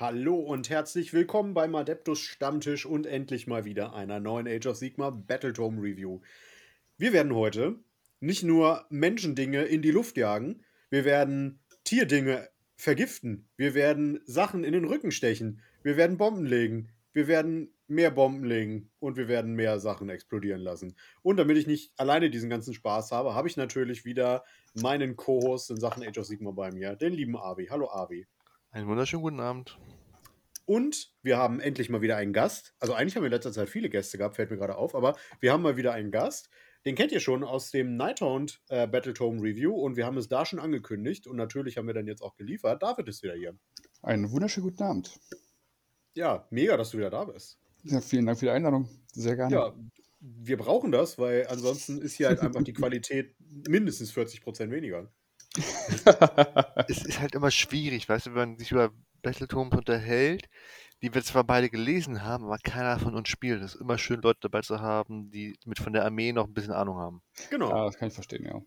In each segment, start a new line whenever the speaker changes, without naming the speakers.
Hallo und herzlich willkommen beim Adeptus Stammtisch und endlich mal wieder einer neuen Age of Sigma Battletome Review. Wir werden heute nicht nur Menschendinge in die Luft jagen, wir werden Tierdinge vergiften, wir werden Sachen in den Rücken stechen, wir werden Bomben legen, wir werden mehr Bomben legen und wir werden mehr Sachen explodieren lassen. Und damit ich nicht alleine diesen ganzen Spaß habe, habe ich natürlich wieder meinen Co-Host in Sachen Age of Sigma bei mir, den lieben Avi. Hallo Avi.
Einen wunderschönen guten Abend.
Und wir haben endlich mal wieder einen Gast. Also eigentlich haben wir in letzter Zeit viele Gäste gehabt, fällt mir gerade auf, aber wir haben mal wieder einen Gast. Den kennt ihr schon aus dem Nighthound äh, Battletome Review und wir haben es da schon angekündigt und natürlich haben wir dann jetzt auch geliefert. David ist wieder hier.
Einen wunderschönen guten Abend.
Ja, mega, dass du wieder da bist.
Ja, vielen Dank für die Einladung. Sehr gerne.
Ja, wir brauchen das, weil ansonsten ist hier halt einfach die Qualität mindestens 40 Prozent weniger.
Es ist halt immer schwierig, weißt du, wenn man sich über Battletomes unterhält, die wir zwar beide gelesen haben, aber keiner von uns spielt. Es ist immer schön, Leute dabei zu haben, die mit von der Armee noch ein bisschen Ahnung haben.
Genau.
Ja, das kann ich verstehen, ja.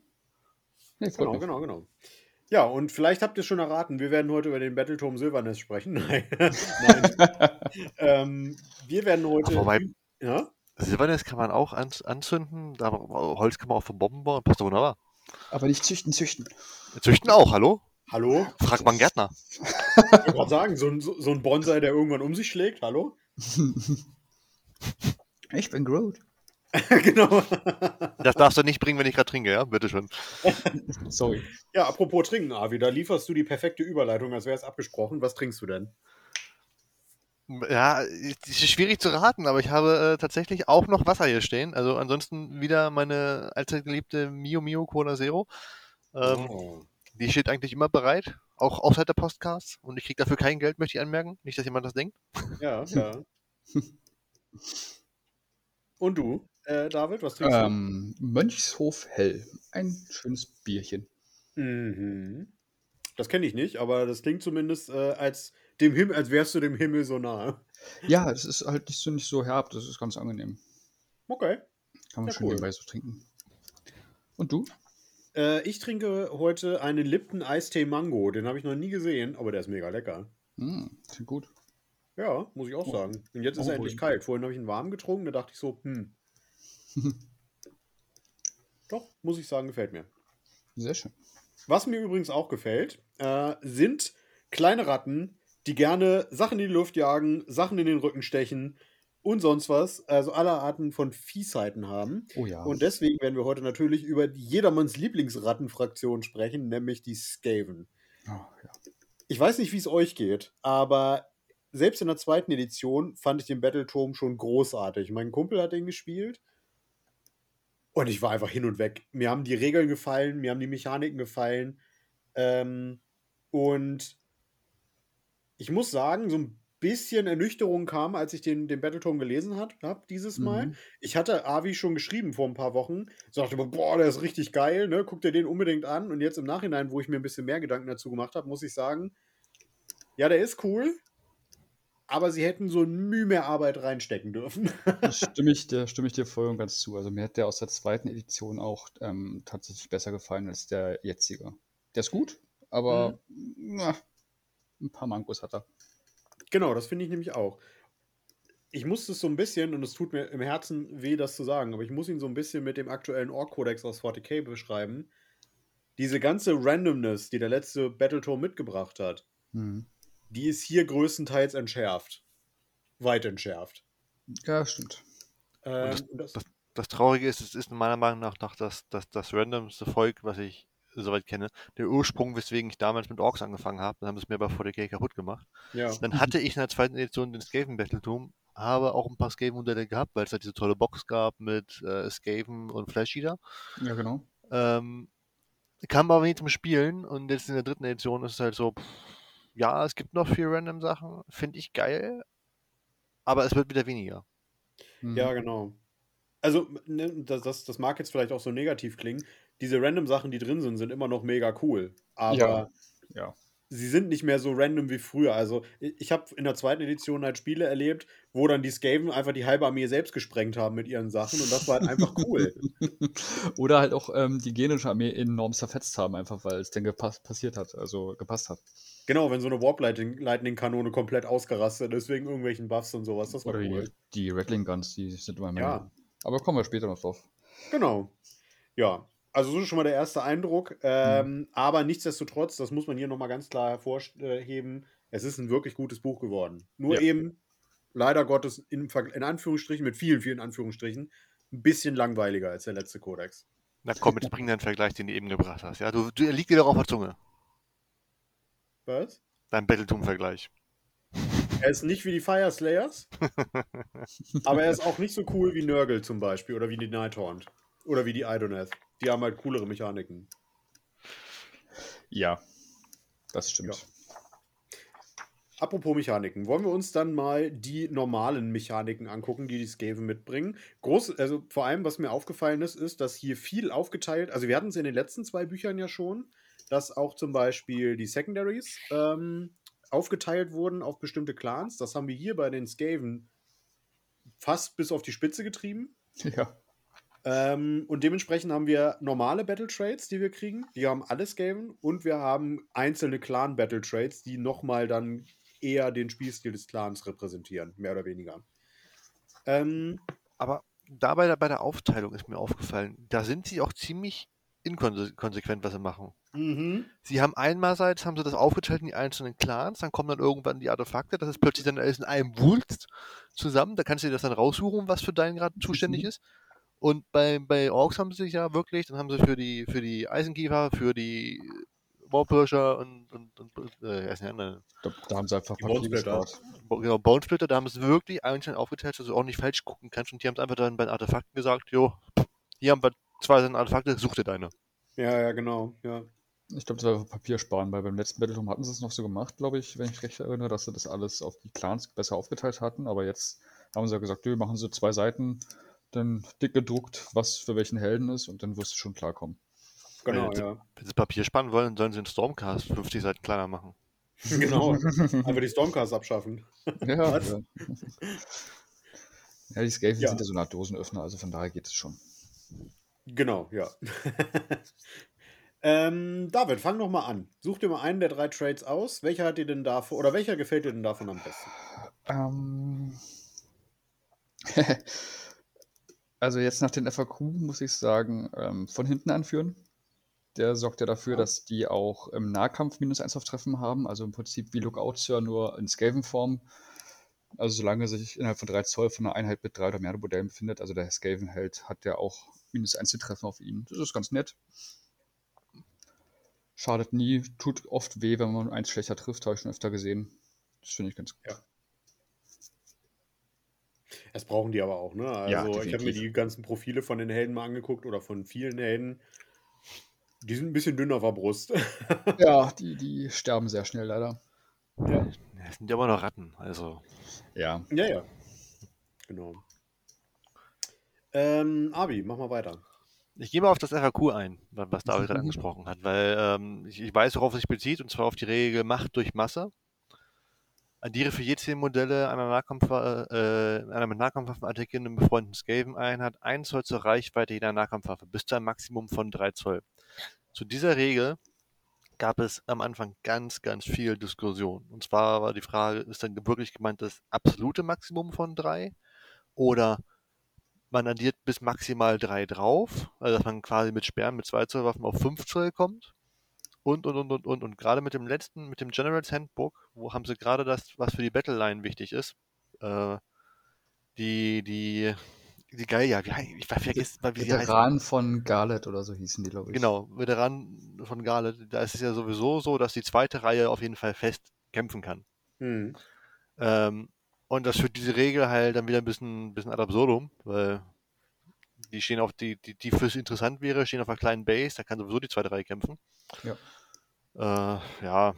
Nee, genau, mich. genau, genau. Ja, und vielleicht habt ihr es schon erraten, wir werden heute über den Battletome Silvernest sprechen. Nein. Nein. ähm, wir werden heute.
Aber wobei, ja? Silvernest kann man auch anzünden, da, Holz kann man auch vom Bomben bauen, passt doch wunderbar.
Aber nicht züchten, züchten.
Züchten auch, hallo?
Hallo?
Fragt man Gärtner.
Ich wollte gerade sagen, so ein, so ein Bonsai, der irgendwann um sich schlägt, hallo?
Ich bin Groot.
genau.
Das darfst du nicht bringen, wenn ich gerade trinke, ja? Bitte schön.
Sorry.
Ja, apropos trinken, Avi, da lieferst du die perfekte Überleitung, als wäre es abgesprochen. Was trinkst du denn?
Ja, es ist schwierig zu raten, aber ich habe äh, tatsächlich auch noch Wasser hier stehen. Also ansonsten wieder meine allzeit geliebte Mio Mio Cola Zero. Ähm, oh. Die steht eigentlich immer bereit, auch außerhalb der Podcasts. Und ich kriege dafür kein Geld, möchte ich anmerken. Nicht, dass jemand das denkt.
Ja, ja. Und du, äh, David, was trinkst
ähm, du? Mönchshof Hell. Ein schönes Bierchen.
Mhm. Das kenne ich nicht, aber das klingt zumindest äh, als, dem Himmel, als wärst du dem Himmel so nah.
Ja, es ist halt nicht so, nicht so herb, das ist ganz angenehm.
Okay.
Kann man ja, schön cool. nebenbei so trinken. Und du?
Äh, ich trinke heute einen Lipton Eistee Mango. Den habe ich noch nie gesehen, aber der ist mega lecker.
Mm, klingt gut.
Ja, muss ich auch oh. sagen. Und jetzt ist oh, er endlich kalt. Vorhin habe ich ihn warm getrunken, da dachte ich so, hm. Doch, muss ich sagen, gefällt mir.
Sehr schön.
Was mir übrigens auch gefällt, äh, sind kleine Ratten, die gerne Sachen in die Luft jagen, Sachen in den Rücken stechen, und sonst was, also alle Arten von Viehseiten haben.
Oh ja.
Und deswegen werden wir heute natürlich über jedermanns Lieblingsrattenfraktion sprechen, nämlich die Skaven.
Oh, ja.
Ich weiß nicht, wie es euch geht, aber selbst in der zweiten Edition fand ich den Battletome schon großartig. Mein Kumpel hat den gespielt und ich war einfach hin und weg. Mir haben die Regeln gefallen, mir haben die Mechaniken gefallen. Ähm, und ich muss sagen, so ein bisschen Ernüchterung kam, als ich den, den Battletome gelesen habe, dieses Mal. Mhm. Ich hatte Avi schon geschrieben vor ein paar Wochen. Sagte aber, boah, der ist richtig geil, ne? Guck dir den unbedingt an. Und jetzt im Nachhinein, wo ich mir ein bisschen mehr Gedanken dazu gemacht habe, muss ich sagen, ja, der ist cool. Aber sie hätten so ein Mühe mehr Arbeit reinstecken dürfen.
da stimme ich, dir, stimme ich dir voll und ganz zu. Also mir hat der aus der zweiten Edition auch ähm, tatsächlich besser gefallen als der jetzige. Der ist gut, aber mhm. na, ein paar Mankos hat er.
Genau, das finde ich nämlich auch. Ich muss es so ein bisschen, und es tut mir im Herzen weh, das zu sagen, aber ich muss ihn so ein bisschen mit dem aktuellen Ork-Kodex aus 40k beschreiben. Diese ganze Randomness, die der letzte Battletome mitgebracht hat,
mhm.
die ist hier größtenteils entschärft. Weit entschärft.
Ja, stimmt.
Ähm, das, das, das, das, Traurige ist, es ist meiner Meinung nach, nach das, das, das randomste Volk, was ich soweit kenne, der Ursprung, weswegen ich damals mit Orks angefangen habe. Dann haben sie es mir bei 40k kaputt gemacht.
Ja.
Dann hatte ich in der zweiten Edition den Skaven Battletum, habe auch ein paar Skaven-Modelle gehabt, weil es halt diese tolle Box gab mit äh, Skaven und Flash Eater.
Ja, genau.
Ähm, kam aber nie zum Spielen und jetzt in der dritten Edition ist es halt so, pff, ja, es gibt noch viel random Sachen, finde ich geil, aber es wird wieder weniger.
Ja, mhm. genau. Also, ne, das, das, das mag jetzt vielleicht auch so negativ klingen, diese random Sachen, die drin sind, sind immer noch mega cool. Aber
ja. ja.
sie sind nicht mehr so random wie früher. Also, ich habe in der zweiten Edition halt Spiele erlebt, wo dann die Skaven einfach die halbe Armee selbst gesprengt haben mit ihren Sachen und das war halt einfach cool.
Oder halt auch ähm, die genische Armee enorm zerfetzt haben, einfach weil es dann passiert hat, also gepasst hat.
Genau, wenn so eine Warp-Lightning-Kanone komplett ausgerastet ist wegen irgendwelchen Buffs und sowas. Das war
Oder
cool.
die, die Rattling Guns, die sind immer mehr.
Ja.
Aber kommen wir später noch drauf.
Genau. Ja, also so ist schon mal der erste Eindruck. Ähm, Aber nichtsdestotrotz, das muss man hier nochmal ganz klar hervorheben, es ist ein wirklich gutes Buch geworden. Nur
Ja.
eben, leider Gottes, in, in Anführungsstrichen, mit vielen, vielen Anführungsstrichen, ein bisschen langweiliger als der letzte Kodex.
Na komm, jetzt bring deinen Vergleich, den du eben gebracht hast. Ja, du, du er liegt dir doch auf der Zunge.
Was?
Dein Battletum-Vergleich.
Er ist nicht wie die Fire Slayers, aber er ist auch nicht so cool wie Nurgle zum Beispiel oder wie die Nighthaunt oder wie die Idoneth. Die haben halt coolere Mechaniken.
Ja, das stimmt.
Apropos Mechaniken, wollen wir uns dann mal die normalen Mechaniken angucken, die die Skaven mitbringen. Groß, also vor allem, was mir aufgefallen ist, ist, dass hier viel aufgeteilt, also wir hatten es in den letzten zwei Büchern ja schon, dass auch zum Beispiel die Secondaries ähm, aufgeteilt wurden auf bestimmte Clans. Das haben wir hier bei den Skaven fast bis auf die Spitze getrieben.
Ja.
Ähm, und dementsprechend haben wir normale Battle Trades, die wir kriegen. Die haben alle Skaven. Und wir haben einzelne Clan Battle Trades, die nochmal dann eher den Spielstil des Clans repräsentieren, mehr oder weniger. Ähm,
Aber dabei bei der Aufteilung ist mir aufgefallen, da sind sie auch ziemlich inkonsequent, was sie machen.
mhm.
Sie haben einmalseits haben sie das aufgeteilt in die einzelnen Clans, dann kommen dann irgendwann die Artefakte, das ist plötzlich dann alles in einem Wulst zusammen, da kannst du dir das dann raussuchen, was für deinen gerade zuständig
Mhm.
ist. Und bei, bei Orks haben sie sich ja wirklich, dann haben sie für die, für die Eisenkiefer, für die Warpirscher und, und, und äh, der andere?
Da, da haben sie einfach
Bonesplitter.
genau, Bonesplitter, da haben sie es wirklich einzeln aufgeteilt, dass du auch nicht falsch gucken kannst. Und die haben es einfach dann bei den Artefakten gesagt, jo, hier haben wir zwei sind Artefakte, such dir deine.
Ja, ja, genau. Ja.
Ich glaube, das war Papier sparen, weil beim letzten Battletome hatten sie es noch so gemacht, glaube ich, wenn ich recht erinnere, dass sie das alles auf die Clans besser aufgeteilt hatten. Aber jetzt haben sie ja gesagt, nö, machen sie zwei Seiten, dann dick gedruckt, was für welchen Helden ist und dann wirst du schon klarkommen.
Genau,
Äh,
ja.
Wenn sie Papier spannen wollen, sollen sie den Stormcast 50 Seiten kleiner machen.
genau. Einfach die Stormcast abschaffen.
Ja, ja. ja, die Skaven
Ja.
sind ja so eine Art Dosenöffner, also von daher geht es schon.
Genau, ja. ähm, David, fang noch mal an. Such dir mal einen der drei Trades aus. Welcher hat dir denn davon, oder welcher gefällt dir denn davon am besten?
Ähm. also jetzt nach den FAQ muss ich sagen, ähm, von hinten anführen. Der sorgt ja dafür,
Ja.
dass die auch im Nahkampf minus 1 auf Treffen haben. Also im Prinzip wie Lookout Sir, nur in Skaven-Form. Also solange sich innerhalb von 3 Zoll von einer Einheit mit drei oder mehr Modellen befindet, also der Skaven-Held hat ja auch minus 1 zu treffen auf ihn. Das ist ganz nett. Schadet nie, tut oft weh, wenn man eins schlechter trifft, habe ich schon öfter gesehen. Das finde ich ganz gut.
Ja. Das brauchen die aber auch, ne? Also
Ja,
ich habe mir die ganzen Profile von den Helden mal angeguckt oder von vielen Helden. Die sind ein bisschen dünn auf der Brust.
Ja, die, die sterben sehr schnell leider.
ja.
Das sind ja aber noch Ratten, also.
Ja.
ja, ja. Genau. Ähm, Abi, mach mal weiter.
Ich gehe mal auf das FAQ ein, wa- was David gerade
Mhm.
angesprochen hat, weil ähm, ich, ich weiß, worauf es sich bezieht, und zwar auf die Regel Macht durch Masse. Addiere für je 10 Modelle einer, Nahkampf, äh, einer mit Nahkampfwaffen attackierenden befreundeten Skaven-Einheit 1 Zoll zur Reichweite jeder Nahkampfwaffe bis zu einem Maximum von 3 Zoll. Zu dieser Regel gab es am Anfang ganz, ganz viel Diskussion. Und zwar war die Frage, ist dann wirklich gemeint das absolute Maximum von 3 oder man addiert bis maximal 3 drauf, also dass man quasi mit Sperren mit 2 Zoll Waffen auf 5 Zoll kommt. Und, und, und, und, und. Und gerade mit dem letzten, mit dem General's Handbook, wo haben sie gerade das, was für die Battleline wichtig ist, äh, die, die, die geil, ja, wie, ich vergesse mal, wie sie heißen.
Veteran von Garlet oder so hießen die, glaube ich.
Genau, Veteran von Gale. Da ist es ja sowieso so, dass die zweite Reihe auf jeden Fall fest kämpfen kann.
Hm.
Ähm, und das führt diese Regel halt dann wieder ein bisschen, bisschen ad absurdum, weil die stehen auf, die, die, die fürs interessant wäre, stehen auf einer kleinen Base, da kann sowieso die zweite Reihe kämpfen.
Ja.
Äh, ja.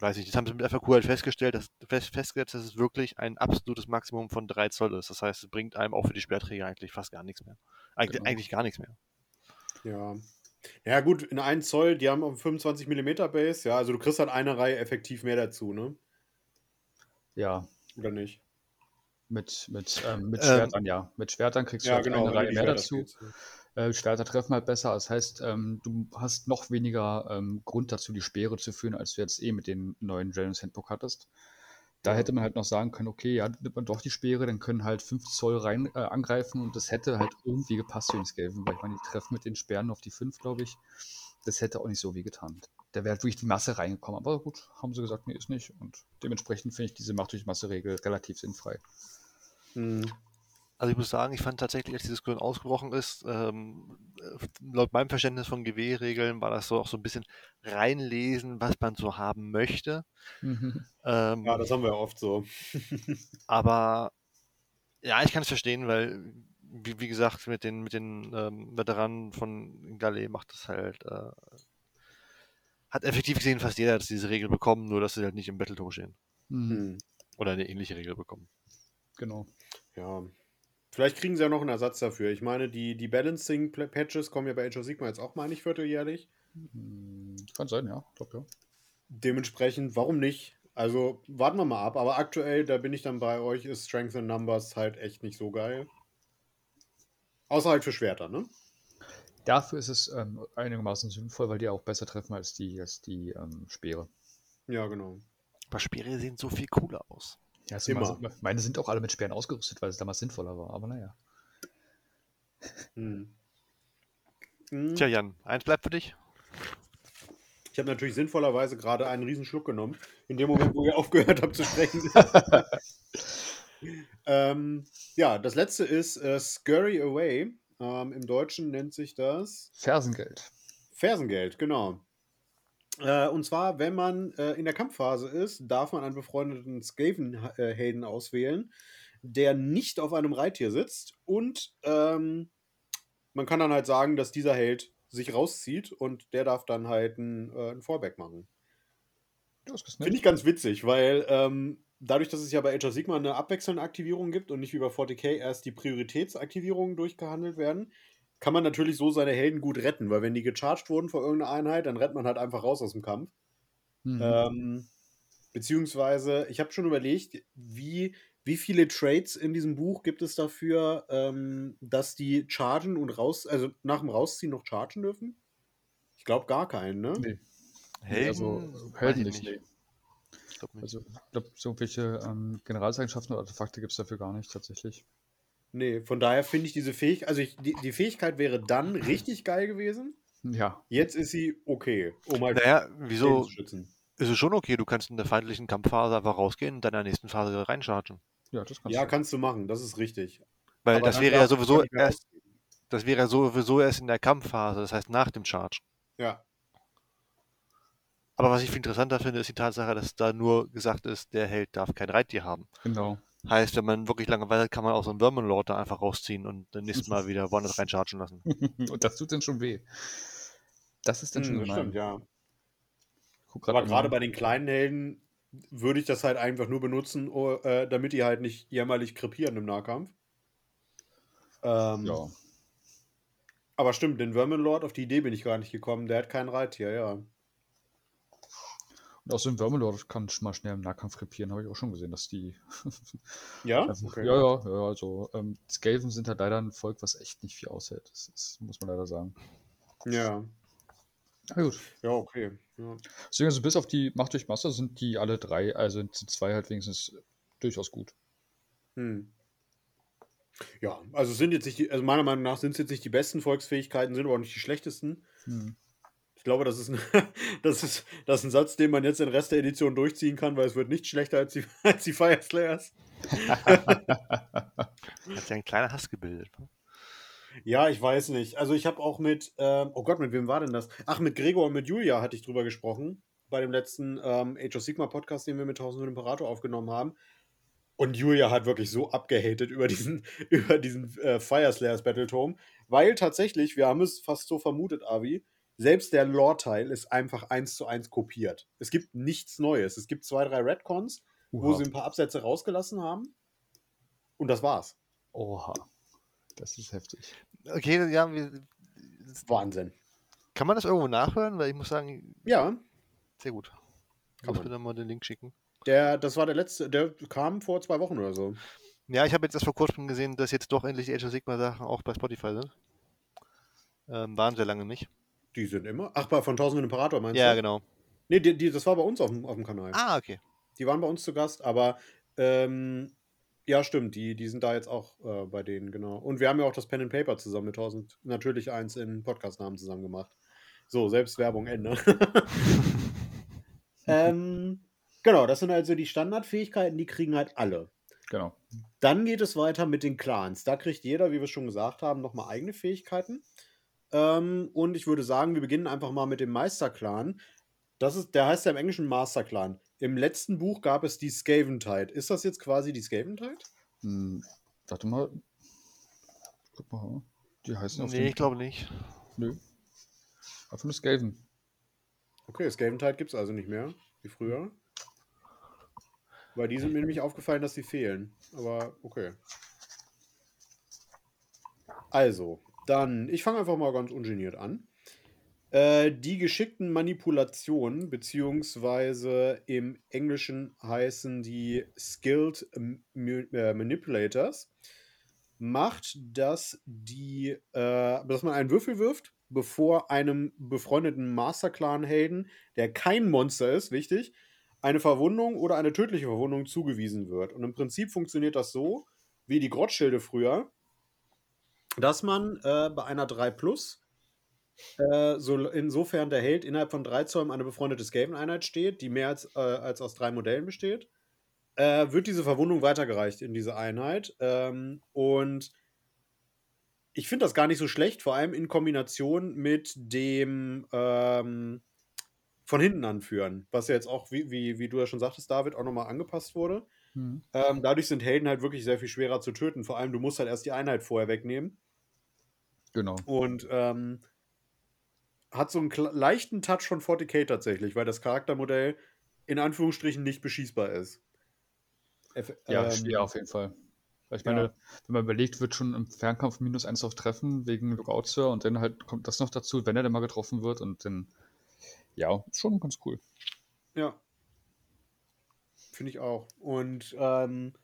Weiß ich, das haben sie mit FAQ halt festgestellt, dass, fest, festgesetzt, dass es wirklich ein absolutes Maximum von 3 Zoll ist. Das heißt, es bringt einem auch für die Sperrträger eigentlich fast gar nichts mehr. Eigentlich,
Genau.
eigentlich gar nichts mehr.
Ja. Ja, gut, in 1 Zoll, die haben auf 25 mm Base, ja, also du kriegst halt eine Reihe effektiv mehr dazu, ne?
Ja,
Oder nicht?
mit, mit, ähm, mit
Ähm,
Schwertern, ja. Mit Schwertern kriegst du
Ja,
halt
genau.
eine Reihe mehr dazu. Äh, Schwerter treffen halt besser. Das heißt, ähm, du hast noch weniger ähm, Grund dazu, die Speere zu führen, als du jetzt eh mit dem neuen General's Handbook hattest. Da hätte man halt noch sagen können, okay, ja, nimmt man doch die Speere, dann können halt 5 Zoll rein äh, angreifen und das hätte halt irgendwie gepasst für den Skaven, weil ich meine, die treffen mit den Sperren auf die 5, glaube ich. Das hätte auch nicht so weh getan. Da wäre halt wirklich die Masse reingekommen. Aber gut, haben sie gesagt, nee, ist nicht. Und dementsprechend finde ich diese Macht durch Masse-Regel relativ sinnfrei.
Hm. Also ich muss sagen, ich fand tatsächlich, als die Diskussion ausgebrochen ist, ähm, laut meinem Verständnis von GW-Regeln war das so auch so ein bisschen reinlesen, was man so haben möchte.
Mhm. Ähm, ja, das haben wir oft so.
aber ja, ich kann es verstehen, weil, wie, wie, gesagt, mit den, mit den ähm, Veteranen von Galle macht das halt, äh, hat effektiv gesehen fast jeder dass diese Regel bekommen, nur dass sie halt nicht im Battletor stehen. Mhm. Oder eine ähnliche Regel bekommen.
Genau.
Ja, Vielleicht kriegen sie ja noch einen Ersatz dafür. Ich meine, die, die Balancing-Patches kommen ja bei Age of Sigma jetzt auch, meine ich, vierteljährlich.
Hm, kann sein, ja. Glaub, ja.
Dementsprechend, warum nicht? Also warten wir mal ab. Aber aktuell, da bin ich dann bei euch, ist Strength in Numbers halt echt nicht so geil. Außer halt für Schwerter, ne?
Dafür ist es ähm, einigermaßen sinnvoll, weil die auch besser treffen als die, als die ähm, Speere.
Ja, genau.
Aber Speere sehen so viel cooler aus.
Ja, also Immer. Meine sind auch alle mit Sperren ausgerüstet, weil es damals sinnvoller war, aber naja.
Hm. hm. Tja, Jan, eins bleibt für dich.
Ich habe natürlich sinnvollerweise gerade einen riesen Schluck genommen, in dem Moment, wo ihr aufgehört habt zu sprechen. ähm, ja, das letzte ist äh, Scurry Away. Ähm, Im Deutschen nennt sich das
Fersengeld.
Fersengeld, genau. Äh, und zwar, wenn man äh, in der Kampfphase ist, darf man einen befreundeten Skaven-Helden auswählen, der nicht auf einem Reittier sitzt. Und ähm, man kann dann halt sagen, dass dieser Held sich rauszieht und der darf dann halt ein, äh, ein Fallback machen. Finde ich ganz witzig, weil ähm, dadurch, dass es ja bei Age of Sigma eine abwechselnde Aktivierung gibt und nicht wie bei 40k erst die Prioritätsaktivierungen durchgehandelt werden, kann man natürlich so seine Helden gut retten, weil wenn die gecharged wurden vor irgendeiner Einheit, dann rennt man halt einfach raus aus dem Kampf. Mhm. Ähm, beziehungsweise, ich habe schon überlegt, wie, wie viele Trades in diesem Buch gibt es dafür, ähm, dass die chargen und raus, also nach dem Rausziehen noch chargen dürfen? Ich glaube gar keinen, ne? Nee.
Helden, also, Helden nicht. nicht. Ich glaube Also, ich glaube, so welche ähm, Generalseigenschaften oder Artefakte gibt es dafür gar nicht, tatsächlich.
Nee, von daher finde ich diese Fähigkeit, also ich, die, die Fähigkeit wäre dann richtig geil gewesen.
Ja.
Jetzt ist sie okay, um halt
naja, wieso zu schützen. Ist es schon okay, du kannst in der feindlichen Kampfphase einfach rausgehen und dann in der nächsten Phase reinchargen.
Ja, das kannst ja, du. kannst du machen, das ist richtig.
Weil Aber das wäre ja sowieso erst, das wäre ja sowieso erst in der Kampfphase, das heißt nach dem Charge.
Ja.
Aber was ich viel interessanter finde, ist die Tatsache, dass da nur gesagt ist, der Held darf kein Reittier haben.
Genau.
Heißt, wenn man wirklich lange weilt, kann man auch so einen Vermin-Lord da einfach rausziehen und dann nächstes Mal wieder woanders reinchargen lassen.
und das tut dann schon weh. Das ist dann schon hm,
gemein. Stimmt, ja. Aber gerade bei den kleinen Helden würde ich das halt einfach nur benutzen, oh, äh, damit die halt nicht jämmerlich krepieren im Nahkampf. Ähm, ja. Aber stimmt, den Vermin Lord, auf die Idee bin ich gar nicht gekommen. Der hat kein Reittier, ja.
Und außerdem Vermilord kann mal schnell im Nahkampf krepieren, habe ich auch schon gesehen, dass die.
ja?
also, okay. Ja, ja, ja. Also, ähm, Skaven sind halt leider ein Volk, was echt nicht viel aushält. Das, das muss man leider sagen.
Ja.
Na gut.
Ja, okay. Ja.
Deswegen, also bis auf die Macht durch Masse sind die alle drei, also sind zwei halt wenigstens durchaus gut.
Hm. Ja, also sind jetzt nicht die, also meiner Meinung nach sind es jetzt nicht die besten Volksfähigkeiten, sind aber auch nicht die schlechtesten. Hm. Ich glaube, das ist, ein, das, ist, das ist ein Satz, den man jetzt den Rest der Edition durchziehen kann, weil es wird nicht schlechter als die, als die Fire Slayers.
Hat ja ein kleiner Hass gebildet. Ne?
Ja, ich weiß nicht. Also ich habe auch mit, ähm, oh Gott, mit wem war denn das? Ach, mit Gregor und mit Julia hatte ich drüber gesprochen. Bei dem letzten ähm, Age of Sigma Podcast, den wir mit 1000 Imperator aufgenommen haben. Und Julia hat wirklich so abgehatet über diesen, über diesen äh, Fire Slayers Battletome, weil tatsächlich, wir haben es fast so vermutet, Avi, selbst der Lore-Teil ist einfach eins zu eins kopiert. Es gibt nichts Neues. Es gibt zwei, drei Redcons, Uha. wo sie ein paar Absätze rausgelassen haben. Und das war's.
Oha. Das ist heftig.
Okay, ja, wir,
Wahnsinn.
Kann man das irgendwo nachhören? Weil ich muss sagen.
Ja.
Sehr gut. Kann man mir dann mal den Link schicken.
Der, das war der letzte, der kam vor zwei Wochen oder so.
Ja, ich habe jetzt erst vor kurzem gesehen, dass jetzt doch endlich die Age of Sigma Sachen auch bei Spotify sind. Ähm, waren sehr lange nicht.
Die sind immer. Ach, bei von Tausend Imperator meinst
Ja,
du?
genau.
Nee, die, die, das war bei uns auf dem, auf dem Kanal.
Ah, okay.
Die waren bei uns zu Gast, aber ähm, ja, stimmt, die, die sind da jetzt auch äh, bei denen, genau. Und wir haben ja auch das Pen and Paper zusammen mit 1000, natürlich eins in Podcast-Namen zusammen gemacht. So, Selbstwerbung Ende. ähm, genau, das sind also die Standardfähigkeiten, die kriegen halt alle.
Genau.
Dann geht es weiter mit den Clans. Da kriegt jeder, wie wir schon gesagt haben, nochmal eigene Fähigkeiten. Ähm, und ich würde sagen, wir beginnen einfach mal mit dem Meisterclan. Das ist, der heißt ja im Englischen Masterclan. Im letzten Buch gab es die Skaventide. Ist das jetzt quasi die Skaventide?
Hm, warte mal. Guck mal. Die heißen auf
Nee, ich glaube nicht.
Nö. Einfach nur Skaven.
Okay, Skaventide gibt es also nicht mehr, wie früher. Weil die sind mir nämlich aufgefallen, dass sie fehlen. Aber okay. Also, dann, ich fange einfach mal ganz ungeniert an. Äh, die geschickten Manipulationen, beziehungsweise im Englischen heißen die Skilled äh, Manipulators, macht, dass, die, äh, dass man einen Würfel wirft, bevor einem befreundeten Masterclan-Helden, der kein Monster ist, wichtig, eine Verwundung oder eine tödliche Verwundung zugewiesen wird. Und im Prinzip funktioniert das so, wie die Grottschilde früher, dass man äh, bei einer 3 Plus, äh, so, insofern der Held innerhalb von 3 Zoll eine befreundete Skaven-Einheit steht, die mehr als, äh, als aus drei Modellen besteht, äh, wird diese Verwundung weitergereicht in diese Einheit. Ähm, und ich finde das gar nicht so schlecht, vor allem in Kombination mit dem ähm, von hinten anführen, was ja jetzt auch, wie, wie, wie du ja schon sagtest, David, auch nochmal angepasst wurde.
Hm.
Ähm, dadurch sind Helden halt wirklich sehr viel schwerer zu töten. Vor allem, du musst halt erst die Einheit vorher wegnehmen.
Genau.
Und ähm, hat so einen leichten Touch von 40k tatsächlich, weil das Charaktermodell in Anführungsstrichen nicht beschießbar ist. Eff-
Ja,
ähm,
auf jeden Fall. Ich
ja.
meine, wenn man überlegt, wird schon im Fernkampf minus eins auf Treffen wegen Lookout Sir und dann halt kommt das noch dazu, wenn er dann mal getroffen wird und dann, ja, schon ganz cool.
Ja. Finde ich auch. Und ähm,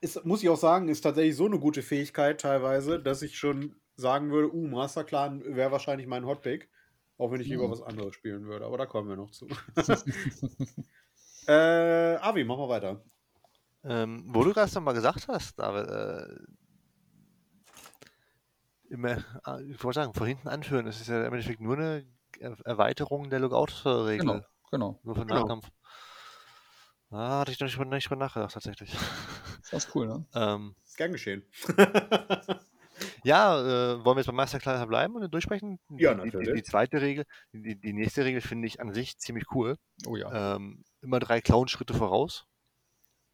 ist, muss ich auch sagen, ist tatsächlich so eine gute Fähigkeit teilweise, dass ich schon sagen würde, uh, Masterclan wäre wahrscheinlich mein Hotpick. Auch wenn ich lieber
Mhm.
was anderes spielen würde. Aber da kommen wir noch zu. äh, Avi, mach mal weiter.
Ähm, wo du gerade noch mal gesagt hast, David, äh, immer, ah, ich wollte sagen, von hinten anführen, das ist ja im Endeffekt nur eine Er Erweiterung der Lookout-Regel.
Genau, genau.
Nur für
Genau.
Ah, hatte ich noch nicht, nicht drüber nachgedacht, tatsächlich.
Das ist cool, ne?
ähm,
Ist gern geschehen.
ja, äh, wollen wir jetzt beim Meisterkleider bleiben und durchsprechen?
Ja,
Die, die,
natürlich.
die zweite Regel, die, die nächste Regel finde ich an sich ziemlich cool.
Oh ja.
Ähm, immer drei Clown-Schritte voraus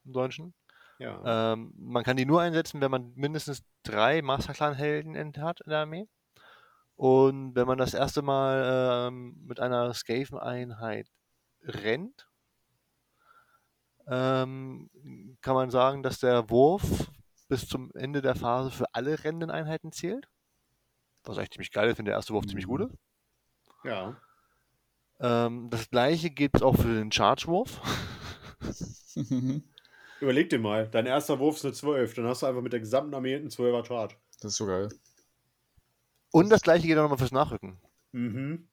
im Deutschen.
ja.
Ähm, man kann die nur einsetzen, wenn man mindestens drei Masterclan-Helden hat in der Armee. Und wenn man das erste Mal ähm, mit einer Skaven-Einheit rennt, ähm, kann man sagen, dass der Wurf bis zum Ende der Phase für alle rennenden Einheiten zählt. Was eigentlich ziemlich geil ist, wenn der erste Wurf ziemlich gut ist.
ja.
Ähm, das gleiche gilt auch für den Charge-Wurf.
Überleg dir mal, dein erster Wurf ist eine 12, dann hast du einfach mit der gesamten Armee einen 12er Charge.
das ist so geil.
Und das gleiche geht auch nochmal fürs Nachrücken.
Mhm.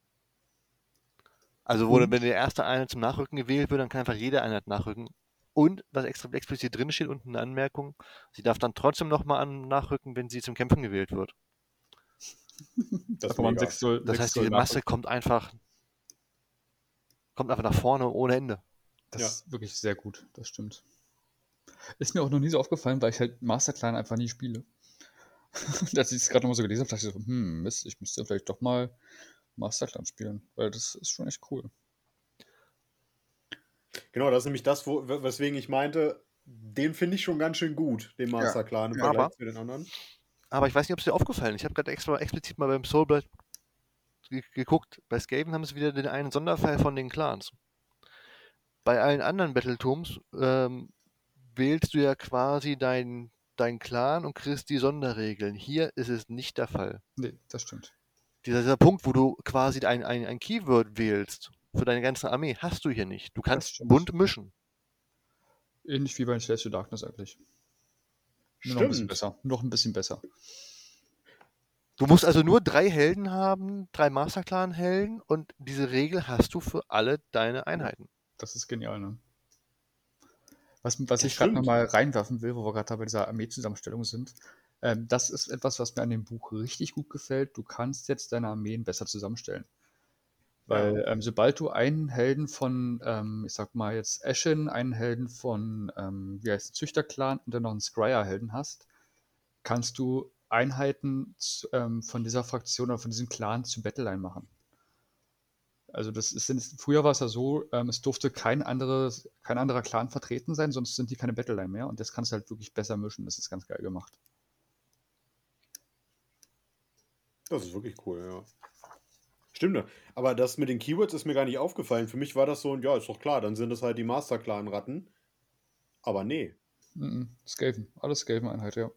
Also wo,
Und?
wenn der erste Einheit zum Nachrücken gewählt wird, dann kann einfach jede Einheit nachrücken. Und was extra explizit drin steht, unten eine Anmerkung, sie darf dann trotzdem nochmal an nachrücken, wenn sie zum Kämpfen gewählt wird.
Das mega.
6 Zoll.
Das
sechs
heißt, diese Masse kommt einfach, kommt einfach nach vorne ohne Ende.
Das
Ja.
ist wirklich sehr gut, das stimmt. Ist mir auch noch nie so aufgefallen, weil ich halt Masterclan einfach nie spiele. Als ich es gerade nochmal so gelesen habe, dachte ich so, hm, Mist, ich müsste vielleicht doch mal Masterclan spielen, weil das ist schon echt cool.
Genau, das ist nämlich das, wo, weswegen ich meinte, den finde ich schon ganz schön gut, den Masterclan im
Ja,
Vergleich
aber-
zu den anderen.
Aber ich weiß nicht, ob es dir aufgefallen ist. Ich habe gerade extra explizit mal beim Soulblight ge geguckt. Bei Skaven haben sie wieder den einen Sonderfall von den Clans. Bei allen anderen Battletombs ähm, wählst du ja quasi deinen dein Clan und kriegst die Sonderregeln. Hier ist es nicht der Fall.
Nee, das stimmt.
Dieser, dieser Punkt, wo du quasi ein, ein, ein Keyword wählst für deine ganze Armee, hast du hier nicht. Du kannst
stimmt.
bunt mischen.
Ähnlich wie bei Slash to Darkness eigentlich. Nur noch ein bisschen
Stimmt.
besser. Noch ein bisschen besser.
Du musst also nur drei Helden haben, drei Masterclan-Helden und diese Regel hast du für alle deine Einheiten.
Das ist genial, ne? Was, was
Das
ich gerade
stimmt.
nochmal reinwerfen will, wo wir gerade bei dieser Armeezusammenstellung sind, ähm, das ist etwas, was mir an dem Buch richtig gut gefällt. Du kannst jetzt deine Armeen besser zusammenstellen. Weil ähm, sobald du einen Helden von, ähm, ich sag mal jetzt Ashen, einen Helden von, ähm, wie heißt es, Züchterclan und dann noch einen Scryer-Helden hast, kannst du Einheiten zu, ähm, von dieser Fraktion oder von diesem Clan zu Battleline machen. Also das ist, früher war es ja so, ähm, es durfte kein, anderes, kein anderer Clan vertreten sein, sonst sind die keine Battleline mehr und das kannst du halt wirklich besser mischen. Das ist ganz geil gemacht.
Das ist wirklich cool, ja. Stimmt, aber das mit den Keywords ist mir gar nicht aufgefallen. Für mich war das so, ja, ist doch klar, dann sind es halt die Master-Clan-Ratten. Aber nee,
Mhm. Skaven, alles Skaven-Einheit, ja.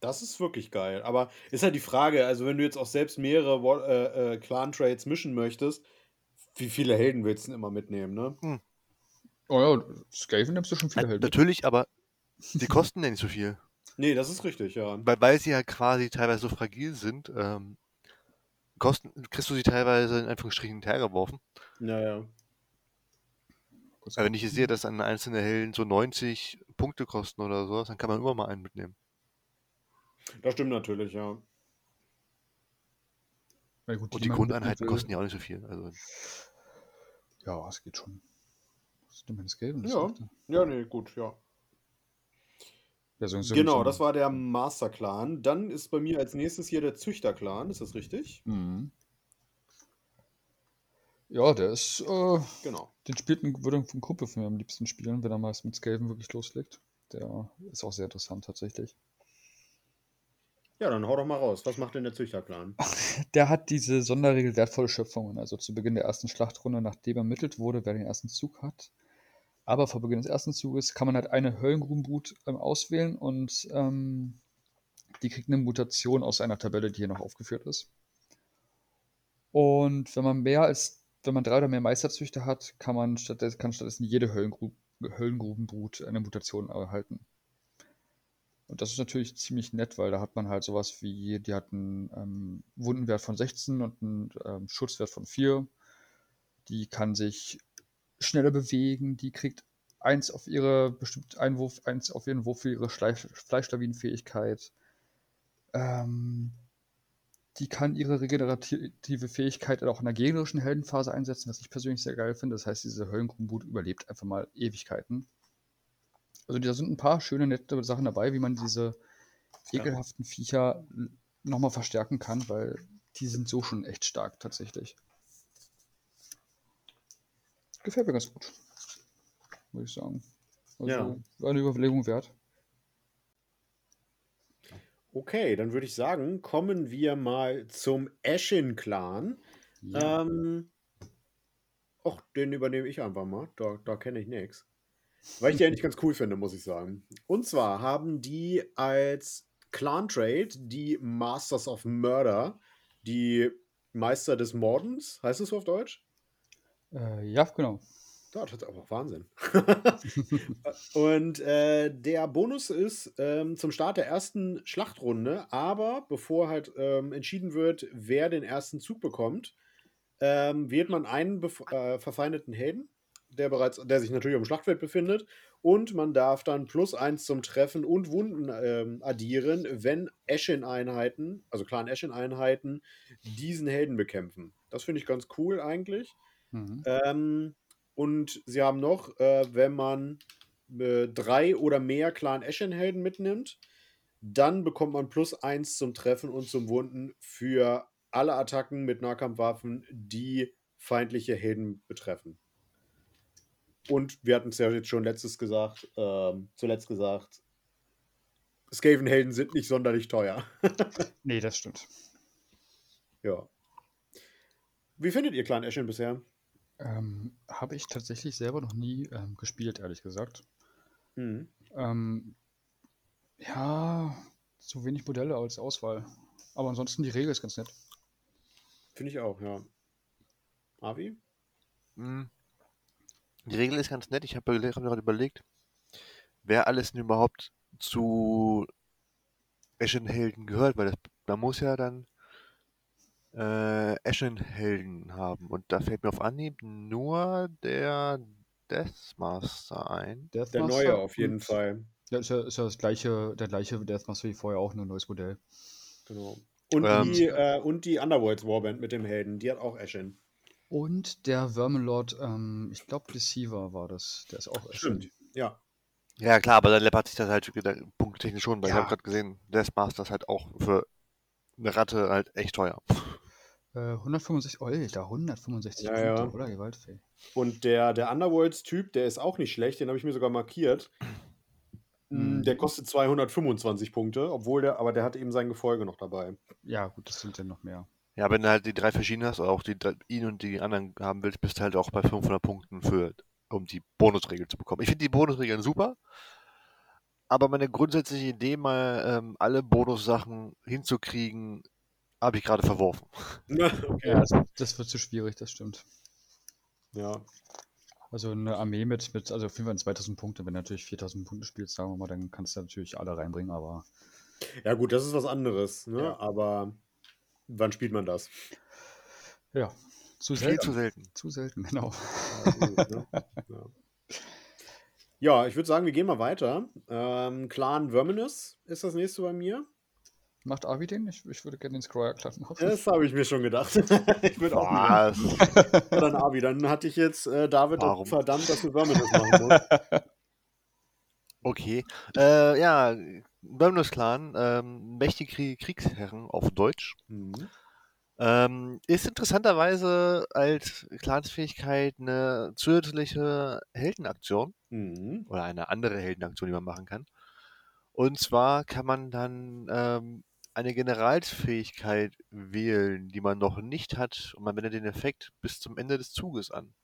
das ist wirklich geil. Aber ist halt die Frage, also wenn du jetzt auch selbst mehrere äh, äh, Clan-Trades mischen möchtest, wie viele Helden willst du denn immer mitnehmen, ne?
Oh ja, Skaven nimmst du schon viele
Na-
Helden.
Natürlich, aber die kosten ja nicht so viel.
Nee, das ist richtig, ja.
Weil, weil sie ja quasi teilweise so fragil sind, ähm, kosten, kriegst du sie teilweise in Anführungsstrichen hinterhergeworfen.
Naja.
Aber wenn ich sehe, dass ein einzelner Helden so 90 Punkte kosten oder sowas, dann kann man immer mal einen mitnehmen.
Das stimmt natürlich, ja.
Ja, gut,
Und die Grundeinheiten kosten ja auch nicht so viel. Also,
Ja, es geht schon. Was ist denn? Das
Ja. Ja, nee, gut, ja.
Ja, so, so,
Genau, das war der Master-Clan. Dann ist bei mir als nächstes hier der Züchter-Clan, ist das richtig?
Mhm. Ja, der ist, äh,
Genau.
den spielt ein, würde ein Kumpel von mir am liebsten spielen, wenn er mal mit Skaven wirklich loslegt. Der ist auch sehr interessant tatsächlich.
Ja, dann hau doch mal raus. Was macht denn der Züchter-Clan?
Der hat diese Sonderregel wertvolle Schöpfungen, also zu Beginn der ersten Schlachtrunde, nachdem ermittelt wurde, wer den ersten Zug hat. Aber vor Beginn des ersten Zuges kann man halt eine Höllengrubenbrut ähm, auswählen und ähm, die kriegt eine Mutation aus einer Tabelle, die hier noch aufgeführt ist. Und wenn man mehr als, wenn man drei oder mehr Meisterzüchter hat, kann man stattdessen, kann stattdessen jede Höllengru Höllengrubenbrut eine Mutation erhalten. Und das ist natürlich ziemlich nett, weil da hat man halt sowas wie, die hat einen ähm, Wundenwert von 16 und einen ähm, Schutzwert von 4. Die kann sich schneller bewegen, die kriegt eins auf ihre bestimmt Einwurf, eins auf ihren Wurf für ihre Fleischlawinenfähigkeit. Ähm, die kann ihre regenerative Fähigkeit auch in der gegnerischen Heldenphase einsetzen, was ich persönlich sehr geil finde. Das heißt, diese Höllengrunboot überlebt einfach mal Ewigkeiten. Also da sind ein paar schöne, nette Sachen dabei, wie man diese ekelhaften Viecher nochmal verstärken kann, weil die sind so schon echt stark tatsächlich. Gefällt mir ganz gut, würde ich sagen. Also
Ja.
eine Überlegung wert.
Okay, dann würde ich sagen, kommen wir mal zum Ashen-Clan.
Ja.
Ähm, och, den übernehme ich einfach mal. Da, da kenne ich nichts. Weil ich die eigentlich ganz cool finde, muss ich sagen. Und zwar haben die als Clan-Trade die Masters of Murder, die Meister des Mordens, heißt es so auf Deutsch?
Äh, ja, genau.
Das ist aber Wahnsinn. Und äh, der Bonus ist ähm, zum Start der ersten Schlachtrunde, aber bevor halt ähm, entschieden wird, wer den ersten Zug bekommt, ähm, wählt man einen äh, verfeindeten Helden, der bereits, der sich natürlich dem Schlachtfeld befindet, und man darf dann plus eins zum Treffen und Wunden ähm, addieren, wenn Ashen-Einheiten, also Clan Ashen-Einheiten, diesen Helden bekämpfen. Das finde ich ganz cool eigentlich.
Mhm.
Ähm, und sie haben noch, äh, wenn man äh, drei oder mehr Clan Ashen-Helden mitnimmt, dann bekommt man plus eins zum Treffen und zum Wunden für alle Attacken mit Nahkampfwaffen, die feindliche Helden betreffen. Und wir hatten es ja jetzt schon letztes gesagt, ähm, zuletzt gesagt, Skaven-Helden sind nicht sonderlich teuer.
Nee, das stimmt.
ja. Wie findet ihr Clan Ashen bisher?
Ähm, Habe ich tatsächlich selber noch nie ähm, gespielt, ehrlich gesagt.
Mhm.
Ähm, ja, zu wenig Modelle als Auswahl. Aber ansonsten die Regel ist ganz nett.
Finde ich auch, ja. Avi?
Hm. Die Regel ist ganz nett. Ich habe hab mir gerade überlegt, wer alles denn überhaupt zu Ashen-Helden gehört, weil das, man muss ja dann äh, Ashen-Helden haben. Und da fällt mir auf Anhieb nur der Deathmaster ein.
Der
Deathmaster
neue auf jeden Fall.
Ja, ist ja, ist ja das gleiche, der gleiche Deathmaster wie vorher auch, nur ein neues Modell.
Genau. Und,
Ähm,
die, äh, und die Underworlds Warband mit dem Helden, die hat auch Ashen.
Und der Verminlord, ähm, ich glaube Deceiver war das. Der ist auch
Stimmt. Ja.
Ja, klar, aber dann läppert sich das halt wieder punkttechnisch schon, weil ich
Ja.
habe gerade gesehen, Deathmaster ist halt auch für eine Ratte halt echt teuer.
Äh, 165, Alter, 165
Ja,
Punkte,
ja.
oder? Gewaltfähig.
Und der, der Underworlds-Typ, der ist auch nicht schlecht, den habe ich mir sogar markiert. Mm,
Mhm.
Der kostet 225 Punkte, obwohl der, aber der hat eben sein Gefolge noch dabei.
Ja, gut, das sind dann noch mehr.
Ja, wenn du halt die drei verschiedenen hast, oder auch die, ihn und die anderen haben willst, bist du halt auch bei 500 Punkten für, um die Bonusregel zu bekommen. Ich finde die Bonusregeln super, aber meine grundsätzliche Idee, mal ähm, alle Bonussachen hinzukriegen, habe ich gerade verworfen.
okay.
Ja, das, das wird zu schwierig, das stimmt.
Ja.
Also eine Armee mit, mit also auf jeden Fall 2000 Punkte, wenn du natürlich 4000 Punkte spielst, sagen wir mal, dann kannst du natürlich alle reinbringen, aber
ja, gut, das ist was anderes, ne?
Ja.
Aber wann spielt man das?
ja, zu
Viel
selten.
zu selten.
Zu selten, genau.
Ja, ne? ja. ja, ich würde sagen, wir gehen mal weiter. Ähm, Clan Verminus ist das nächste bei mir.
Macht Avi den? Ich, ich würde gerne den Scroyer-Clan machen.
Das habe ich mir schon gedacht. ich würde auch dann Abi, dann hatte ich jetzt äh, David
Warum?
auch verdammt, dass du Verminus machen musst.
okay. Äh, ja, Bömnus Clan, ähm, mächtige Krie- Kriegsherren auf Deutsch.
Mhm.
Ähm, ist interessanterweise als Clansfähigkeit eine zusätzliche Heldenaktion
Mhm.
oder eine andere Heldenaktion, die man machen kann. Und zwar kann man dann ähm, eine Generalsfähigkeit wählen, die man noch nicht hat und man wendet den Effekt bis zum Ende des Zuges an.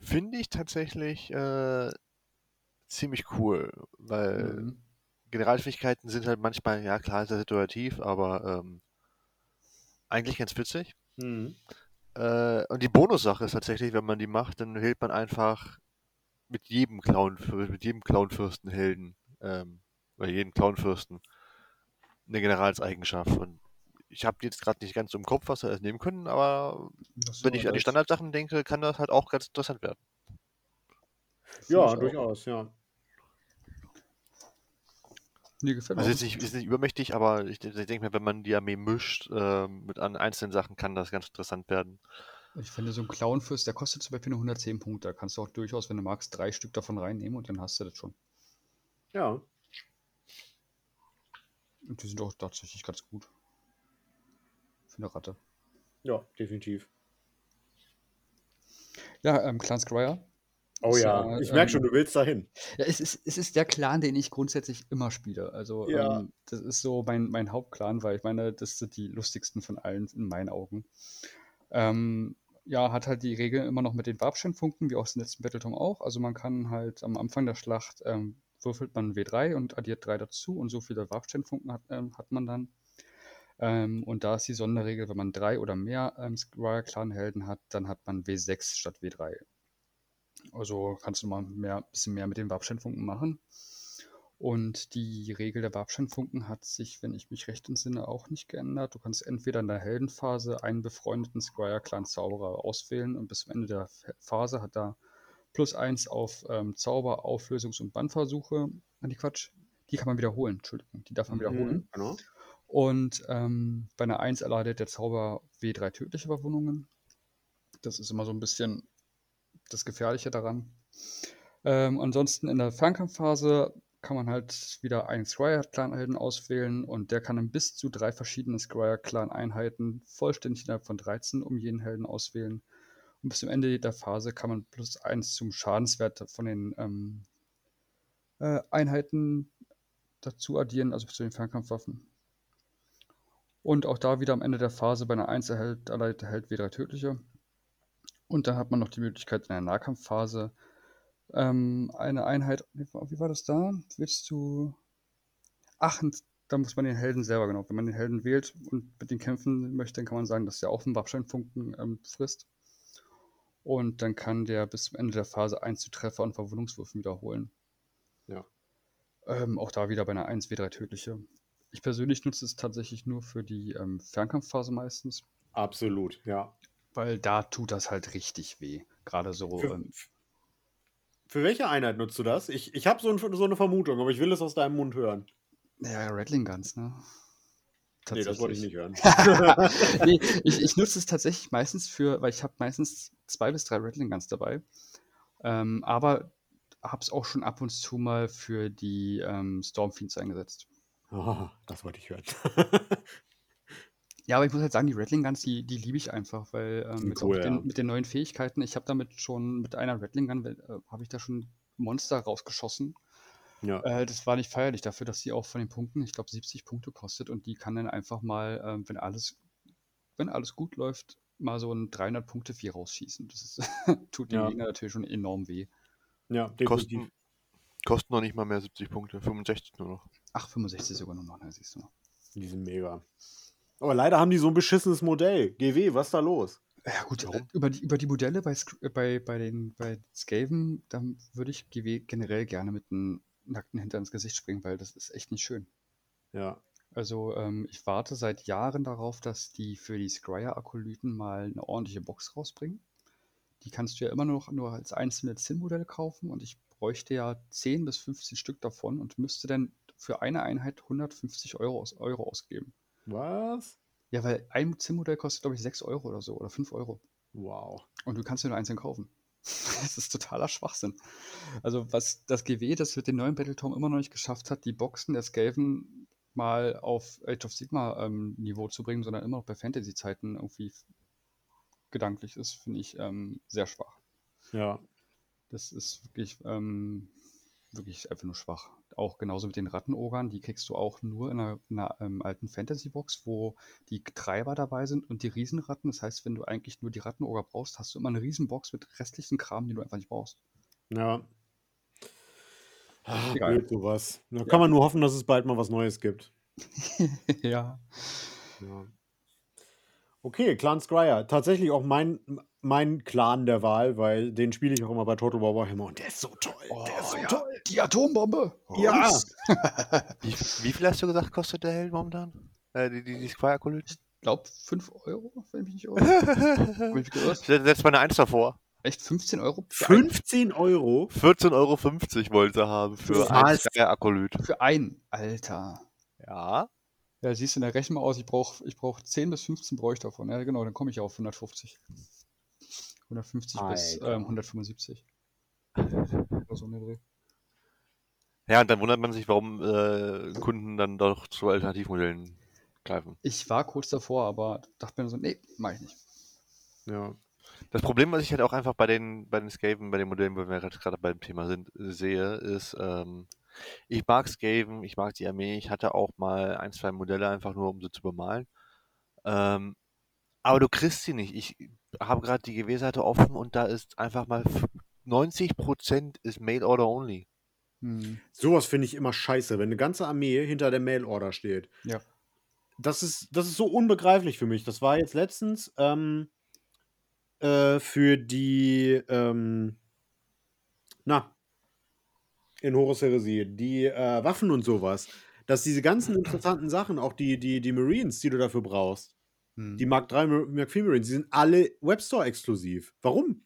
Finde ich tatsächlich äh, ziemlich cool, weil
Mhm.
Generalfähigkeiten sind halt manchmal, ja klar, sehr situativ, aber ähm, eigentlich ganz witzig.
Mhm.
Äh, und die Bonussache ist tatsächlich, wenn man die macht, dann hält man einfach mit jedem Clown, mit jedem Clownfürstenhelden, ähm, oder jedem Clownfürsten eine Generalseigenschaft. Und ich habe jetzt gerade nicht ganz so im Kopf, was wir alles nehmen können, aber
Das
wenn ich an die. Standardsachen denke, kann das halt auch ganz interessant werden.
Ja, durchaus, ja.
Nee, gefällt
Also ist nicht, ist nicht übermächtig, aber ich, ich denke mir, wenn man die Armee mischt ähm, mit an einzelnen Sachen, kann das ganz interessant werden.
Ich finde, so ein Clownfürst, der kostet zum Beispiel nur 110 Punkte. Da kannst du auch durchaus, wenn du magst, drei Stück davon reinnehmen und dann hast du das schon.
Ja.
Und die sind auch tatsächlich ganz gut. Für eine Ratte.
Ja, definitiv.
Ja, ähm, Clan Scryer.
Oh
Ist
ja,
ja,
ich merke schon,
ähm,
du willst dahin.
Ja, es ist, es ist der Clan, den ich grundsätzlich immer spiele. Also,
Ja.
ähm, das ist so mein, mein Hauptclan, weil ich meine, das sind die lustigsten von allen in meinen Augen. Ähm, ja, hat halt die Regel immer noch mit den Warpsteinfunken, wie aus dem letzten Battletome auch. Also man kann halt am Anfang der Schlacht ähm, würfelt man W3 und addiert 3 dazu und so viele Warpsteinfunken hat, ähm, hat man dann. Ähm, und da ist die Sonderregel, wenn man drei oder mehr ähm, Scryer-Clan-Helden hat, dann hat man W6 statt W3. Also kannst du mal mehr, bisschen mehr mit den Warpsteinfunken machen. Und die Regel der Warpsteinfunken hat sich, wenn ich mich recht entsinne, auch nicht geändert. Du kannst entweder in der Heldenphase einen befreundeten Scryer-Clan-Zauberer auswählen und bis zum Ende der Phase hat er plus eins auf ähm, Zauber, Auflösungs- und Bannversuche. Ah, die Quatsch. Die kann man wiederholen, Entschuldigung, die darf man wiederholen.
Mhm, Genau.
Und ähm, bei einer 1 erleidet der Zauber W3 tödliche Überwundungen. Das ist immer so ein bisschen das Gefährliche daran. Ähm, ansonsten in der Fernkampfphase kann man halt wieder einen Scryer-Clan-Helden auswählen und der kann dann bis zu drei verschiedene Scryer-Clan-Einheiten vollständig innerhalb von 13 um jeden Helden auswählen. Und bis zum Ende der Phase kann man plus eins zum Schadenswert von den ähm, äh, Einheiten dazu addieren, also zu den Fernkampfwaffen. Und auch da wieder am Ende der Phase bei einer 1 erhält, Held W3 tödliche. Und dann hat man noch die Möglichkeit in der Nahkampfphase ähm, eine Einheit. Wie war, das da? Willst du. Ach, da muss man den Helden selber, genau. Wenn man den Helden wählt und mit den kämpfen möchte, dann kann man sagen, dass der auch einen Wachsteinfunken ähm, frisst. Und dann kann der bis zum Ende der Phase 1 zu Treffer und Verwundungswürfen wiederholen.
Ja.
Ähm, auch da wieder bei einer 1W3 tödliche. Ich persönlich nutze es tatsächlich nur für die ähm, Fernkampfphase meistens.
Absolut, ja.
Weil da tut das halt richtig weh. Gerade so.
Für,
Ähm,
für welche Einheit nutzt du das? Ich, ich habe so, ein, so eine Vermutung, aber ich will es aus deinem Mund hören.
ja, Rattling Guns, ne?
Nee, das wollte ich nicht hören.
nee, ich, ich nutze es tatsächlich meistens für, weil ich habe meistens zwei bis drei Rattling Guns dabei. Ähm, aber habe es auch schon ab und zu mal für die ähm, Stormfiends eingesetzt.
Oh, das wollte ich hören.
Ja, aber ich muss halt sagen, die Rattling Guns, die, die liebe ich einfach, weil ähm, auch
cool,
mit, den,
ja.
mit den neuen Fähigkeiten, ich habe damit schon mit einer Rattling Gun, äh, habe ich da schon Monster rausgeschossen.
Ja.
Äh, das war nicht feierlich dafür, dass sie auch von den Punkten, ich glaube, 70 Punkte kostet und die kann dann einfach mal, ähm, wenn alles, wenn alles gut läuft, mal so ein 300 Punkte Vieh rausschießen. Das ist, tut dem
Ja.
Gegner natürlich schon enorm weh.
ja, definitiv.
Kosten, kosten noch nicht mal mehr 70 Punkte, 65 nur noch.
Ach, 65 sogar nur noch, ne, siehst du.
Die sind mega. Aber leider haben die so ein beschissenes Modell. GW, was ist da los?
Ja gut,
Warum?
äh, über die, über die Modelle bei, äh, bei, bei den bei Skaven, dann würde ich GW generell gerne mit einem nackten Hintern ins Gesicht springen, weil das ist echt nicht schön.
Ja.
Also ähm, ich warte seit Jahren darauf, dass die für die Scryer-Akolyten mal eine ordentliche Box rausbringen. Die kannst du ja immer noch nur als einzelne Zinn-Modelle kaufen und ich bräuchte ja 10 bis 15 Stück davon und müsste dann für eine Einheit 150 Euro, aus, Euro ausgeben.
Was?
Ja, weil ein Zinn-Modell kostet, glaube ich, 6 Euro oder so oder 5 Euro.
Wow.
Und du kannst dir nur einzeln kaufen. Das ist totaler Schwachsinn. Also, was das GW, das mit den neuen Battletome immer noch nicht geschafft hat, die Boxen der Skaven mal auf Age of Sigma ähm, Niveau zu bringen, sondern immer noch bei Fantasy-Zeiten irgendwie gedanklich ist, finde ich ähm, sehr schwach.
Ja.
Das ist wirklich, ähm, wirklich einfach nur schwach. Auch genauso mit den Rattenogern, die kriegst du auch nur in einer, in einer ähm, alten Fantasy-Box, wo die Treiber dabei sind und die Riesenratten. Das heißt, wenn du eigentlich nur die Rattenoger brauchst, hast du immer eine Riesenbox mit restlichen Kram, den du einfach nicht brauchst.
Ja. Ah,
Egal.
blöd sowas. Da kann man nur hoffen, dass es bald mal was Neues gibt.
ja.
Ja. Okay, Clan Scryer. Tatsächlich auch mein, mein Clan der Wahl, weil den spiele ich auch immer bei Total War Warhammer und der ist so toll. der ist so
Oh, ja.
toll.
Die Atombombe!
Ja.
Wie, wie viel hast du gesagt, kostet der Held momentan? Äh, die, die, die Squire Akolyt?
Ich glaube 5 Euro, wenn ich mich nicht irre.
Setz mal eine Eins davor.
Echt 15 Euro? Für ein,
15 Euro?
14,50 Euro wollte sie haben für ein Akolyt.
für ein. Alter.
Ja.
Ja, siehst du, in der Rechnung mal aus, ich brauche ich brauch 10 bis 15 brauche ich davon. Ja, genau, dann komme ich auf 150. 150 bis
Alter.
ähm, 175. Oder so Dreh.
Ja, und dann wundert man sich, warum äh, Kunden dann doch zu Alternativmodellen greifen.
Ich war kurz davor, aber dachte mir so, nee, mach ich nicht.
Ja.
Das Problem, was ich halt auch einfach bei den, bei den Skaven, bei den Modellen, wo wir gerade beim Thema sind, sehe, ist, ähm, ich mag Skaven, ich mag die Armee, ich hatte auch mal ein, zwei Modelle einfach nur, um sie zu bemalen. Ähm, aber du kriegst sie nicht. Ich habe gerade die GW-Seite offen und da ist einfach mal f- 90% ist Mail Order Only.
Hm.
Sowas finde ich immer scheiße, wenn eine ganze Armee hinter der Mail-Order steht.
Ja.
Das ist, das ist so unbegreiflich für mich. Das war jetzt letztens ähm, äh, für die, ähm, na, in Horus Heresie, die äh, Waffen und sowas. Dass diese ganzen interessanten Sachen, auch die, die, die Marines, die du dafür brauchst,
Hm.
die Mark 3, Mark 4 Marines, die sind alle Webstore exklusiv. Warum?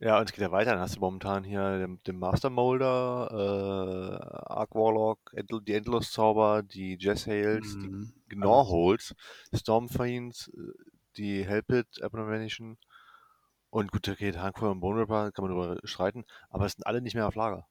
Ja, und es geht ja weiter. Dann hast du momentan hier den, den Master Molder, äh, Arc Warlock, Endl die Endlos-Zauber, die Jess-Hales, die
Hm.
Gnorholes, Stormfiends, äh, die Helpit, Abomination und gut, okay, Handful und Bone Ripper, kann man darüber streiten, aber es sind alle nicht mehr auf Lager.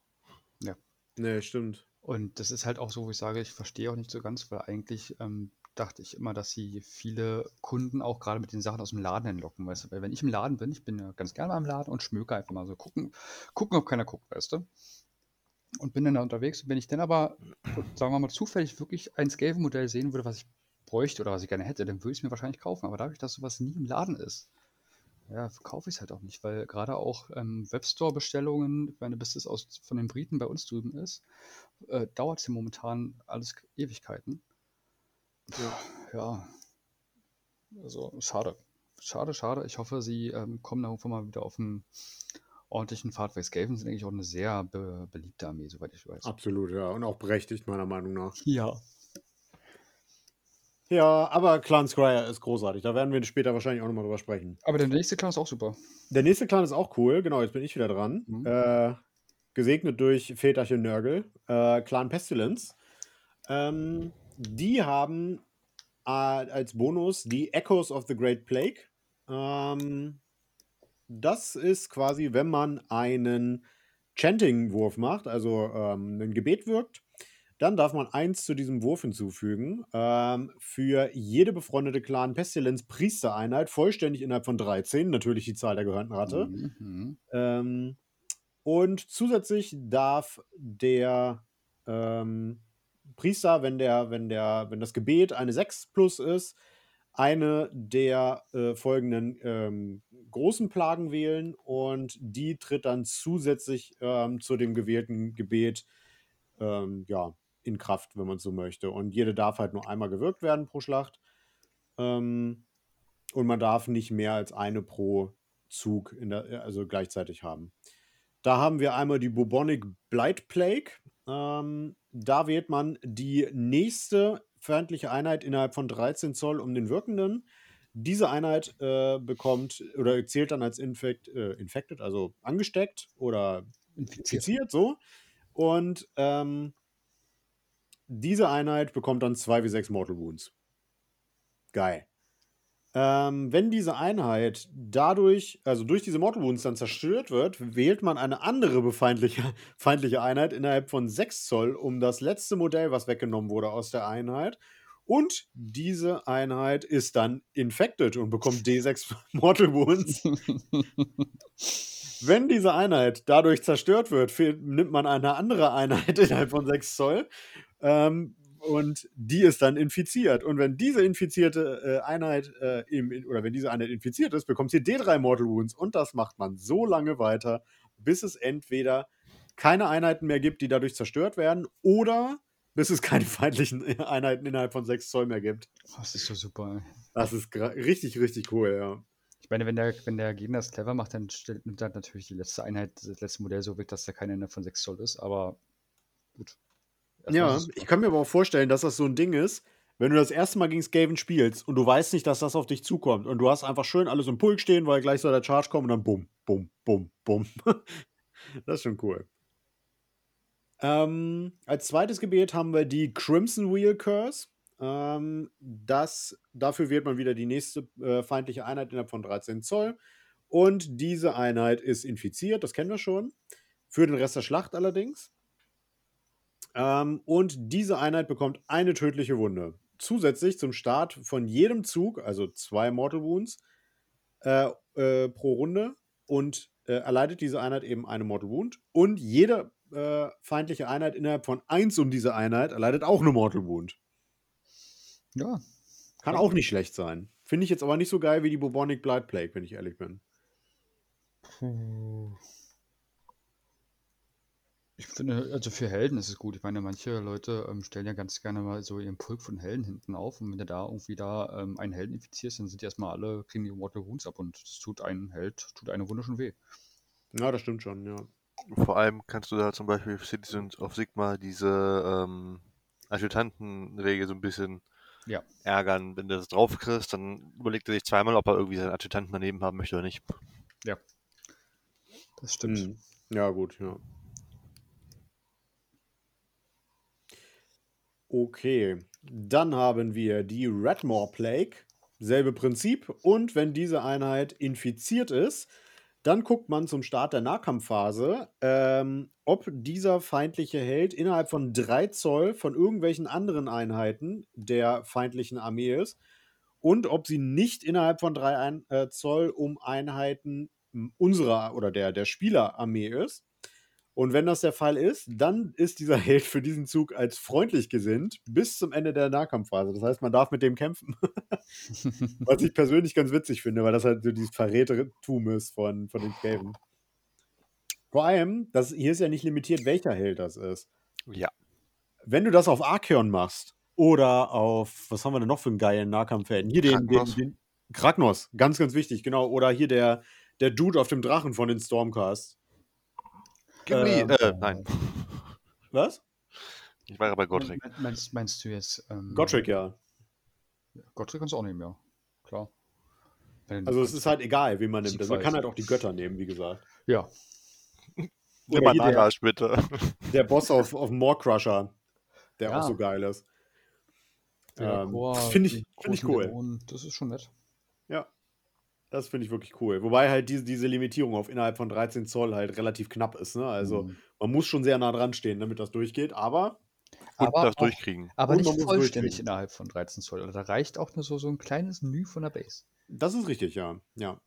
Nee, stimmt.
Und das ist halt auch so, wo ich sage, ich verstehe auch nicht so ganz, weil eigentlich ähm, dachte ich immer, dass sie viele Kunden auch gerade mit den Sachen aus dem Laden entlocken, weißt du? Weil wenn ich im Laden bin, ich bin ja ganz gerne mal im Laden und schmöke einfach mal so, gucken, gucken, ob keiner guckt, weißt du? Und bin dann da unterwegs. Wenn ich dann aber, sagen wir mal, zufällig wirklich ein Skaven-Modell sehen würde, was ich bräuchte oder was ich gerne hätte, dann würde ich es mir wahrscheinlich kaufen. Aber dadurch, dass sowas nie im Laden ist, ja, kaufe ich es halt auch nicht, weil gerade auch ähm, Webstore-Bestellungen, ich meine, bis das aus, von den Briten bei uns drüben ist, äh, dauert es ja momentan alles Ewigkeiten.
Ja.
Ja, also schade. Schade, schade. Ich hoffe, sie ähm, kommen da irgendwann mal wieder auf den, ordentlichen Fahrt, weil Skaven sind eigentlich auch eine sehr be beliebte Armee, soweit ich weiß.
Absolut, ja. Und auch berechtigt, meiner Meinung nach.
Ja.
Ja, aber Clan Scryer ist großartig. Da werden wir später wahrscheinlich auch nochmal drüber sprechen.
Aber der nächste Clan ist auch super.
Der nächste Clan ist auch cool. Genau, jetzt bin ich wieder dran.
Mhm.
Äh, gesegnet durch Väterchen Nörgel. Äh, Clan Pestilence. Ähm, die haben äh, als Bonus die Echoes of the Great Plague. Ähm, das ist quasi, wenn man einen Chanting-Wurf macht, also ähm, ein Gebet wirkt, dann darf man eins zu diesem Wurf hinzufügen. Ähm, für jede befreundete Clan Pestilence Priestereinheit, vollständig innerhalb von 13, natürlich die Zahl der gehörnten Ratte.
Mhm.
Ähm, und zusätzlich darf der ähm, Priester, wenn, der, wenn, der, wenn das Gebet eine 6 plus ist, eine der äh, folgenden ähm, großen Plagen wählen und die tritt dann zusätzlich ähm, zu dem gewählten Gebet ähm, ja, in Kraft, wenn man so möchte. Und jede darf halt nur einmal gewirkt werden pro Schlacht. Ähm, und man darf nicht mehr als eine pro Zug der, also gleichzeitig haben. Da haben wir einmal die Bubonic Blight Plague. Ähm, da wählt man die nächste feindliche Einheit innerhalb von 13 Zoll um den Wirkenden. Diese Einheit äh, bekommt oder zählt dann als infect, äh, infected, also angesteckt oder
Infiziert.
infiziert, so. Und ähm, diese Einheit bekommt dann 2 wie 6 Mortal Wounds. Geil. Ähm, wenn diese Einheit dadurch, also durch diese Mortal Wounds dann zerstört wird, wählt man eine andere befeindliche, feindliche Einheit innerhalb von 6 Zoll um das letzte Modell, was weggenommen wurde aus der Einheit. Und diese Einheit ist dann infected und bekommt D6 Mortal Wounds. Wenn diese Einheit dadurch zerstört wird, nimmt man eine andere Einheit innerhalb von 6 Zoll ähm, und die ist dann infiziert. Und wenn diese infizierte äh, Einheit äh, im, in, oder wenn diese Einheit infiziert ist, bekommt sie D3 Mortal Wounds und das macht man so lange weiter, bis es entweder keine Einheiten mehr gibt, die dadurch zerstört werden, oder bis es keine feindlichen Einheiten innerhalb von 6 Zoll mehr gibt.
Das ist so super. ey.
Das ist richtig, richtig cool, ja.
Ich meine, wenn der, wenn der Gegner es clever macht, dann stellt, nimmt er natürlich die letzte Einheit, das letzte Modell so weg, dass da keine Ende von 6 Zoll ist, aber gut.
Ja, ich kann mir aber auch vorstellen, dass das so ein Ding ist, wenn du das erste Mal gegen Skaven spielst und du weißt nicht, dass das auf dich zukommt und du hast einfach schön alles im Pulk stehen, weil gleich soll der Charge kommen und dann bumm, bumm, bumm, bumm. das ist schon cool. Ähm, als zweites Gebet haben wir die Crimson Wheel Curse. Ähm, das, dafür wählt man wieder die nächste äh, feindliche Einheit innerhalb von 13 Zoll. Und diese Einheit ist infiziert, das kennen wir schon. Für den Rest der Schlacht allerdings. Ähm, und diese Einheit bekommt eine tödliche Wunde. Zusätzlich zum Start von jedem Zug, also zwei Mortal Wounds äh, äh, pro Runde, und äh, erleidet diese Einheit eben eine Mortal Wound. Und jede äh, feindliche Einheit innerhalb von eins um diese Einheit erleidet auch eine Mortal Wound.
Ja,
Kann auch nicht schlecht sein. Finde ich jetzt aber nicht so geil wie die Bubonic Blight Plague, wenn ich ehrlich bin.
Ich finde, also für Helden ist es gut. Ich meine, manche Leute ähm, stellen ja ganz gerne mal so ihren Pulk von Helden hinten auf und wenn du da irgendwie da ähm, einen Helden infizierst, dann sind die erstmal alle, kriegen die Mortal Wounds ab und das tut einen Held, tut eine Wunde schon weh.
Ja, das stimmt schon, ja.
Vor allem kannst du da zum Beispiel für Citizens of Sigma diese ähm, Adjutantenregel so ein bisschen
Ja.
ärgern. Wenn du das drauf kriegst, dann überlegt er sich zweimal, ob er irgendwie seinen Adjutanten daneben haben möchte oder nicht.
Das stimmt.
Mhm. Ja, gut, ja. Okay, dann haben wir die Redmore Plague. Selbe Prinzip. Und wenn diese Einheit infiziert ist, dann guckt man zum Start der Nahkampfphase, ähm, ob dieser feindliche Held innerhalb von 3 Zoll von irgendwelchen anderen Einheiten der feindlichen Armee ist und ob sie nicht innerhalb von 3 ein, äh, Zoll um Einheiten unserer oder der, der Spielerarmee ist. Und wenn das der Fall ist, dann ist dieser Held für diesen Zug als freundlich gesinnt bis zum Ende der Nahkampfphase. Das heißt, man darf mit dem kämpfen. Was ich persönlich ganz witzig finde, weil das halt so dieses Verrätertum ist von, von den Skaven. Vor allem, das, hier ist ja nicht limitiert, welcher Held das ist.
Ja.
Wenn du das auf Archeon machst oder auf, was haben wir denn noch für einen geilen Nahkampfhelden? Hier den, den,
Kragnos.
den Kragnos, ganz, ganz wichtig, genau. Oder hier der, der Dude auf dem Drachen von den Stormcasts.
Gimli,
Ähm,
äh, nein.
Was?
Ich war ja bei Gottrick.
Me- Meinst, meinst du jetzt. Ähm,
Gottrick, ja.
Gottrick kannst du auch nehmen, ja. Klar. Wenn
Also es ist halt egal, wen man nimmt. Also man kann halt auch die Götter nehmen, wie gesagt.
Ja.
Nimm mal Nagash, bitte.
Der Boss auf, auf More Crusher, der
Ja.
auch so geil ist. Ähm,
Chor,
das finde ich, find ich cool.
Dämonen, das ist schon nett.
Das finde ich wirklich cool. Wobei halt diese, diese Limitierung auf innerhalb von 13 Zoll halt relativ knapp ist. Ne? Also
Mhm.
man muss schon sehr nah dran stehen, damit das durchgeht. Aber
Und
Aber
das
auch-
durchkriegen.
Aber
Und
nicht vollständig innerhalb von 13 Zoll. Also da reicht auch nur so, so ein kleines Menü von der Base.
das ist richtig, ja. ja.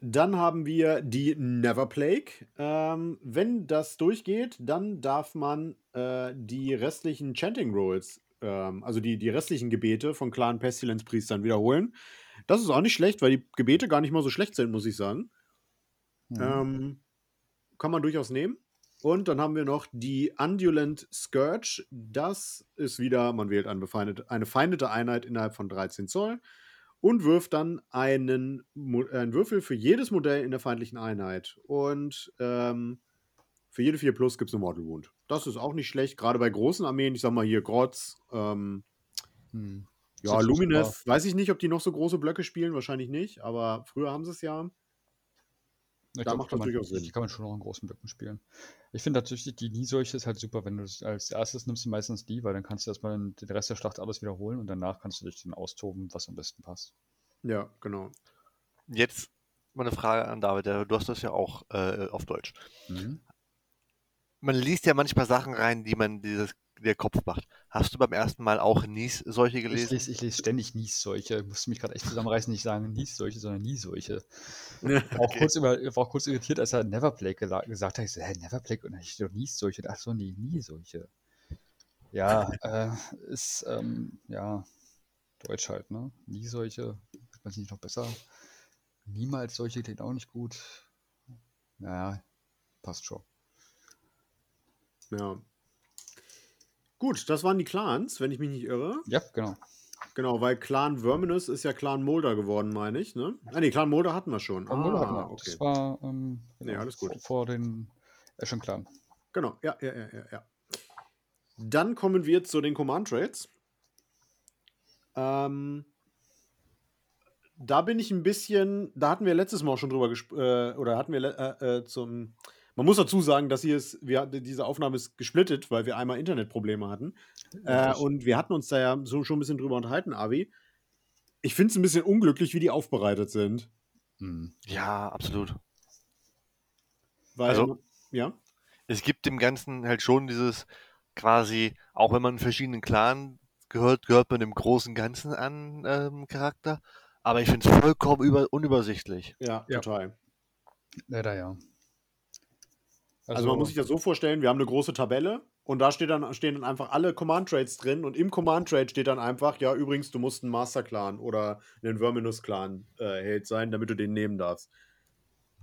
Dann haben wir die Never Plague. Ähm, wenn das durchgeht, dann darf man äh, die restlichen Chanting Rolls, ähm, also die, die restlichen Gebete von Clan Pestilence Priestern wiederholen. Das ist auch nicht schlecht, weil die Gebete gar nicht mal so schlecht sind, muss ich sagen.
Mhm.
Ähm, kann man durchaus nehmen. Und dann haben wir noch die Undulent Scourge. Das ist wieder, man wählt eine, befeindete, eine feindete Einheit innerhalb von 13 Zoll und wirft dann einen, einen Würfel für jedes Modell in der feindlichen Einheit. Und ähm, für jede 4 Plus gibt es eine Mortal Wound. Das ist auch nicht schlecht, gerade bei großen Armeen. Ich sag mal hier Grotz, ähm,
Hm.
Ja, Lumineth, weiß ich nicht, ob die noch so große Blöcke spielen, wahrscheinlich nicht, aber früher haben sie es ja.
Ich
Da
glaub,
macht
kann
das
man,
durchaus Sinn.
Die kann man schon noch in großen Blöcken spielen. Ich finde tatsächlich, die Nie-Seuche ist halt super, wenn du das als erstes nimmst, du meistens die, weil dann kannst du erstmal den, Rest der Schlacht alles wiederholen und danach kannst du dich dann austoben, was am besten passt.
Ja, genau.
Jetzt mal eine Frage an David. Du hast das ja auch äh, auf Deutsch.
Mhm.
Man liest ja manchmal Sachen rein, die man dieses, der Kopf macht. Hast du beim ersten Mal auch Nies solche
Ich
gelesen?
lese, ich lese ständig Nie-Seuche. Ich musste mich gerade echt zusammenreißen, nicht sagen Nie-Seuche, sondern Nie-Seuche. War auch,
Okay.
kurz über, war auch kurz irritiert, als er Neverplague gela- gesagt hat. Ich so, hä, Neverplague? Und dann steht doch Nie-Seuche. Ach so, nee, Nie-Seuche. Ja, äh, ist, ähm, ja, Deutsch halt, ne? Nie-Seuche. Wird man sich nicht noch besser? Niemals solche klingt auch nicht gut. Naja, passt schon.
Ja. Gut, das waren die Clans, wenn ich mich nicht irre.
Ja, genau.
Genau, weil Clan Verminus ist ja Clan Mulder geworden, meine ich, ne? Ah, nee, Clan Mulder hatten wir schon.
Von Mulder hatten
ah,
wir.
okay.
Das war, ähm,
Nee, alles gut.
Vor, den Ashen Clan.
Genau, ja, ja, ja, ja, ja. Dann kommen wir zu den Command Trades. Ähm, da bin ich ein bisschen, da hatten wir letztes Mal auch schon drüber gesprochen, äh, oder hatten wir äh, äh, zum, man muss dazu sagen, dass hier ist, wir, diese Aufnahme ist gesplittet, weil wir einmal Internetprobleme hatten. Äh, und wir hatten uns da ja so schon ein bisschen drüber unterhalten, Avi. Ich finde es ein bisschen unglücklich, wie die aufbereitet sind.
Mhm.
Ja, absolut.
Weil,
Also-
ja,
Es gibt dem Ganzen halt schon dieses quasi, auch wenn man verschiedenen Clan gehört, gehört man dem großen Ganzen an ähm, Charakter. Aber ich finde es vollkommen über, unübersichtlich.
ja,
Ja.
total.
Leider ja.
Also, man muss sich das so vorstellen, wir haben eine große Tabelle und da steht dann, stehen dann einfach alle Command Trades drin und im Command Trade steht dann einfach, ja, übrigens, du musst ein Master Clan oder einen Verminus Clan äh, Held sein, damit du den nehmen darfst.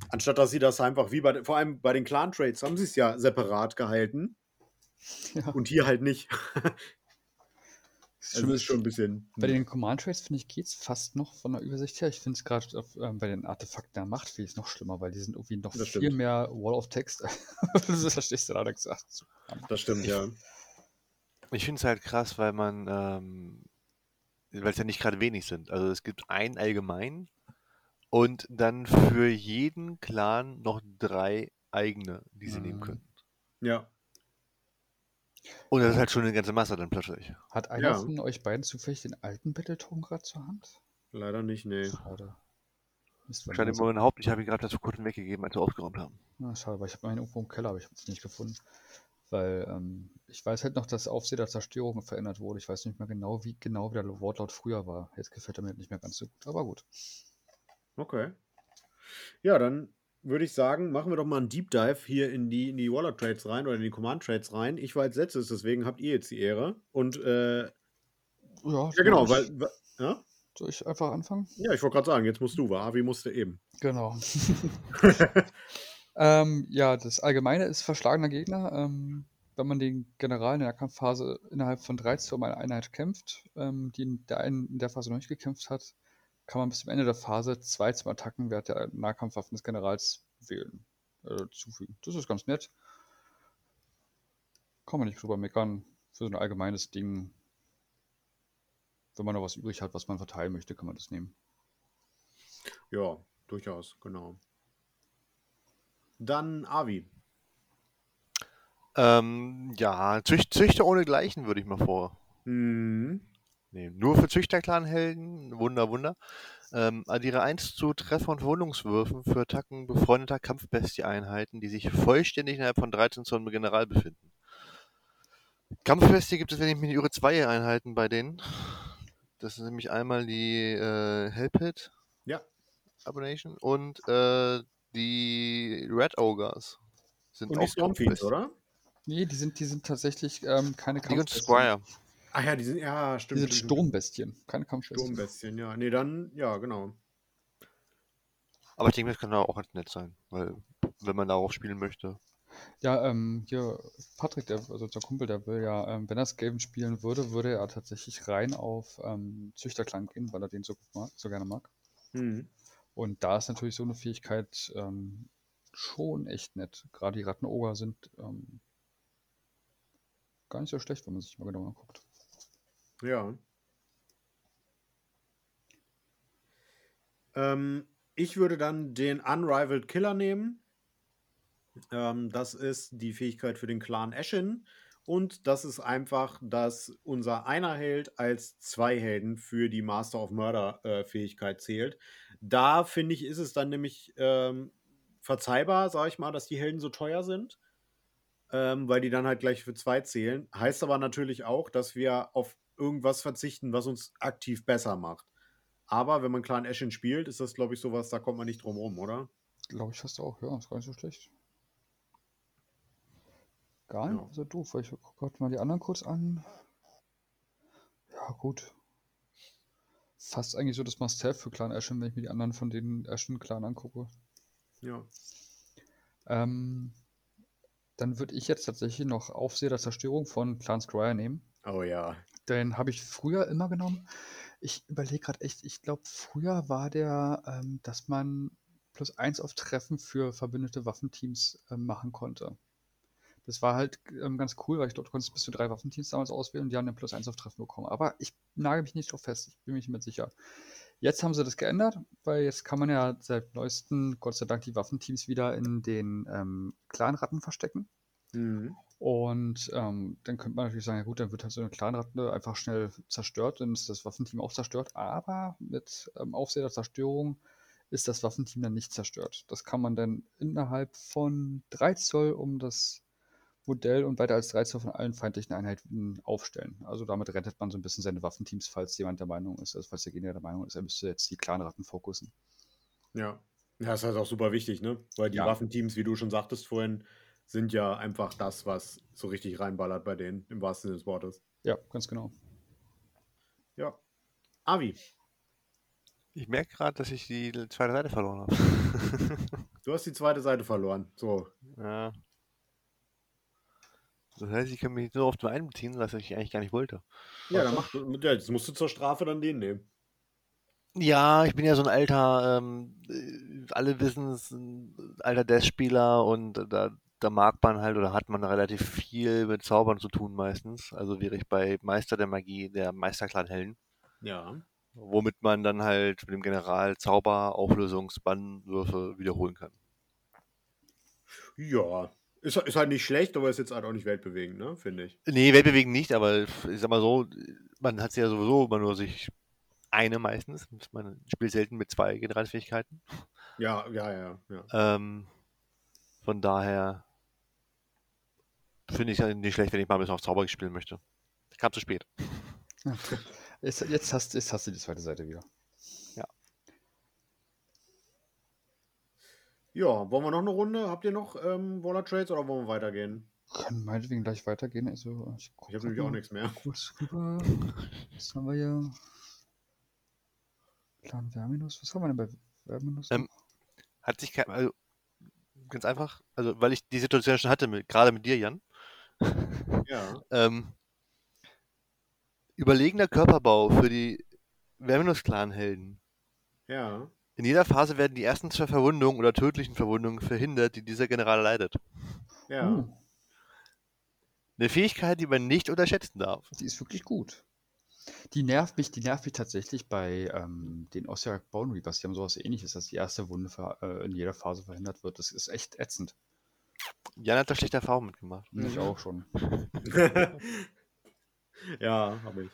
Anstatt dass sie das einfach wie bei, den- vor allem bei den Clan Trades haben sie es ja separat gehalten
Ja.
und hier halt nicht. Also ist schon ein bisschen.
Bei den Command Trades finde ich geht es fast noch von der Übersicht her. Ich finde es gerade ähm, bei den Artefakten der Macht finde ich es noch schlimmer, weil die sind irgendwie noch
Das
viel
stimmt.
mehr Wall of Text. das verstehst du gerade gesagt.
Das stimmt, ja.
Ich finde es halt krass, weil man, ähm, weil es ja nicht gerade wenig sind. Also es gibt einen allgemein und dann für jeden Clan noch drei eigene, die sie nehmen
Mhm.
können.
Ja.
Und das ist halt schon eine ganze Masse dann plötzlich.
Hat einer
Ja.
von euch beiden zufällig den alten Battletome gerade zur Hand?
Leider nicht, nee.
Schade.
Scheint
der
immer mein Haupt, ich habe ihn gerade erst vor kurzem weggegeben, als wir aufgeräumt haben.
Na, schade, weil ich habe meinen irgendwo im Keller, aber ich habe es nicht gefunden. Weil ähm, ich weiß halt noch, dass Aufseher der Zerstörung verändert wurde. Ich weiß nicht mehr genau, wie genau der Wortlaut früher war. Jetzt gefällt er mir nicht mehr ganz so gut, aber gut.
Okay. Ja, dann würde ich sagen, machen wir doch mal einen Deep Dive hier in die, in die Waller Trades rein oder in die Command Trades rein. Ich war als letztes, deswegen habt ihr jetzt die Ehre. Und äh, ja,
Ja,
genau, weil,
ich,
weil ja?
soll ich einfach anfangen?
ja, ich wollte gerade sagen, jetzt musst du, war Avi musste eben.
Genau. ähm, ja, das Allgemeine ist verschlagener Gegner. Ähm, wenn man den General in der Kampfphase innerhalb von 13 um eine Einheit kämpft, ähm, die in der, einen, in der Phase noch nicht gekämpft hat, kann man bis zum Ende der Phase zwei zum Attackenwert der Nahkampfwaffen des Generals wählen. Äh, zufügen. Das ist ganz nett. Kann man nicht drüber meckern. Für so ein allgemeines Ding. Wenn man noch was übrig hat, was man verteilen möchte, kann man das nehmen.
Ja, durchaus, genau. Dann Avi.
Ähm, ja, Zücht, Züchter ohne Gleichen würde ich mal vor.
Mhm.
Nee, nur für Züchterclan-Helden, Wunder, Wunder. Ähm, addiere 1 zu Treffer- und Verwundungswürfen für Attacken befreundeter Kampfbestie-Einheiten, die sich vollständig innerhalb von 13 Zonen im General befinden. Kampfbestie gibt es, wenn ich mich nicht irre, zwei Einheiten bei denen. Das ist nämlich einmal die äh, Hellpit
Ja.
Abomination und äh, die Red Ogres. Sind
Und die Stormfiends, oder?
Nee, die sind, die sind tatsächlich ähm, keine
Die und. Squire.
Ach ja, die sind, ja,
Die
stimmt.
sind
stimmt,
Sturmbestien, keine Kampfbestien.
Sturmbestien, ja. Nee, dann, ja, genau.
Aber ich denke, das kann auch ganz nett sein, weil wenn man darauf spielen möchte.
Ja, ähm, hier, Patrick, der, also unser Kumpel, der will ja, ähm, wenn er Skaven spielen würde, würde er tatsächlich rein auf ähm, Züchterklang gehen, weil er den so, mag, so gerne mag.
Mhm.
Und da ist natürlich so eine Fähigkeit ähm, schon echt nett. Gerade die Rattenoger sind ähm, gar nicht so schlecht, wenn man sich mal genau anguckt.
Ja. Ähm, ich würde dann den Unrivaled Killer nehmen. Ähm, das ist die Fähigkeit für den Clan Ashen. Und das ist einfach, dass unser einer Held als zwei Helden für die Master of Murder äh, Fähigkeit zählt. Da finde ich, ist es dann nämlich ähm, verzeihbar, sage ich mal, dass die Helden so teuer sind ähm, weil die dann halt gleich für zwei zählen. Heißt aber natürlich auch, dass wir auf irgendwas verzichten, was uns aktiv besser macht. Aber wenn man Clan Ashen spielt, ist das, glaube ich, sowas, da kommt man nicht drum rum, oder?
Glaube ich fast auch, ja, ist gar nicht so schlecht. Gar nicht
Ja.
so doof, weil ich gucke gerade mal die anderen kurz an. Ja, gut. Fast eigentlich so das Must-Have für Clan Ashen, wenn ich mir die anderen von den Ashen-Clan angucke.
Ja.
Ähm, dann würde ich jetzt tatsächlich noch Aufseher der Zerstörung von Clan Squire nehmen.
Oh ja.
Den habe ich früher immer genommen. Ich überlege gerade echt, ich glaube, früher war der, ähm, dass man plus eins auf Treffen für verbündete Waffenteams ähm, machen konnte. Das war halt ähm, ganz cool, weil ich dort konntest bis zu drei Waffenteams damals auswählen und die haben dann plus eins auf Treffen bekommen. Aber ich nagel mich nicht drauf fest, ich bin mir nicht mehr sicher. Jetzt haben sie das geändert, weil jetzt kann man ja seit neuestem, Gott sei Dank, die Waffenteams wieder in den ähm, Clanratten verstecken.
Mhm.
Und ähm, dann könnte man natürlich sagen, ja gut, dann wird halt so eine Clanratte einfach schnell zerstört, dann ist das Waffenteam auch zerstört. Aber mit ähm, Aufseher der Zerstörung ist das Waffenteam dann nicht zerstört. Das kann man dann innerhalb von 3 Zoll um das Modell und weiter als 3 Zoll von allen feindlichen Einheiten aufstellen. Also damit rettet man so ein bisschen seine Waffenteams, falls jemand der Meinung ist, also falls der Gegner der Meinung ist, er müsste jetzt die Clanratten fokussen.
Ja. Ja, das ist halt auch super wichtig, ne? Weil die
Ja.
Waffenteams, wie du schon sagtest vorhin, sind ja einfach das, was so richtig reinballert bei denen, im wahrsten Sinne des Wortes.
Ja, ganz genau.
Ja. Avi,
Ich merke gerade, dass ich die zweite Seite verloren habe.
du hast die zweite Seite verloren. So.
ja. Das heißt, ich kann mich nur auf den einen beziehen, was ich eigentlich gar nicht wollte.
Ja, dann mach, ja, jetzt musst du zur Strafe dann den nehmen.
Ja, ich bin ja so ein alter, ähm, äh, alle wissen es, ein alter Death-Spieler und da, da mag man halt oder hat man relativ viel mit Zaubern zu tun meistens. Also wäre ich bei Meister der Magie, der Meisterclan-Helden,
Ja.
womit man dann halt mit dem General Zauber, Auflösungs-, Bannwürfe wiederholen kann.
Ja. Ist, ist halt nicht schlecht, aber ist jetzt halt auch nicht weltbewegend, ne? Finde ich.
Nee, Weltbewegen nicht, aber ich sag mal so, man hat ja sowieso immer nur sich eine meistens. Man spielt selten mit zwei Generalfähigkeiten.
Ja, ja, ja, ja.
Ähm, von daher finde ich nicht schlecht, wenn ich mal ein bisschen auf Zauber spielen möchte. Ich kam zu spät.
Jetzt, jetzt, hast, jetzt hast du die zweite Seite wieder.
Ja, wollen wir noch eine Runde? Habt ihr noch ähm, Waller Trades oder wollen wir weitergehen?
Können meinetwegen gleich weitergehen. Also, ich
Ich habe nämlich auch nichts mehr.
Kurz rüber. Was haben wir hier? Plan Verminus. Was haben wir denn bei Verminus?
Ähm, Hat sich kein, also, ganz einfach, also weil ich die Situation schon hatte, mit, gerade mit dir, Jan.
Ja.
Ähm, überlegener Körperbau für die Verminus-Clan-Helden.
Ja.
In jeder Phase werden die ersten zwei Verwundungen oder tödlichen Verwundungen verhindert, die dieser General leidet.
Ja.
Uh,
Eine Fähigkeit, die man nicht unterschätzen darf.
die ist wirklich gut. Die nervt mich, die nervt mich tatsächlich bei ähm, den Ossiarch Bone Reapers. Die haben sowas ähnliches, dass die erste Wunde äh, in jeder Phase verhindert wird. Das ist echt ätzend.
Jan hat da schlechte Erfahrungen mitgemacht.
Ich
Mhm.
auch schon.
ja, habe ich.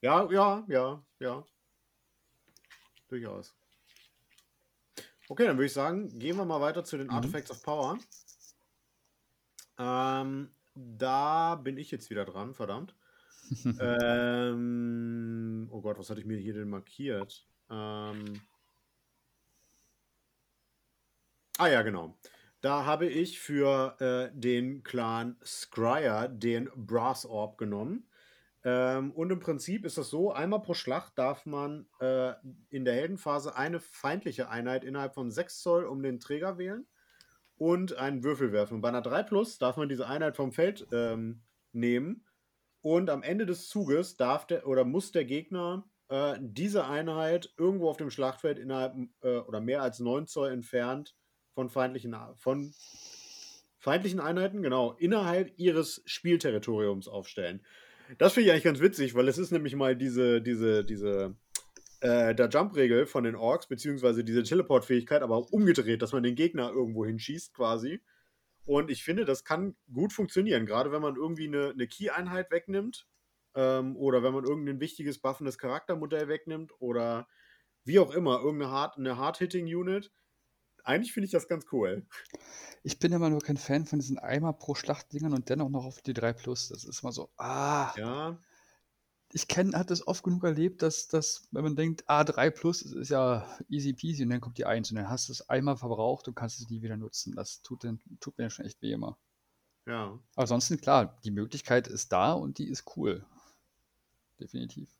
Ja, ja, ja, ja. Durchaus. Okay, dann würde ich sagen, gehen wir mal weiter zu den
Mhm.
Artifacts of Power. Ähm, da bin ich jetzt wieder dran, verdammt. ähm, oh Gott, was hatte ich mir hier denn markiert? Ähm, ah ja, genau. Da habe ich für äh, den Clan Scryer den Brass Orb genommen. Ähm, und im Prinzip ist das so, einmal pro Schlacht darf man äh, in der Heldenphase eine feindliche Einheit innerhalb von 6 Zoll um den Träger wählen und einen Würfel werfen. Bei einer 3 Plus darf man diese Einheit vom Feld ähm, nehmen und am Ende des Zuges darf der oder muss der Gegner äh, diese Einheit irgendwo auf dem Schlachtfeld innerhalb äh, oder mehr als 9 Zoll entfernt von feindlichen, von feindlichen Einheiten, genau, innerhalb ihres Spielterritoriums aufstellen. Das finde ich eigentlich ganz witzig, weil es ist nämlich mal diese, diese, diese äh, der Jump-Regel von den Orks, beziehungsweise diese Teleport-Fähigkeit, aber umgedreht, dass man den Gegner irgendwo hinschießt quasi. Und ich finde, das kann gut funktionieren, gerade wenn man irgendwie eine, eine Key-Einheit wegnimmt ähm, oder wenn man irgendein wichtiges buffendes Charaktermodell wegnimmt oder wie auch immer, irgendeine Hard, eine Hard-Hitting-Unit. Eigentlich finde ich das ganz cool.
Ich bin immer nur kein Fan von diesen Eimer pro Schlachtdingern und dennoch noch auf die 3 Plus. Das ist immer so, ah,
Ja,
ich kenne, hat es oft genug erlebt, dass, dass wenn man denkt, ah, 3 Plus ist ja easy peasy und dann kommt die 1 und dann hast du es einmal verbraucht und kannst es nie wieder nutzen. Das tut, den, tut mir schon echt weh immer.
ja.
Aber ansonsten, klar, die Möglichkeit ist da und die ist cool. Definitiv.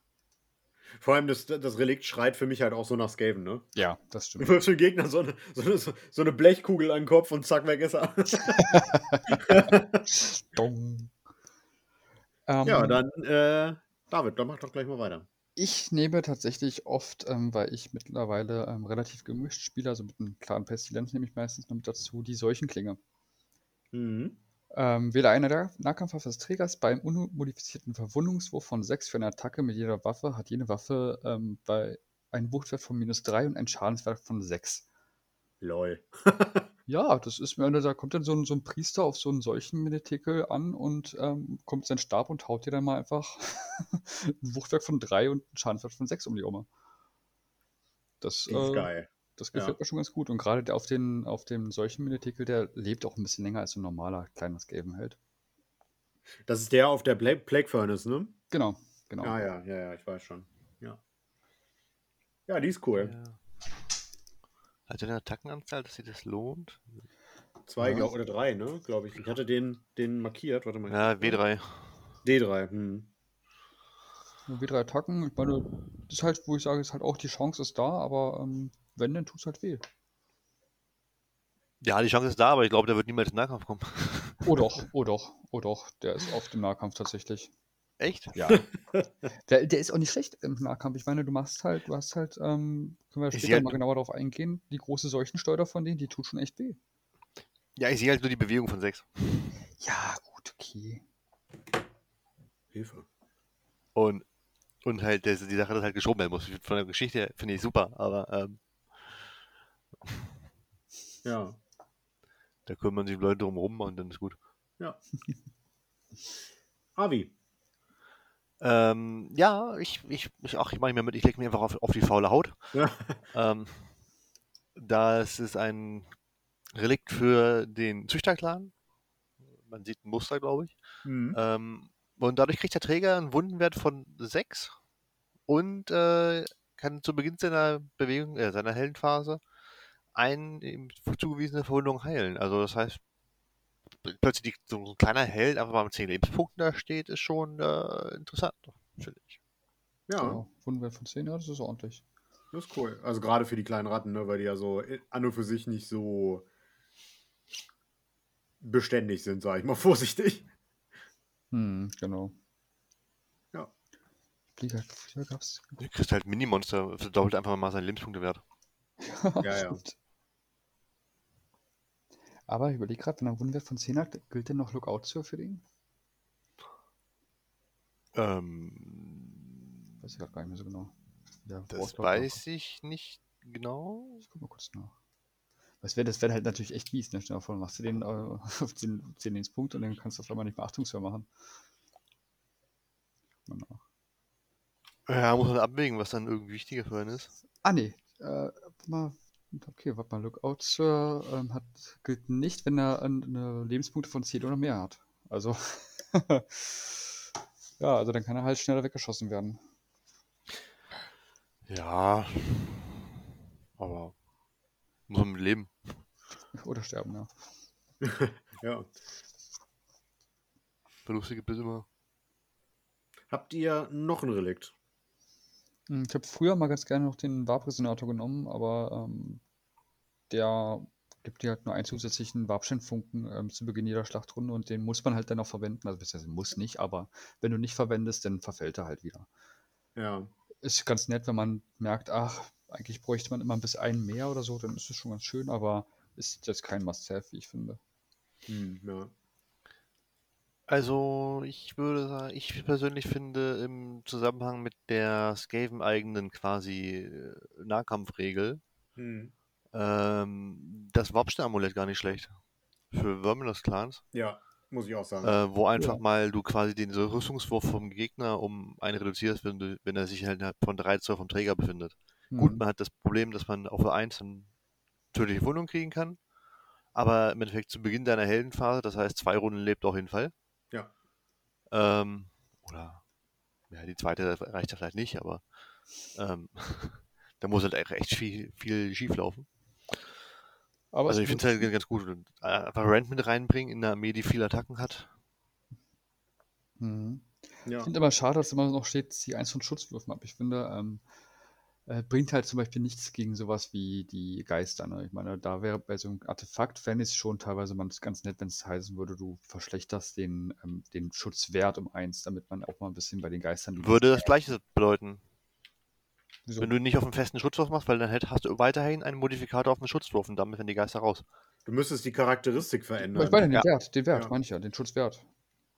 Vor allem das, das Relikt schreit für mich halt auch so nach Skaven, ne?
Ja, das
Du
stimmt.
wirfst dem Gegner so eine, so, eine, so eine Blechkugel an den Kopf und zack, weg ist er.
Dong. Ähm,
ja, dann, äh, David, dann mach doch gleich mal weiter.
Ich nehme tatsächlich oft, ähm, weil ich mittlerweile ähm, relativ gemischt spiele, also mit einem klaren Pestilenz nehme ich meistens noch mit dazu, die Seuchenklinge.
Mhm.
Ähm, wähle eine der Nahkampfwaffe des Trägers beim unmodifizierten Verwundungswurf von 6 für eine Attacke mit jeder Waffe, hat jede Waffe ähm, bei einen Wuchtwert von minus 3 und einen Schadenswert von 6.
Lol.
Ja, das ist mir, da kommt dann so ein, so ein Priester auf so einen solchen Meditikel an und ähm, kommt sein Stab und haut dir dann mal einfach ein Wuchtwerk von 3 und einen Schadenswert von 6 um die Oma. Das,
Die ist
äh,
geil.
Das gefällt
Ja.
mir schon ganz gut. Und gerade der auf den, auf dem solchen Meditikel, der lebt auch ein bisschen länger als ein normaler kleiner Skavenheld.
Das ist der auf der Pla Plague Furnace, ne?
Genau, genau.
Ah ja, ja, ja, ich weiß schon. Ja. Ja, die ist cool.
Ja. Hat er eine Attackenanzahl, dass sich das lohnt?
Zwei
Ja.
glaub, oder drei, ne? Glaube ich. Ich hatte den, den markiert. Warte mal.
Ja, W3.
D3. Hm.
Nur W3 Attacken, ich meine, das ist halt, wo ich sage, ist halt auch die Chance ist da, aber ähm, wenn, dann tut es halt weh.
Ja, die Chance ist da, aber ich glaube, der wird niemals in den Nahkampf kommen.
Oh doch, oh doch, oh doch, der ist auf dem Nahkampf tatsächlich.
Echt?
Ja. der, der ist auch nicht schlecht im Nahkampf. Ich meine, du machst halt, du hast halt, ähm, können wir später
halt-
mal genauer darauf eingehen, die große Seuchensteuer von denen, die tut schon echt weh.
Ja, ich sehe halt nur die Bewegung von 6.
Ja, gut, okay.
Hilfe.
Und, und halt das, die Sache, dass halt geschoben werden muss. Von der Geschichte her finde ich super, aber ähm,
Ja.
da kümmern sich die Leute drum rum und dann ist gut.
Ja. Avi.
Ähm, ja, ich, ich, ich, ach, ich mache mehr mit, ich lege mir einfach auf, auf die faule Haut.
Ja.
Ähm, das ist ein Relikt für den Züchterclan. Man sieht ein Muster, glaube ich.
Mhm.
Ähm, und dadurch kriegt der Träger einen Wundenwert von 6 und äh, kann zu Beginn seiner Bewegung, äh, seiner Heldenphase einen ihm zugewiesene Verwundung heilen. Also das heißt, plötzlich die, so ein kleiner Held einfach mal mit 10 Lebenspunkten da steht, ist schon äh, interessant, finde ich.
Ja,
Ja. Wundenwert von 10, ja, das ist ordentlich.
das ist cool. Also gerade für die kleinen Ratten, ne, weil die ja so i- an und für sich nicht so beständig sind, sage ich mal vorsichtig.
Hm, genau.
Ja.
Liga. Früher gab's.
Du kriegst halt Mini-Monster, verdoppelt einfach mal seinen Lebenspunktewert.
Ja, ja.
Stimmt. Aber ich überlege gerade, wenn er einen Wundenwert von 10 hat, gilt denn noch Lookout Sir für den?
Ähm,
Weiß ich gerade gar nicht mehr so genau. Ja,
das weiß ich nicht genau.
Ich guck mal kurz nach. Das wäre das halt natürlich echt mies, ne? Stell dir vor, machst du den äh, auf 10, 10 ins Punkt und dann kannst du auf einmal nicht mehr Achtungshör machen. Guck mal nach.
Ja, muss man abwägen, was dann irgendwie wichtiger für einen ist.
Ah, nee. Äh, mal. Okay, warte mal. Lookout Sir ähm, hat, gilt nicht, wenn er eine Lebenspunkte von 10 oder mehr hat. Also. ja, also dann kann er halt schneller weggeschossen werden.
Ja. Aber muss man mit leben.
Oder sterben, ja.
ja.
Verluste gibt es immer.
Habt ihr noch ein Relikt?
Hm, Ich habe früher mal ganz gerne noch den Warp-Resonator genommen, aber ähm, der gibt dir halt nur einen zusätzlichen Warpscheinfunken ähm, zu Beginn jeder Schlachtrunde und den muss man halt dann auch verwenden. Also, beziehungsweise muss nicht, aber wenn du nicht verwendest, dann verfällt er halt wieder.
Ja.
Ist ganz nett, wenn man merkt, ach, eigentlich bräuchte man immer ein bisschen einen mehr oder so, dann ist es schon ganz schön, aber ist jetzt kein Must-Have, wie ich finde.
Hm, ja.
Also, ich würde sagen, ich persönlich finde im Zusammenhang mit der Skaven-eigenen quasi äh, Nahkampfregel
Hm.
ähm, das Warpstein-Amulett gar nicht schlecht. Für Verminous-Clans.
Ja, muss ich auch sagen.
Äh, wo einfach
Ja.
mal du quasi den Rüstungswurf vom Gegner um einen reduzierst, wenn, du, wenn er sich halt von 3 Zoll vom Träger befindet. Gut,
Mhm.
man hat das Problem, dass man auf der 1 dann tödliche Wundung kriegen kann. Aber im Endeffekt zu Beginn deiner Heldenphase, das heißt zwei Runden lebt auf jeden Fall.
Ja.
Ähm, oder ja, die zweite reicht ja vielleicht nicht, aber ähm, da muss halt echt viel, viel schief laufen.
Aber
Also ich finde es halt ganz gut. Und einfach Rand mit reinbringen in eine Armee, die viele Attacken hat.
Mhm.
ja.
Ich finde immer schade, dass immer noch steht, zieh eins von Schutzwürfen ab. Ich finde, ähm, äh, bringt halt zum Beispiel nichts gegen sowas wie die Geister. Ne? Ich meine, da wäre bei so einem Artefakt, fände ich es schon teilweise mal ganz nett, wenn es heißen würde, du verschlechterst den, ähm, den Schutzwert um eins, damit man auch mal ein bisschen bei den Geistern.
Würde das gleiche bedeuten.
Wieso?
Wenn du nicht auf einen festen Schutzwurf machst, weil dann hast du weiterhin einen Modifikator auf den Schutzwurf und damit werden die Geister raus.
Du müsstest die Charakteristik verändern.
ich meine den
Ja.
Wert, den Wert,
Ja.
meine ich ja, den Schutzwert.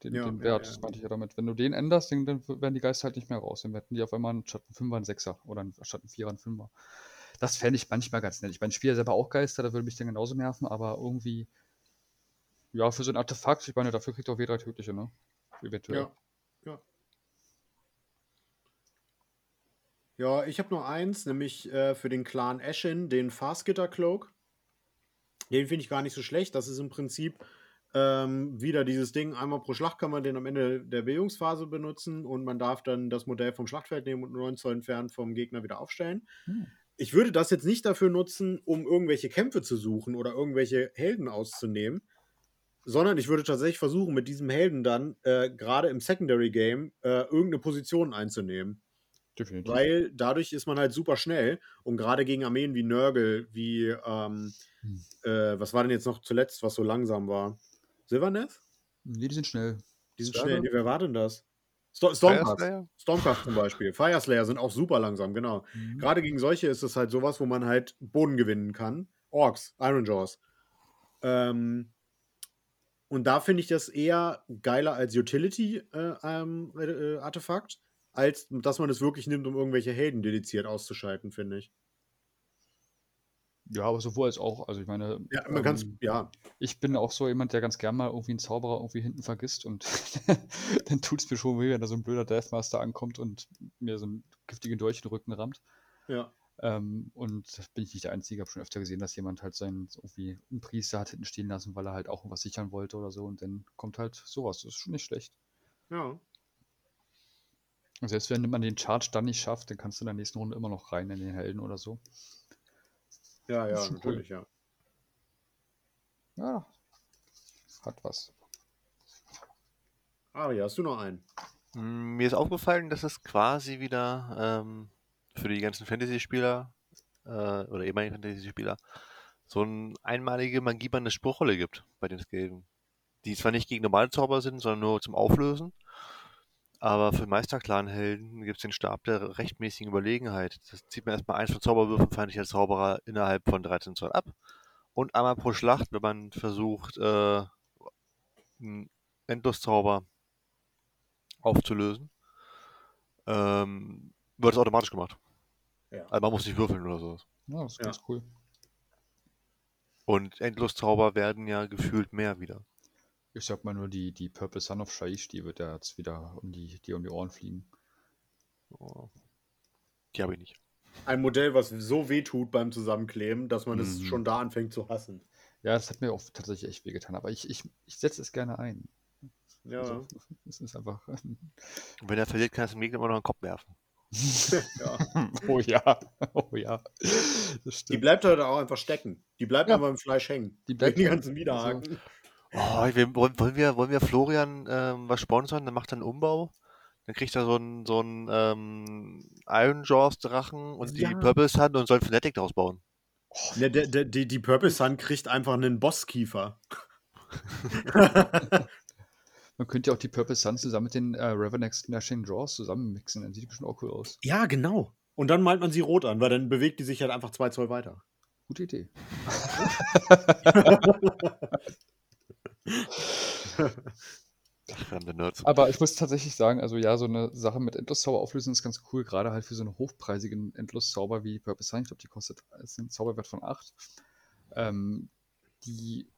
Den,
Ja,
den Wert,
ja.
das meinte ich ja damit. Wenn du den änderst, dann, dann werden die Geister halt nicht mehr raus. Dann werden die auf einmal statt ein Fünfer ein Sechser oder ein- statt ein Vierer ein Fünfer. Das fände ich manchmal ganz nett. Ich meine, ich spiele ja selber auch Geister, da würde mich dann genauso nerven, aber irgendwie, ja, für so ein Artefakt, ich meine, dafür kriegt auch W3 tödliche, ne? Eventuell.
Ja. Ja. Ja, ich habe nur eins, nämlich äh, für den Clan Ashen, den Fastgitter Cloak. Den finde ich gar nicht so schlecht. Das ist im Prinzip ähm, wieder dieses Ding, einmal pro Schlacht kann man den am Ende der Bewegungsphase benutzen und man darf dann das Modell vom Schlachtfeld nehmen und 9 Zoll entfernt vom Gegner wieder aufstellen.
Hm.
Ich würde das jetzt nicht dafür nutzen, um irgendwelche Kämpfe zu suchen oder irgendwelche Helden auszunehmen, sondern ich würde tatsächlich versuchen, mit diesem Helden dann äh, gerade im Secondary Game äh, irgendeine Position einzunehmen.
Definitiv.
Weil dadurch ist man halt super schnell und gerade gegen Armeen wie Nörgel, wie, ähm,
Hm.
äh, was war denn jetzt noch zuletzt, was so langsam war? Silverneth?
Nee, die sind schnell.
Die sind schnell. Nee, wer war denn das? Sto Stormcast. Stormcast zum Beispiel. Fireslayer sind auch super langsam, genau.
Mhm.
Gerade gegen solche ist es halt sowas, wo man halt Boden gewinnen kann. Orks, Iron Jaws. Ähm, und da finde ich das eher geiler als Utility-Artefakt, äh, äh, Artefakt, als dass man es wirklich nimmt, um irgendwelche Helden dediziert auszuschalten, finde ich.
Ja, aber sowohl als auch. Also ich meine,
Ja, man
ähm,
ja.
ich bin auch so jemand, der ganz gern mal irgendwie einen Zauberer irgendwie hinten vergisst und dann tut es mir schon weh, wenn da so ein blöder Deathmaster ankommt und mir so einen giftigen Dolch in den Rücken rammt.
Ja.
Ähm, und da bin ich nicht der Einzige, habe schon öfter gesehen, dass jemand halt seinen irgendwie einen Priester hat hinten stehen lassen, weil er halt auch was sichern wollte oder so und dann kommt halt sowas. Das ist schon nicht schlecht.
Ja.
Und selbst wenn man den Charge dann nicht schafft, dann kannst du in der nächsten Runde immer noch rein in den Helden oder so.
Ja, ja,
schon cool.
natürlich, ja.
Ja, hat was.
Ari, hast du noch einen?
Mm, Mir ist aufgefallen, dass es quasi wieder ähm, für die ganzen Fantasy-Spieler äh, oder ehemaligen Fantasy-Spieler so eine einmalige Magiebande Spruchrolle gibt bei den Skaven. Die zwar nicht gegen normale Zauber sind, sondern nur zum Auflösen. Aber für Meisterclan-Helden gibt es den Stab der rechtmäßigen Überlegenheit. Das zieht man erstmal eins von Zauberwürfen feindlicher Zauberer innerhalb von 13 Zoll ab. Und einmal pro Schlacht, wenn man versucht, äh, einen Endloszauber aufzulösen, ähm, wird es automatisch gemacht.
Ja.
Also man muss nicht würfeln oder sowas.
Ja, das ist
Ja.
ganz cool.
Und Endloszauber werden ja gefühlt mehr wieder.
Ich sag mal nur, die, die Purple Son of Shaish, die wird ja jetzt wieder um die, die um die Ohren fliegen.
Oh. Die habe ich nicht.
Ein Modell, was so weh tut beim Zusammenkleben, dass man es
Mhm.
schon da anfängt zu hassen.
Ja, das hat mir auch tatsächlich echt wehgetan, aber ich, ich, ich setze es gerne ein.
Ja.
Also, es ist einfach.
Und wenn er verliert, kannst du dem Gegner immer noch einen Kopf werfen.
ja.
oh ja, oh ja. Das
Die bleibt halt auch einfach stecken. Die bleibt
Ja.
einfach im Fleisch hängen.
Die bleibt
die
ja-
ganzen Widerhaken.
Oh, wir, wollen, wir, wollen wir Florian ähm, was sponsern? Dann macht er einen Umbau. Dann kriegt er so einen, so einen ähm, Iron Jaws Drachen und
Ja.
die Purple Sun und soll Fnatic daraus bauen.
Ja, der, der, die, die Purple Sun kriegt einfach einen Bosskiefer.
Man könnte ja auch die Purple Sun zusammen mit den äh, Revenex Gnashing Draws zusammenmixen, dann sieht die bestimmt auch cool aus.
ja, genau. Und dann malt man sie rot an, weil dann bewegt die sich halt einfach zwei Zoll weiter.
Gute Idee. Aber ich muss tatsächlich sagen, also ja, so eine Sache mit Endloszauber auflösen ist ganz cool, gerade halt für so einen hochpreisigen Endloszauber wie Purple Sun. Ich glaube, die kostet ist ein Zauberwert von 8. Ähm, die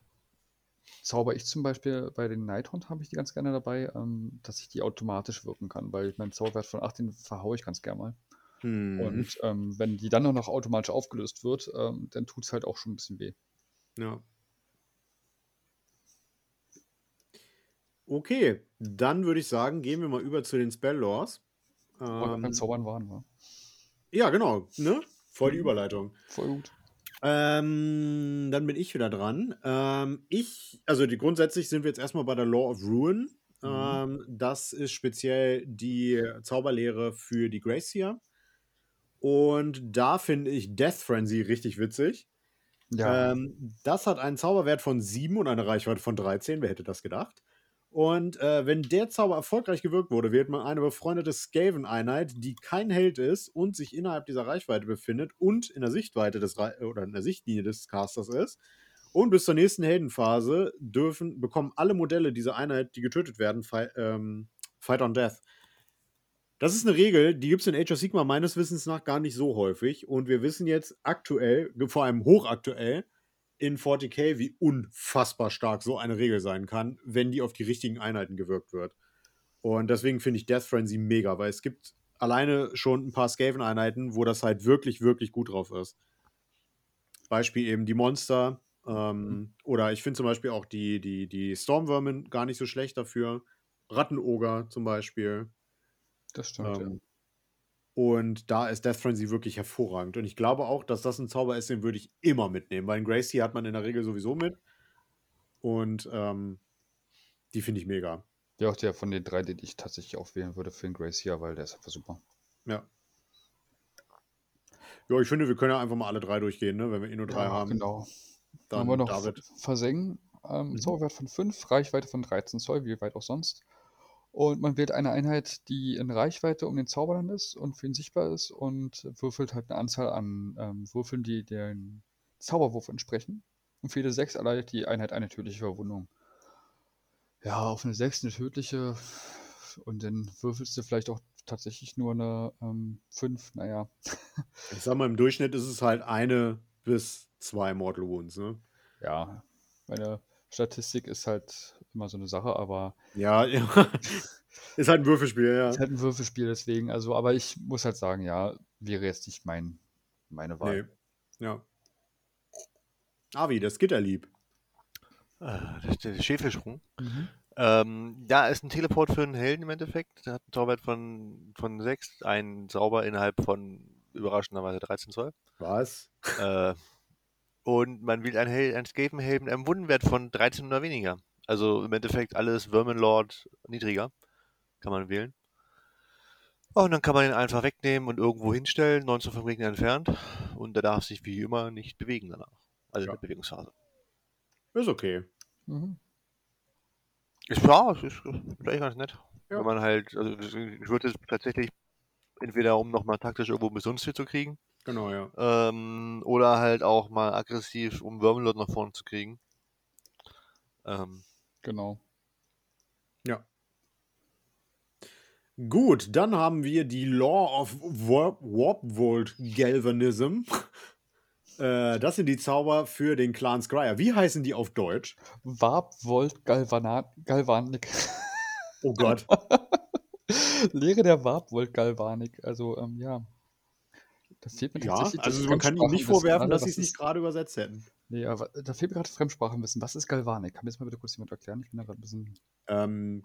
zauber ich zum Beispiel bei den Nighthaunt habe ich die ganz gerne dabei, ähm, dass ich die automatisch wirken kann, weil mein Zauberwert von 8, den verhaue ich ganz gerne mal.
Hm.
Und ähm, wenn die dann auch noch automatisch aufgelöst wird, ähm, dann tut es halt auch schon ein bisschen weh.
Ja. Okay, dann würde ich sagen, gehen wir mal über zu den Spell-Laws.
Wo wir beim
Ähm,
Zaubern waren, war.
ja, genau. Ne? Voll die
Mhm.
Überleitung.
Voll gut.
Ähm, dann bin ich wieder dran. Ähm, ich, also die, grundsätzlich sind wir jetzt erstmal bei der Law of Ruin.
Mhm.
Ähm, das ist speziell die Zauberlehre für die Gracia. Und da finde ich Death Frenzy richtig witzig.
Ja,
Ähm, das hat einen Zauberwert von 7 und eine Reichweite von 13. Wer hätte das gedacht? Und äh, wenn der Zauber erfolgreich gewirkt wurde, wählt man eine befreundete Skaven-Einheit, die kein Held ist und sich innerhalb dieser Reichweite befindet und in der Sichtweite des Re oder in der Sichtlinie des Casters ist. Und bis zur nächsten Heldenphase dürfen, bekommen alle Modelle dieser Einheit, die getötet werden, Fi ähm, Fight on Death. Das ist eine Regel, die gibt es in Age of Sigma meines Wissens nach gar nicht so häufig. Und wir wissen jetzt aktuell, vor allem hochaktuell, in 40k, wie unfassbar stark so eine Regel sein kann, wenn die auf die richtigen Einheiten gewirkt wird. Und deswegen finde ich Death Frenzy mega, weil es gibt alleine schon ein paar Skaven-Einheiten, wo das halt wirklich, wirklich gut drauf ist. Beispiel eben die Monster. Ähm, Oder ich finde zum Beispiel auch die, die, die Stormvermin gar nicht so schlecht dafür. Rattenoger zum Beispiel.
das stimmt.
Ähm, Und da ist Death Frenzy wirklich hervorragend. Und ich glaube auch, dass das ein Zauber ist, den würde ich immer mitnehmen, weil einen Gracie hat man in der Regel sowieso mit. Und ähm, die finde ich mega.
ja. auch der von den drei, den ich tatsächlich auch wählen würde für den Gracia, weil der ist einfach super.
Ja. Ja, ich finde, wir können ja einfach mal alle drei durchgehen, ne? wenn wir eh nur drei
Ja,
haben.
Genau.
Dann
haben wir noch
David.
Versengen. Ähm,
Mhm.
Zauberwert von 5, Reichweite von 13 Zoll, wie weit auch sonst. Und man wählt eine Einheit, die in Reichweite um den Zauber dann ist und für ihn sichtbar ist und würfelt halt eine Anzahl an ähm, Würfeln, die den Zauberwurf entsprechen. Und für jede 6 erleidet die Einheit eine tödliche Verwundung. Ja, auf eine 6 eine tödliche und dann würfelst du vielleicht auch tatsächlich nur eine 5. naja,
Ich sag mal, im Durchschnitt ist es halt eine bis zwei Mortal Wounds, ne?
ja, meine Statistik ist halt immer so eine Sache, aber
Ja, ja. ist halt ein Würfelspiel, ja.
Ist halt ein Würfelspiel, deswegen, also, aber ich muss halt sagen, ja, wäre jetzt nicht mein, meine
Nee.
Wahl.
Ja. Avi, das Gitterlieb.
Äh, der, der Schäfelsprung.
Mhm.
Ähm, ja, ist ein Teleport für einen Helden im Endeffekt. Der hat einen Zauberwert von, von 6, einen Zauber innerhalb von überraschenderweise 13 Zoll.
Was?
äh, und man wählt einen, Hel einen Skaven-Helden mit einem Wundenwert von 13 oder weniger. Also im Endeffekt alles Verminlord niedriger kann man wählen. Und dann kann man ihn einfach wegnehmen und irgendwo hinstellen, 19 vom Gegner entfernt. Und der darf sich wie immer nicht bewegen danach. Also
Ja.
in der Bewegungsphase.
Ist okay.
Mhm.
Ist, ja, es ist, ist eigentlich ganz nett.
Ja.
Wenn man halt, also ich würde es tatsächlich entweder um nochmal taktisch irgendwo Missunst zu kriegen,
Genau, ja.
ähm, oder halt auch mal aggressiv, um Wormlord nach vorne zu kriegen. Ähm,
Genau.
Gut, dann haben wir die Law of Warp, Warp Volt Galvanism. Äh, das sind die Zauber für den Clan Scryer. Wie heißen die auf Deutsch?
Warpvolt Galvanat Galvanik.
Oh Gott.
Lehre der Warpvolt Galvanik. Also, ähm, ja. Fehlt mir
ja,
tatsächlich
also man kann ihnen nicht vorwerfen, dass sie es nicht gerade übersetzt hätten.
Nee, aber da fehlt mir gerade Fremdsprachenwissen. Was ist Galvanik? Kann mir das mal bitte kurz jemand erklären? Ich bin da gerade ein bisschen.
Ähm,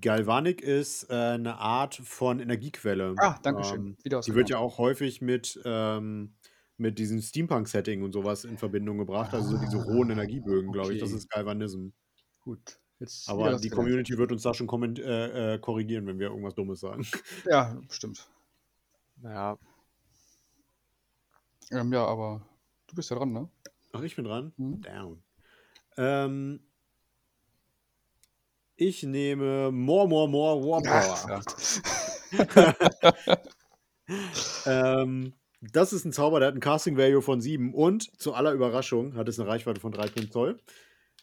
Galvanik ist äh, eine Art von Energiequelle.
Ah, danke schön.
Ähm,
Wieder
die wird ja auch häufig mit, ähm, mit diesem Steampunk-Setting und sowas in Verbindung gebracht. Also so diese rohen
Ah,
Energiebögen, glaube ich. Das
okay.
ist Galvanism.
Gut. Jetzt
Aber die. Community wird uns da schon äh, äh, korrigieren, wenn wir irgendwas Dummes sagen.
Ja, stimmt.
naja,
Ähm, ja, aber du bist ja dran, ne?
Ach, ich bin dran?
Mhm.
Down. Ähm, ich nehme More, More, More War Power.
ja.
Ähm, das ist ein Zauber, der hat ein Casting Value von 7 und zu aller Überraschung hat es eine Reichweite von 13 Zoll.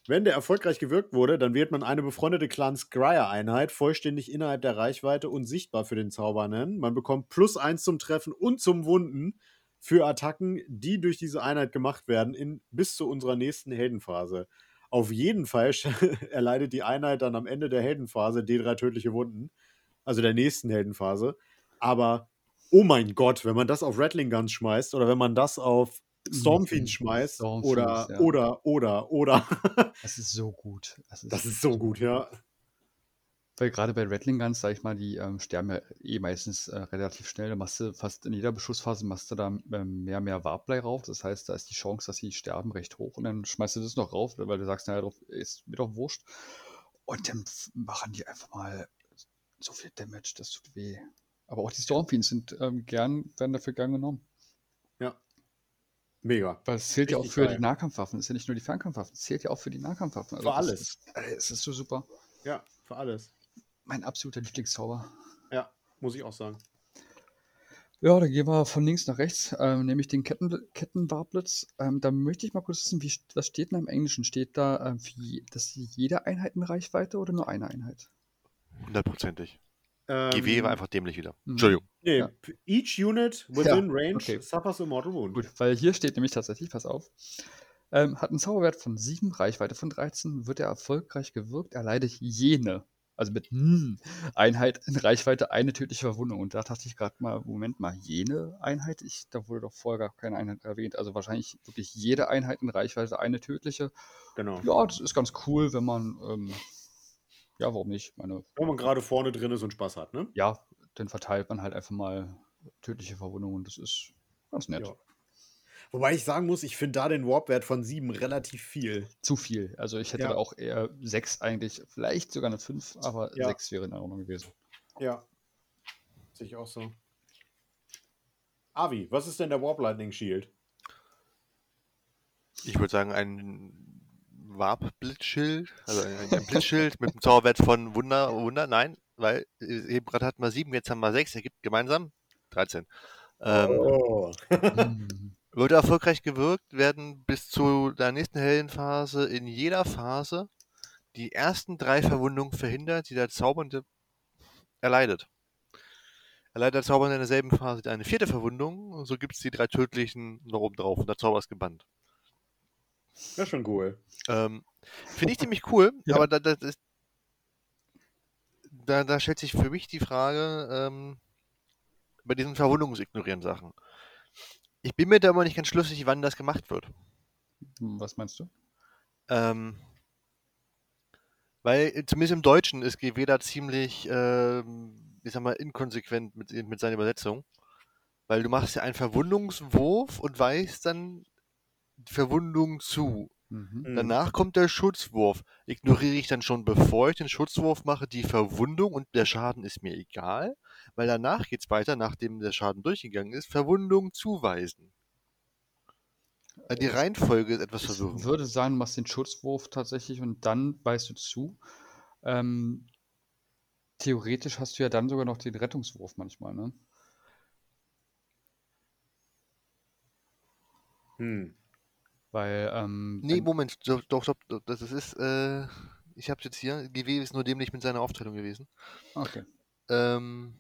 Wenn der erfolgreich gewirkt wurde, dann wird man eine befreundete Clan Scryer-Einheit vollständig innerhalb der Reichweite und sichtbar für den Zauber nennen. Man bekommt plus 1 zum Treffen und zum Wunden für Attacken, die durch diese Einheit gemacht werden, in, bis zu unserer nächsten Heldenphase. Auf jeden Fall erleidet die Einheit dann am Ende der Heldenphase D3 tödliche Wunden, also der nächsten Heldenphase. Aber oh mein Gott, wenn man das auf Rattling Guns schmeißt oder wenn man das auf Stormfiend
Mhm.
schmeißt
Stormfiends,
oder,
ja.
oder, oder, oder.
Das ist so gut. Das ist,
Das ist so gut, ja.
Weil gerade bei Rattling Guns, sag ich mal, die ähm, sterben ja eh meistens äh, relativ schnell. Da machst du fast in jeder Beschussphase machst du da ähm, mehr, mehr Warblei rauf. Das heißt, da ist die Chance, dass sie sterben, recht hoch. Und dann schmeißt du das noch rauf, weil du sagst, naja, drauf ist mir doch wurscht. Und dann machen die einfach mal so viel Damage, das tut weh. Aber auch die Stormfiends sind ähm, gern, werden dafür gern genommen.
Mega.
Weil es zählt ja auch
Richtig
für
geil.
die Nahkampfwaffen. Es ist ja nicht nur die Fernkampfwaffen, es zählt ja auch für die Nahkampfwaffen.
Für
das
alles.
Ist, äh, es ist so super.
Ja, für alles.
Mein absoluter Lieblingszauber.
Ja, muss ich auch sagen.
Ja, dann gehen wir von links nach rechts, ähm, nämlich den Ketten, Kettenwarblitz. Ähm, da möchte ich mal kurz wissen, wie, was steht denn im Englischen? Steht da, ähm, für je, dass jede Einheit eine Reichweite oder nur eine Einheit?
hundertprozentig.
Ähm,
GW war einfach dämlich wieder.
Mhm.
Entschuldigung.
Nee,
Ja.
each unit within
Ja,
range
okay.
suffers a mortal wound.
Gut, weil hier steht nämlich tatsächlich, pass auf, ähm, hat einen Zauberwert von 7, Reichweite von 13, wird er erfolgreich gewirkt, erleidet jene, also mit hm, Einheit in Reichweite eine tödliche Verwundung. Und da dachte ich gerade mal, Moment mal, jene Einheit? Ich, da wurde doch vorher gar keine Einheit erwähnt. Also wahrscheinlich wirklich jede Einheit in Reichweite eine tödliche.
Genau.
Ja, das ist ganz cool, wenn man, ähm, ja, warum nicht? Meine,
Wenn man gerade vorne drin ist und Spaß hat, ne?
ja, dann verteilt man halt einfach mal tödliche Verwundungen. Das ist ganz nett.
Ja. Wobei ich sagen muss, ich finde da den Warp-Wert von 7 relativ viel.
Zu viel. Also ich hätte
Ja.
da auch eher 6 eigentlich, vielleicht sogar eine 5, aber
Ja.
6 wäre in Ordnung gewesen.
Ja. Sehe ich auch so. Avi, was ist denn der Warp Lightning Shield?
Ich würde sagen, ein Warp-Blitzschild, also ein, ein Blitzschild mit einem Zauberwert von Wunder, Wunder, nein, weil äh, eben gerade hatten wir 7, jetzt haben wir 6, ergibt gemeinsam 13. Ähm,
oh.
Würde erfolgreich gewirkt werden bis zu der nächsten Heldenphase in jeder Phase die ersten drei Verwundungen verhindert, die der Zaubernde erleidet. Erleidet der Zaubernde in derselben Phase eine vierte Verwundung, so gibt es die drei tödlichen noch oben drauf und der Zauber ist gebannt.
Das ist schon cool.
Ähm, Finde ich ziemlich cool,
Ja.
aber da, das ist, da, da stellt sich für mich die Frage, ähm, bei diesen Verwundungsignorieren Sachen. Ich bin mir da immer nicht ganz schlüssig, wann das gemacht wird.
Was meinst du?
Ähm, weil äh, zumindest im Deutschen ist GW da ziemlich, ähm, ich sag mal, inkonsequent mit, mit seiner Übersetzung. Weil du machst ja einen Verwundungswurf und weißt dann die Verwundung zu.
Mhm.
Mhm.
Danach kommt der Schutzwurf. Ignoriere ich dann schon, bevor ich den Schutzwurf mache, die Verwundung und der Schaden ist mir egal, weil danach geht's weiter, nachdem der Schaden durchgegangen ist, Verwundung zuweisen. Also die Reihenfolge ist etwas
Ich
verwirrend.
würde sagen, du machst den Schutzwurf tatsächlich und dann beißt du zu. Ähm, theoretisch hast du ja dann sogar noch den Rettungswurf manchmal, ne?
Hm.
Weil, ähm,
Nee, Moment, doch, doch, doch, das ist, äh, ich hab's jetzt hier, GW ist nur dämlich mit seiner Aufteilung gewesen.
okay.
Ähm,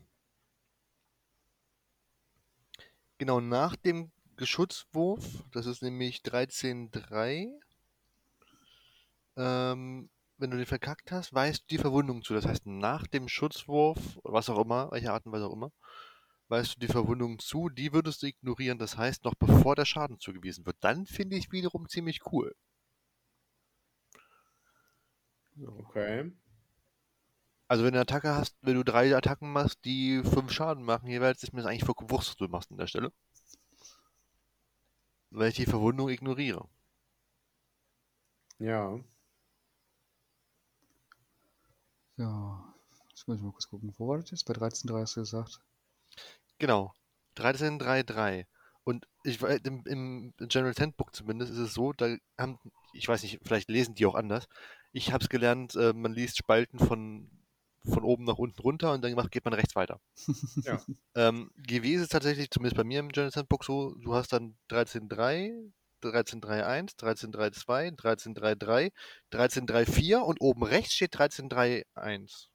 genau, nach dem Geschutzwurf, das ist nämlich 13.3, ähm, wenn du den verkackt hast, weißt du die Verwundung zu. Das heißt, nach dem Schutzwurf, was auch immer, welche Art und auch immer, weißt du die Verwundung zu, die würdest du ignorieren, das heißt, noch bevor der Schaden zugewiesen wird. Dann finde ich wiederum ziemlich cool.
Okay.
Also wenn du eine Attacke hast, wenn du drei Attacken machst, die fünf Schaden machen jeweils, ist mir das eigentlich vollkommen wurscht, was du machst an der Stelle. Weil ich die Verwundung ignoriere.
Ja.
Ja, jetzt muss ich mal kurz gucken. Wo war das jetzt? Bei 13.3 hast du gesagt.
Genau. 13.3.3. Und ich wei- im, im General Handbook zumindest ist es so, da haben, ich weiß nicht, vielleicht lesen die auch anders. Ich habe es gelernt, äh, man liest Spalten von, von oben nach unten runter und dann macht, geht man rechts weiter.
Ja.
Ähm, GW ist es tatsächlich, zumindest bei mir im General Handbook so, du hast dann 13.3, 13.3.1, 13.3.2, 13.3.3, 13.3.4 und oben rechts steht 13.3.1.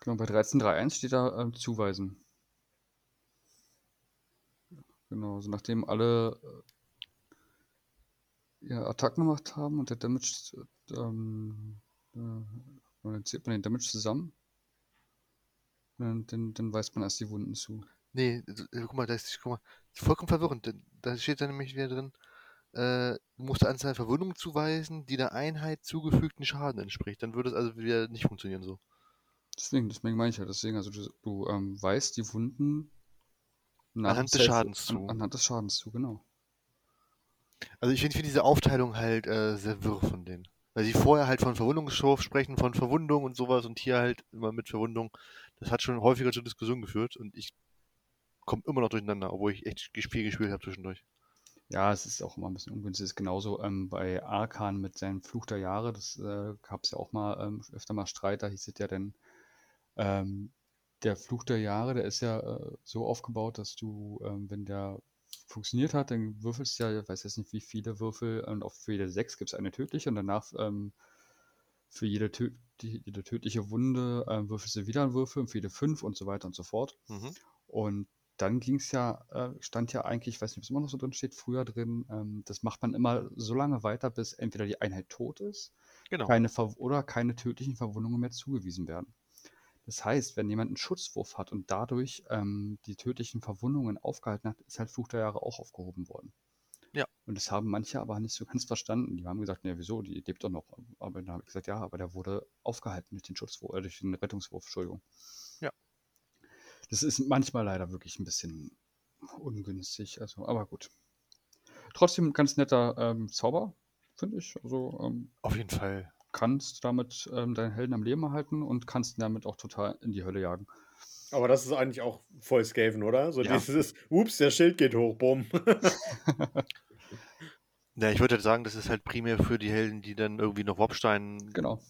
Genau, bei 13.3.1 steht da ähm, zuweisen. Genau, also nachdem alle äh, ja, Attacken gemacht haben und der Damage, äh, ähm, äh, dann zählt man den Damage zusammen. Und dann, dann weist man erst die Wunden zu.
Nee, äh, guck mal, da ist, guck mal, vollkommen verwirrend. Da steht dann nämlich wieder drin, äh, du musst der Anzahl Verwundungen zuweisen, die der Einheit zugefügten Schaden entspricht. Dann würde es also wieder nicht funktionieren so.
Deswegen, deswegen meine ich ja, deswegen, also du, du ähm, weist die Wunden
Anhand des Schadens zu.
An, anhand des Schadens zu, genau.
Also ich finde find diese Aufteilung halt äh, sehr wirr von denen. Weil sie vorher halt von Verwundungsschurf sprechen, von Verwundung und sowas und hier halt immer mit Verwundung. Das hat schon häufiger zur Diskussion geführt und ich komme immer noch durcheinander, obwohl ich echt viel gespielt habe zwischendurch.
Ja, es ist auch immer ein bisschen ungünstig. Es ist genauso ähm, bei Arkan mit seinem Fluch der Jahre. Das äh, gab es ja auch mal ähm, öfter mal Streit. Da hieß es ja dann, ähm, der Fluch der Jahre, der ist ja äh, so aufgebaut, dass du, ähm, wenn der funktioniert hat, dann würfelst du ja, ich weiß jetzt nicht wie viele Würfel, und auf jede sechs gibt es eine tödliche und danach ähm, für jede, tö jede tödliche Wunde ähm, würfelst du wieder einen Würfel und für jede fünf und so weiter und so fort.
Mhm.
Und dann ging es ja, äh, stand ja eigentlich, ich weiß nicht, ob es immer noch so drin steht, früher drin, ähm, das macht man immer so lange weiter, bis entweder die Einheit tot ist
Genau.
keine Ver oder keine tödlichen Verwundungen mehr zugewiesen werden. Das heißt, wenn jemand einen Schutzwurf hat und dadurch ähm, die tödlichen Verwundungen aufgehalten hat, ist halt Fluch der Jahre auch aufgehoben worden.
Ja.
Und das haben manche aber nicht so ganz verstanden. Die haben gesagt, ja, wieso, die lebt doch noch. Aber dann habe ich gesagt, ja, aber der wurde aufgehalten durch den Schutzwurf, äh, durch den Rettungswurf, Entschuldigung.
Ja.
Das ist manchmal leider wirklich ein bisschen ungünstig, also, aber gut. Trotzdem ein ganz netter ähm, Zauber, finde ich. Also ähm,
Auf jeden Fall.
Kannst damit ähm, deinen Helden am Leben erhalten und kannst ihn damit auch total in die Hölle jagen.
Aber das ist eigentlich auch voll Skaven, oder? So
Ja.
dieses, ups, der Schild geht hoch, bumm.
Ja, ich würde halt sagen, das ist halt primär für die Helden, die dann irgendwie noch Wobstein
Genau.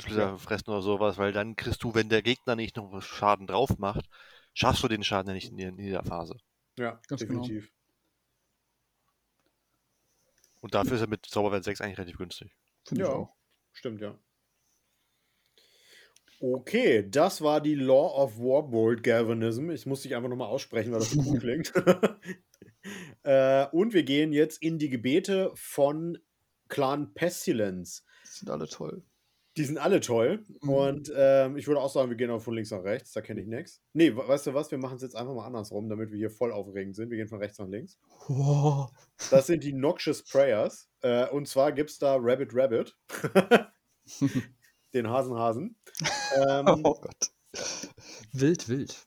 Splitter fressen oder sowas, weil dann kriegst du, wenn der Gegner nicht noch Schaden drauf macht, schaffst du den Schaden ja nicht in, der- in dieser Phase.
ja,
Ganz genau.
definitiv.
Und dafür ist er mit Zauberwert 6 eigentlich relativ günstig.
Finde ich
Ja,
auch.
Stimmt, ja. Okay, das war die Law of Warbolt Galvanism. Ich muss dich einfach nochmal aussprechen, weil das so cool klingt. äh, und wir gehen jetzt in die Gebete von Clan Pestilence.
Die sind alle toll.
Die sind alle toll.
Mhm.
Und ähm, ich würde auch sagen, wir gehen auch von links nach rechts. Da kenne ich nichts. Nee, we- weißt du was? Wir machen es jetzt einfach mal andersrum, damit wir hier voll aufregend sind. Wir gehen von rechts nach links.
Wow.
Das sind die Noxious Prayers. Äh, und zwar gibt es da Rabbit Rabbit. Den Hasen Hasen. Ähm,
Oh Gott. Wild, wild.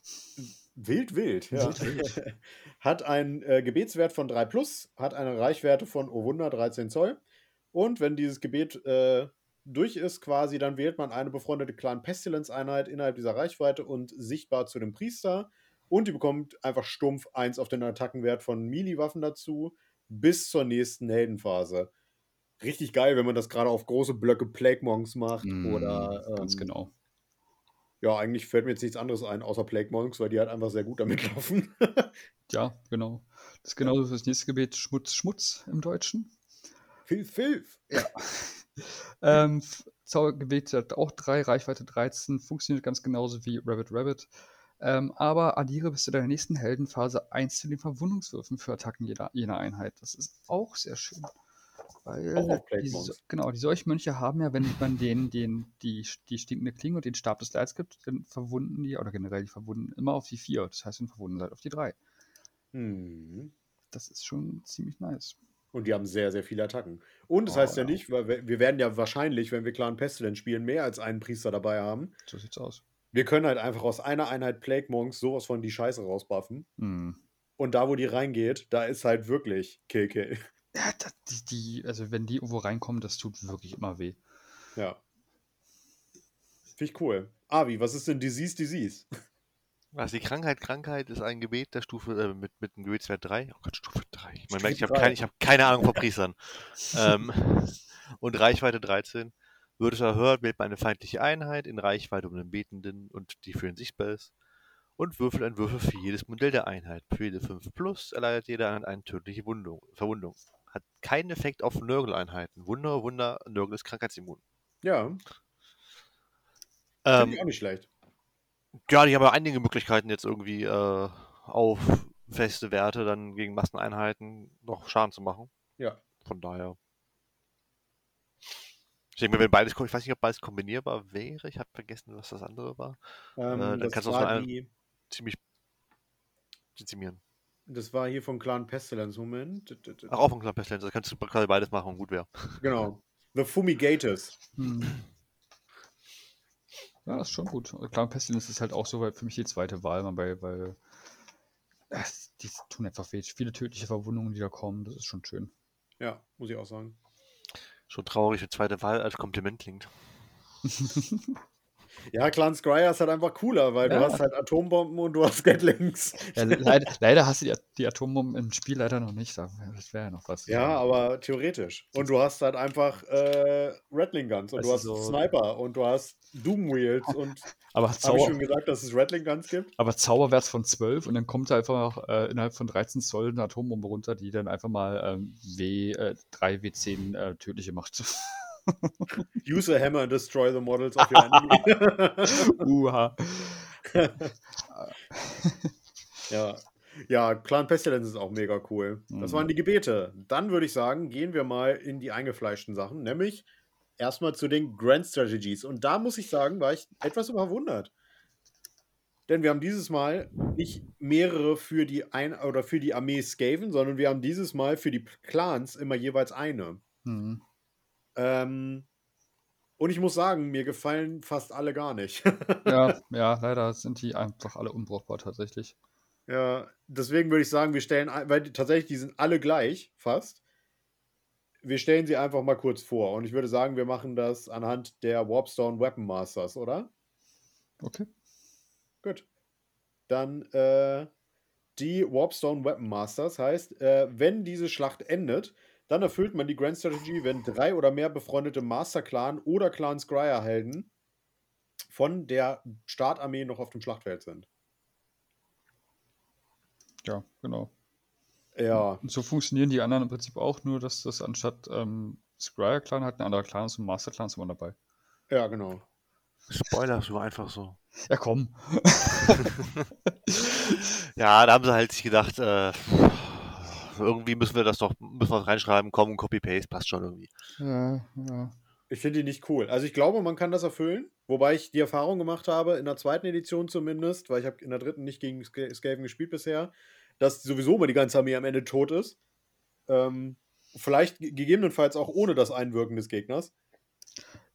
Wild, wild, ja.
Wild, wild.
hat einen äh, Gebetswert von 3 plus, hat eine Reichweite von, oh Wunder, 13 Zoll. Und wenn dieses Gebet äh, durch ist, quasi, dann wählt man eine befreundete Clan Pestilence-Einheit innerhalb dieser Reichweite und sichtbar zu dem Priester. Und die bekommt einfach stumpf 1 auf den Attackenwert von Melee-Waffen dazu, bis zur nächsten Heldenphase. richtig geil, wenn man das gerade auf große Blöcke Plague Monks macht
Mm,
oder
Ganz
ähm,
genau.
ja, eigentlich fällt mir jetzt nichts anderes ein, außer Plague Monks, weil die halt einfach sehr gut damit laufen.
Ja, genau. Das ist genauso für das nächste Gebet Schmutz, Schmutz im Deutschen.
Filf, Filf.
Ähm, Zaubergebet hat auch drei, Reichweite 13, funktioniert ganz genauso wie Rabbit Rabbit. Ähm, aber addiere bis zu deiner nächsten Heldenphase eins zu den Verwundungswürfen für Attacken jeder, jener Einheit. Das ist auch sehr schön. Weil
Auch
die, genau, die Seuchmönche haben ja, wenn man denen den, die, die stinkende Klinge und den Stab des Leids gibt, dann verwunden die, oder generell die verwunden immer auf die 4. Das heißt, wenn verwunden seid, auf die 3.
Hm.
Das ist schon ziemlich nice.
Und die haben sehr, sehr viele Attacken. Und das
Oh,
heißt ja
ja.
nicht, weil wir, wir werden ja wahrscheinlich, wenn wir Clan Pestilence spielen, mehr als einen Priester dabei haben.
So sieht's aus.
Wir können halt einfach aus einer Einheit Plague Monks sowas von die Scheiße rausbuffen.
Hm.
Und da, wo die reingeht, da ist halt wirklich Kill Kill.
Ja, das, die, die, also wenn die irgendwo reinkommen, das tut wirklich immer weh.
Ja. Finde ich cool. Avi, was ist denn Disease Disease?
Also die Krankheit, Krankheit ist ein Gebet der Stufe äh, mit, mit einem Gebetswert 3. Oh Gott, Stufe 3. Man
Stufe
merkt, ich habe ich hab keine Ahnung von Priestern. ähm, und Reichweite 13. Wird es erhört, wählt man eine feindliche Einheit in Reichweite um den Betenden und die für ihn sichtbar ist. Und würfelt einen Würfel für jedes Modell der Einheit. Für jede 5 plus erleidet jeder Einheit eine tödliche Wundung, Verwundung. Hat keinen Effekt auf Nörgel-Einheiten. Wunder, Wunder, Nörgel ist krankheitsimmun.
Ja, finde
Ähm,
ich auch nicht schlecht.
Ja, die haben ja einige Möglichkeiten jetzt irgendwie äh, auf feste Werte dann gegen Masseneinheiten noch Schaden zu machen.
Ja.
Von daher. Ich denke mir, wenn beides, ich weiß nicht, ob beides kombinierbar wäre. Ich habe vergessen, was das andere war.
Ähm,
dann
das,
kannst du
war
einer-
die,
Ziemlich dezimieren.
das war hier von Clan Pestilence. Moment.
Ach, auch von Club Pestilence. Also kannst du quasi beides machen und gut wäre.
Genau. The Fumigators.
Hm. Ja, das ist schon gut. Klar, Pestilence ist halt auch so weil für mich die zweite Wahl, weil, weil äh, die tun einfach weh. Viele tödliche Verwundungen, die da kommen, das ist schon schön.
Ja, muss ich auch sagen.
Schon traurig, wenn zweite Wahl als Kompliment klingt.
Ja, Clan Scryer ist halt einfach cooler, weil du
Ja.
hast halt Atombomben und du hast Gatlings.
Ja, leider, leider hast du die, die Atombomben im Spiel leider noch nicht. da- Das wäre ja noch was.
Ja, aber theoretisch. Und du hast halt einfach äh, Rattling Guns und
Das
du hast
so-
Sniper und du hast Doom Wheels und
aber,
habe ich
Zauber,
schon gesagt, dass es Rattling Guns gibt?
aber Zauberwert von 12 und dann kommt da einfach äh, innerhalb von 13 Zoll eine Atombombe runter, die dann einfach mal ähm, W, äh, 3 W10 äh, tödliche macht.
Use a hammer and destroy the models of your enemy.
Uha.
ja. ja, Clan Pestilence ist auch mega cool. Das
Mhm.
waren die Gebete. Dann würde ich sagen, gehen wir mal in die eingefleischten Sachen, nämlich erstmal zu den Grand Strategies. Und da muss ich sagen, war ich etwas überwundert. Denn wir haben dieses Mal nicht mehrere für die ein oder für die Armee Skaven, sondern wir haben dieses Mal für die Clans immer jeweils eine.
Mhm.
Ähm, und ich muss sagen, mir gefallen fast alle gar nicht.
Ja, ja, leider sind die einfach alle unbrauchbar tatsächlich.
Ja, deswegen würde ich sagen, wir stellen, weil die, tatsächlich, die sind alle gleich, fast. Wir stellen sie einfach mal kurz vor. Und ich würde sagen, wir machen das anhand der Warpstone Weapon Masters, oder?
Okay.
Gut. Dann äh, die Warpstone Weapon Masters heißt, äh, wenn diese Schlacht endet, dann erfüllt man die Grand Strategy, wenn drei oder mehr befreundete Master Clan oder Clan Scryer Helden von der Startarmee noch auf dem Schlachtfeld sind.
Ja, genau.
Ja,
Und so funktionieren die anderen im Prinzip auch, nur dass das anstatt ähm, Scryer-Clan halt ein anderer Clan ist und Master-Clan ist immer dabei.
ja, genau.
Spoiler, so einfach so.
Ja, komm.
Ja, da haben sie halt sich gedacht, äh, irgendwie müssen wir das doch, müssen wir reinschreiben, komm, Copy-Paste, passt schon irgendwie.
Ja, ja.
Ich finde die nicht cool. Also ich glaube, man kann das erfüllen, wobei ich die Erfahrung gemacht habe, in der zweiten Edition zumindest, weil ich habe in der dritten nicht gegen Sk- Skaven gespielt bisher, dass sowieso mal die ganze Armee am Ende tot ist. Ähm, vielleicht ge- gegebenenfalls auch ohne das Einwirken des Gegners.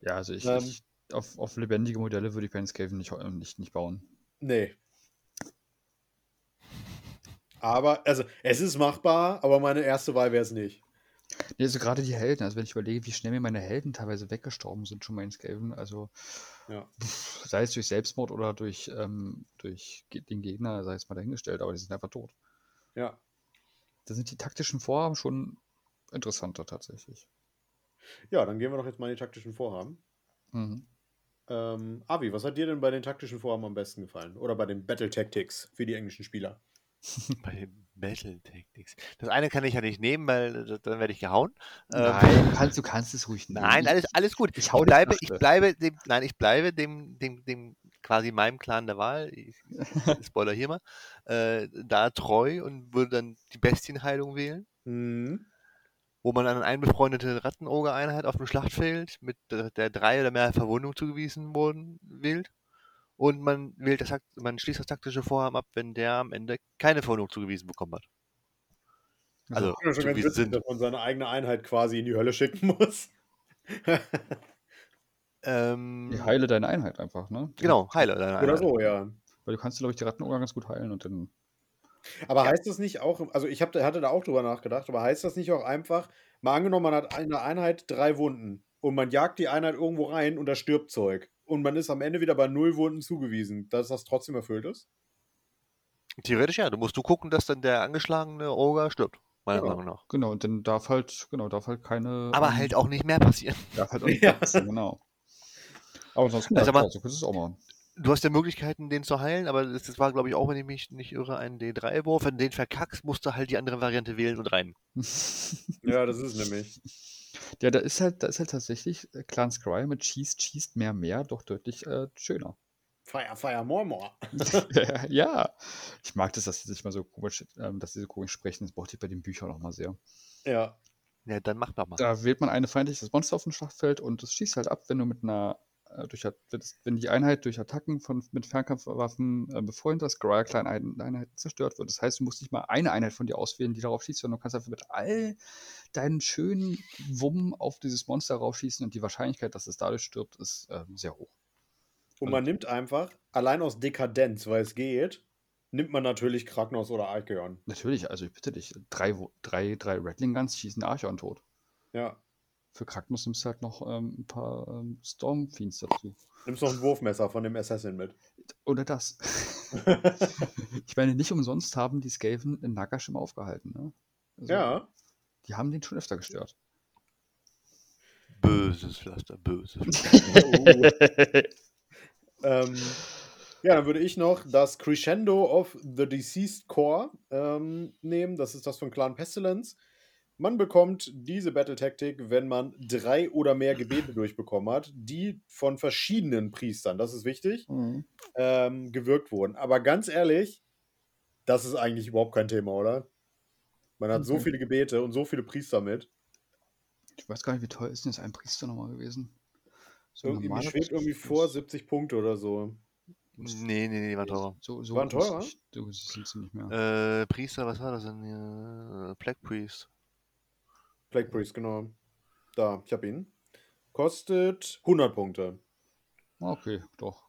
Ja, also ich,
Ähm.
ich auf, auf lebendige Modelle würde ich Panscaven nicht, nicht, nicht bauen.
Nee. Aber, also, es ist machbar, aber meine erste Wahl wäre es nicht.
Nee, also gerade die Helden, also wenn ich überlege, wie schnell mir meine Helden teilweise weggestorben sind, schon mal in Skaven, also
Ja.
pff, sei es durch Selbstmord oder durch, ähm, durch den Gegner, sei es mal dahingestellt, aber die sind einfach tot.
Ja.
Da sind die taktischen Vorhaben schon interessanter tatsächlich.
Ja, dann gehen wir doch jetzt mal in die taktischen Vorhaben.
Mhm.
Ähm, Avi, was hat dir denn bei den taktischen Vorhaben am besten gefallen? Oder bei den Battle Tactics für die englischen Spieler?
Bei den Battle Tactics. Das eine kann ich ja nicht nehmen, weil dann werde ich gehauen. Ähm,
Nein, du kannst, du kannst es ruhig nehmen.
Nein, alles, alles gut.
Ich
Ich,
hau dich
bleibe, ich bleibe dem, nein, ich bleibe dem, dem, dem quasi meinem Clan der Wahl. Ich, Spoiler hier mal. Äh, da treu und würde dann die Bestienheilung wählen,
Mhm.
wo man eine einbefreundete Rattenoger-Einheit auf dem Schlachtfeld mit der, der drei oder mehr Verwundung zugewiesen wurden wählt. Und man wählt das, man schließt das taktische Vorhaben ab, wenn der am Ende keine Verwundung zugewiesen bekommen hat. Also,
Ja, schon ganz witzig,
sind.
dass man seine eigene Einheit quasi in die Hölle schicken muss.
Ähm,
Die heile deine Einheit einfach, ne?
Genau, heile deine
Oder
Einheit.
so, ja.
Weil du kannst, glaube ich, die Rattenoger ganz gut heilen und dann.
Aber heißt das nicht auch, also ich hab, hatte da auch drüber nachgedacht, aber heißt das nicht auch einfach, mal angenommen, man hat in der Einheit drei Wunden und man jagt die Einheit irgendwo rein und da stirbt Zeug und man ist am Ende wieder bei null Wunden zugewiesen, dass das trotzdem erfüllt ist?
Theoretisch ja. Du musst du gucken, dass dann der angeschlagene Ogre stirbt. Meiner
Ja.
Meinung nach.
Genau, und dann darf halt, genau, darf halt keine.
Aber
ähm,
halt auch nicht mehr passieren.
Darf halt auch nicht
Ja.
passen, genau. Aber ansonsten,
Also
du es auch machen.
Du hast ja Möglichkeiten, den zu heilen, aber das, das war, glaube ich, auch, wenn ich mich nicht irre, ein D3-Wurf. Wenn du den verkackst, musst du halt die andere Variante wählen und rein.
Ja, das ist nämlich.
Ja, da ist halt, da ist halt tatsächlich äh, Clan Scry mit Cheese, Cheese, mehr, mehr doch deutlich äh, schöner.
Fire, fire, more, more.
ja, ich mag das, dass sie sich mal so komisch, ähm, dass sie so komisch sprechen. Das brauchte ich bei den Büchern auch mal sehr.
Ja.
Ja, dann mach doch mal.
Da wählt man eine feindliches Monster auf dem Schlachtfeld und das schießt halt ab, wenn du mit einer, durch, At- wenn die Einheit durch Attacken von, mit Fernkampfwaffen äh, befreundet ist, Scryer kleine Ein- Einheiten zerstört wird. Das heißt, du musst nicht mal eine Einheit von dir auswählen, die darauf schießt, sondern du kannst einfach mit all deinen schönen Wummen auf dieses Monster rausschießen und die Wahrscheinlichkeit, dass es dadurch stirbt, ist ähm, sehr hoch.
Und man nimmt einfach, allein aus Dekadenz, weil es geht, nimmt man natürlich Kragnos oder Archeon.
Natürlich, also ich bitte dich, drei, drei, drei Rattling Guns schießen Archon tot.
Ja.
Für Kragnus nimmst du halt noch ähm, ein paar ähm, Storm Fiends dazu.
Nimmst noch ein Wurfmesser von dem Assassin mit.
Oder das. ich meine, nicht umsonst haben die Skaven in Nagash immer aufgehalten. Ne? Also,
ja.
Die haben den schon öfter gestört.
Böses Pflaster, böses Pflaster.
ähm, ja, dann würde ich noch das Crescendo of the Deceased Core ähm, nehmen. Das ist das von Clan Pestilence. Man bekommt diese Battle-Taktik, wenn man drei oder mehr Gebete durchbekommen hat, die von verschiedenen Priestern, das ist wichtig, ähm, gewirkt wurden. Aber ganz ehrlich, das ist eigentlich überhaupt kein Thema, oder? Man hat so
Okay.
viele Gebete und so viele Priester mit.
Ich weiß gar nicht, wie teuer ist denn jetzt ein Priester nochmal gewesen? So
Irgendwie
normaler
schwebt irgendwie vor
ist-
70 Punkte oder so.
nee, nee, nee, war teurer.
So, so
Waren teurer?
So sind sie nicht mehr.
Äh, Priester, was war das denn hier? Äh, Black Priest.
Plague Priest, genau. Da, ich habe ihn. Kostet 100 Punkte.
Okay, doch.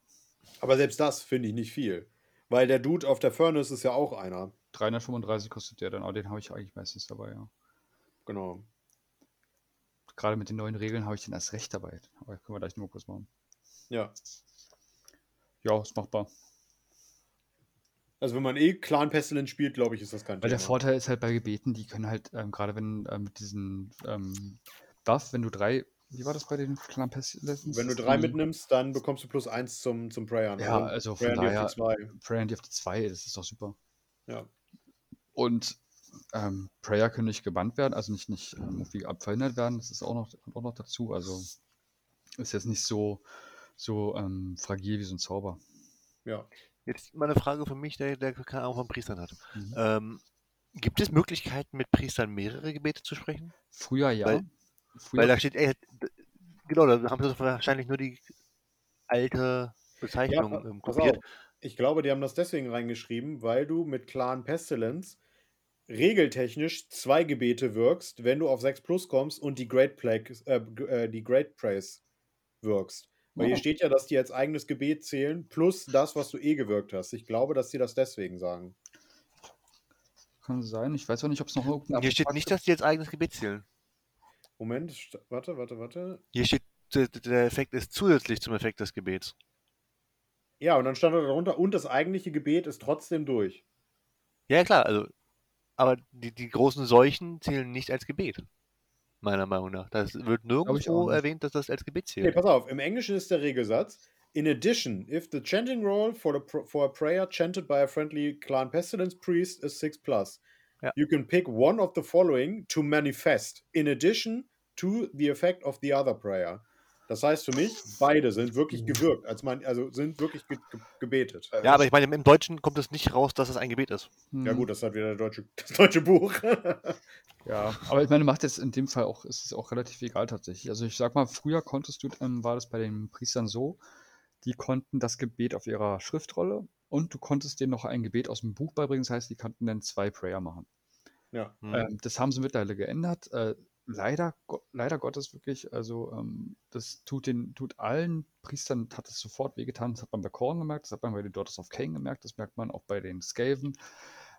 Aber selbst das finde ich nicht viel. Weil der Dude auf der Furnace ist ja auch einer.
335 kostet der dann, aber den habe ich eigentlich meistens dabei, ja.
Genau.
Gerade mit den neuen Regeln habe ich den erst recht dabei. Aber können wir gleich nur kurz machen.
Ja.
Ja, ist machbar.
Also wenn man eh Clan Pestilence spielt, glaube ich, ist das kein
Weil der
Thema.
Vorteil ist halt bei Gebeten, die können halt, ähm, gerade wenn ähm, mit diesen ähm, Buff, wenn du drei, wie war das bei den Clan Pestilence?
Wenn du drei mitnimmst, dann bekommst du plus eins zum, zum Prayer.
Ja, also von
Prayer
daher,
auf die zwei.
Prayer auf die 2, das ist doch super.
Ja.
Und ähm, Prayer können nicht gebannt werden, also nicht, nicht ähm, irgendwie abverhindert werden, das ist auch noch, kommt auch noch dazu. Also ist jetzt nicht so, so ähm, fragil wie so ein Zauber.
ja.
Jetzt mal eine Frage für mich, der, der keine Ahnung von Priestern hat.
Mhm.
Ähm, gibt es Möglichkeiten, mit Priestern mehrere Gebete zu sprechen?
Früher ja.
weil-
Früher,
Weil da steht, ey, genau, da haben sie wahrscheinlich nur die alte Bezeichnung
Ja,
ähm, kopiert.
auf. Ich glaube, die haben das deswegen reingeschrieben, weil du mit Clan Pestilence regeltechnisch zwei Gebete wirkst, wenn du auf 6 plus kommst und die Great Plague, äh, äh, die Great Praise wirkst. Weil hier steht ja, dass die als eigenes Gebet zählen, plus das, was du eh gewirkt hast. Ich glaube, dass sie das deswegen sagen.
kann sein. Ich weiß auch nicht, ob es noch irgendeinen
Hier steht nicht, dass die als eigenes Gebet zählen.
Moment, warte, warte, warte.
Hier steht, der, der Effekt ist zusätzlich zum Effekt des Gebets.
Ja, und dann stand da darunter, und das eigentliche Gebet ist trotzdem durch.
Ja, klar, also, aber die, die großen Seuchen zählen nicht als Gebet. Meiner Meinung nach. Das wird nirgendwo erwähnt, dass das als Gebet
Nee,
zählt.
pass auf, im Englischen ist der Regelsatz. In addition, if the chanting roll for, for a prayer chanted by a friendly clan pestilence priest is 6 plus,
Ja.
you can pick one of the following to manifest, in addition to the effect of the other prayer. Das heißt für mich, beide sind wirklich gewirkt, als man, also sind wirklich ge ge gebetet.
Ja, aber ich meine, im Deutschen kommt es nicht raus, dass es ein Gebet ist.
Ja
Hm,
gut, das hat wieder der deutsche, das deutsche Buch.
Ja, aber ich meine, macht jetzt in dem Fall auch, ist es auch relativ egal tatsächlich. Also ich sag mal, früher konntest du, ähm, war das bei den Priestern so, die konnten das Gebet auf ihrer Schriftrolle und du konntest denen noch ein Gebet aus dem Buch beibringen. Das heißt, die konnten dann zwei Prayer machen.
ja.
Hm.
Ähm, das haben sie mittlerweile geändert. Äh, leider, leider Gottes wirklich, also ähm, das tut den, tut allen Priestern, hat es sofort wehgetan. Das hat man bei Korn gemerkt, das hat man bei den Daughters of Cain gemerkt, das merkt man auch bei den Skaven,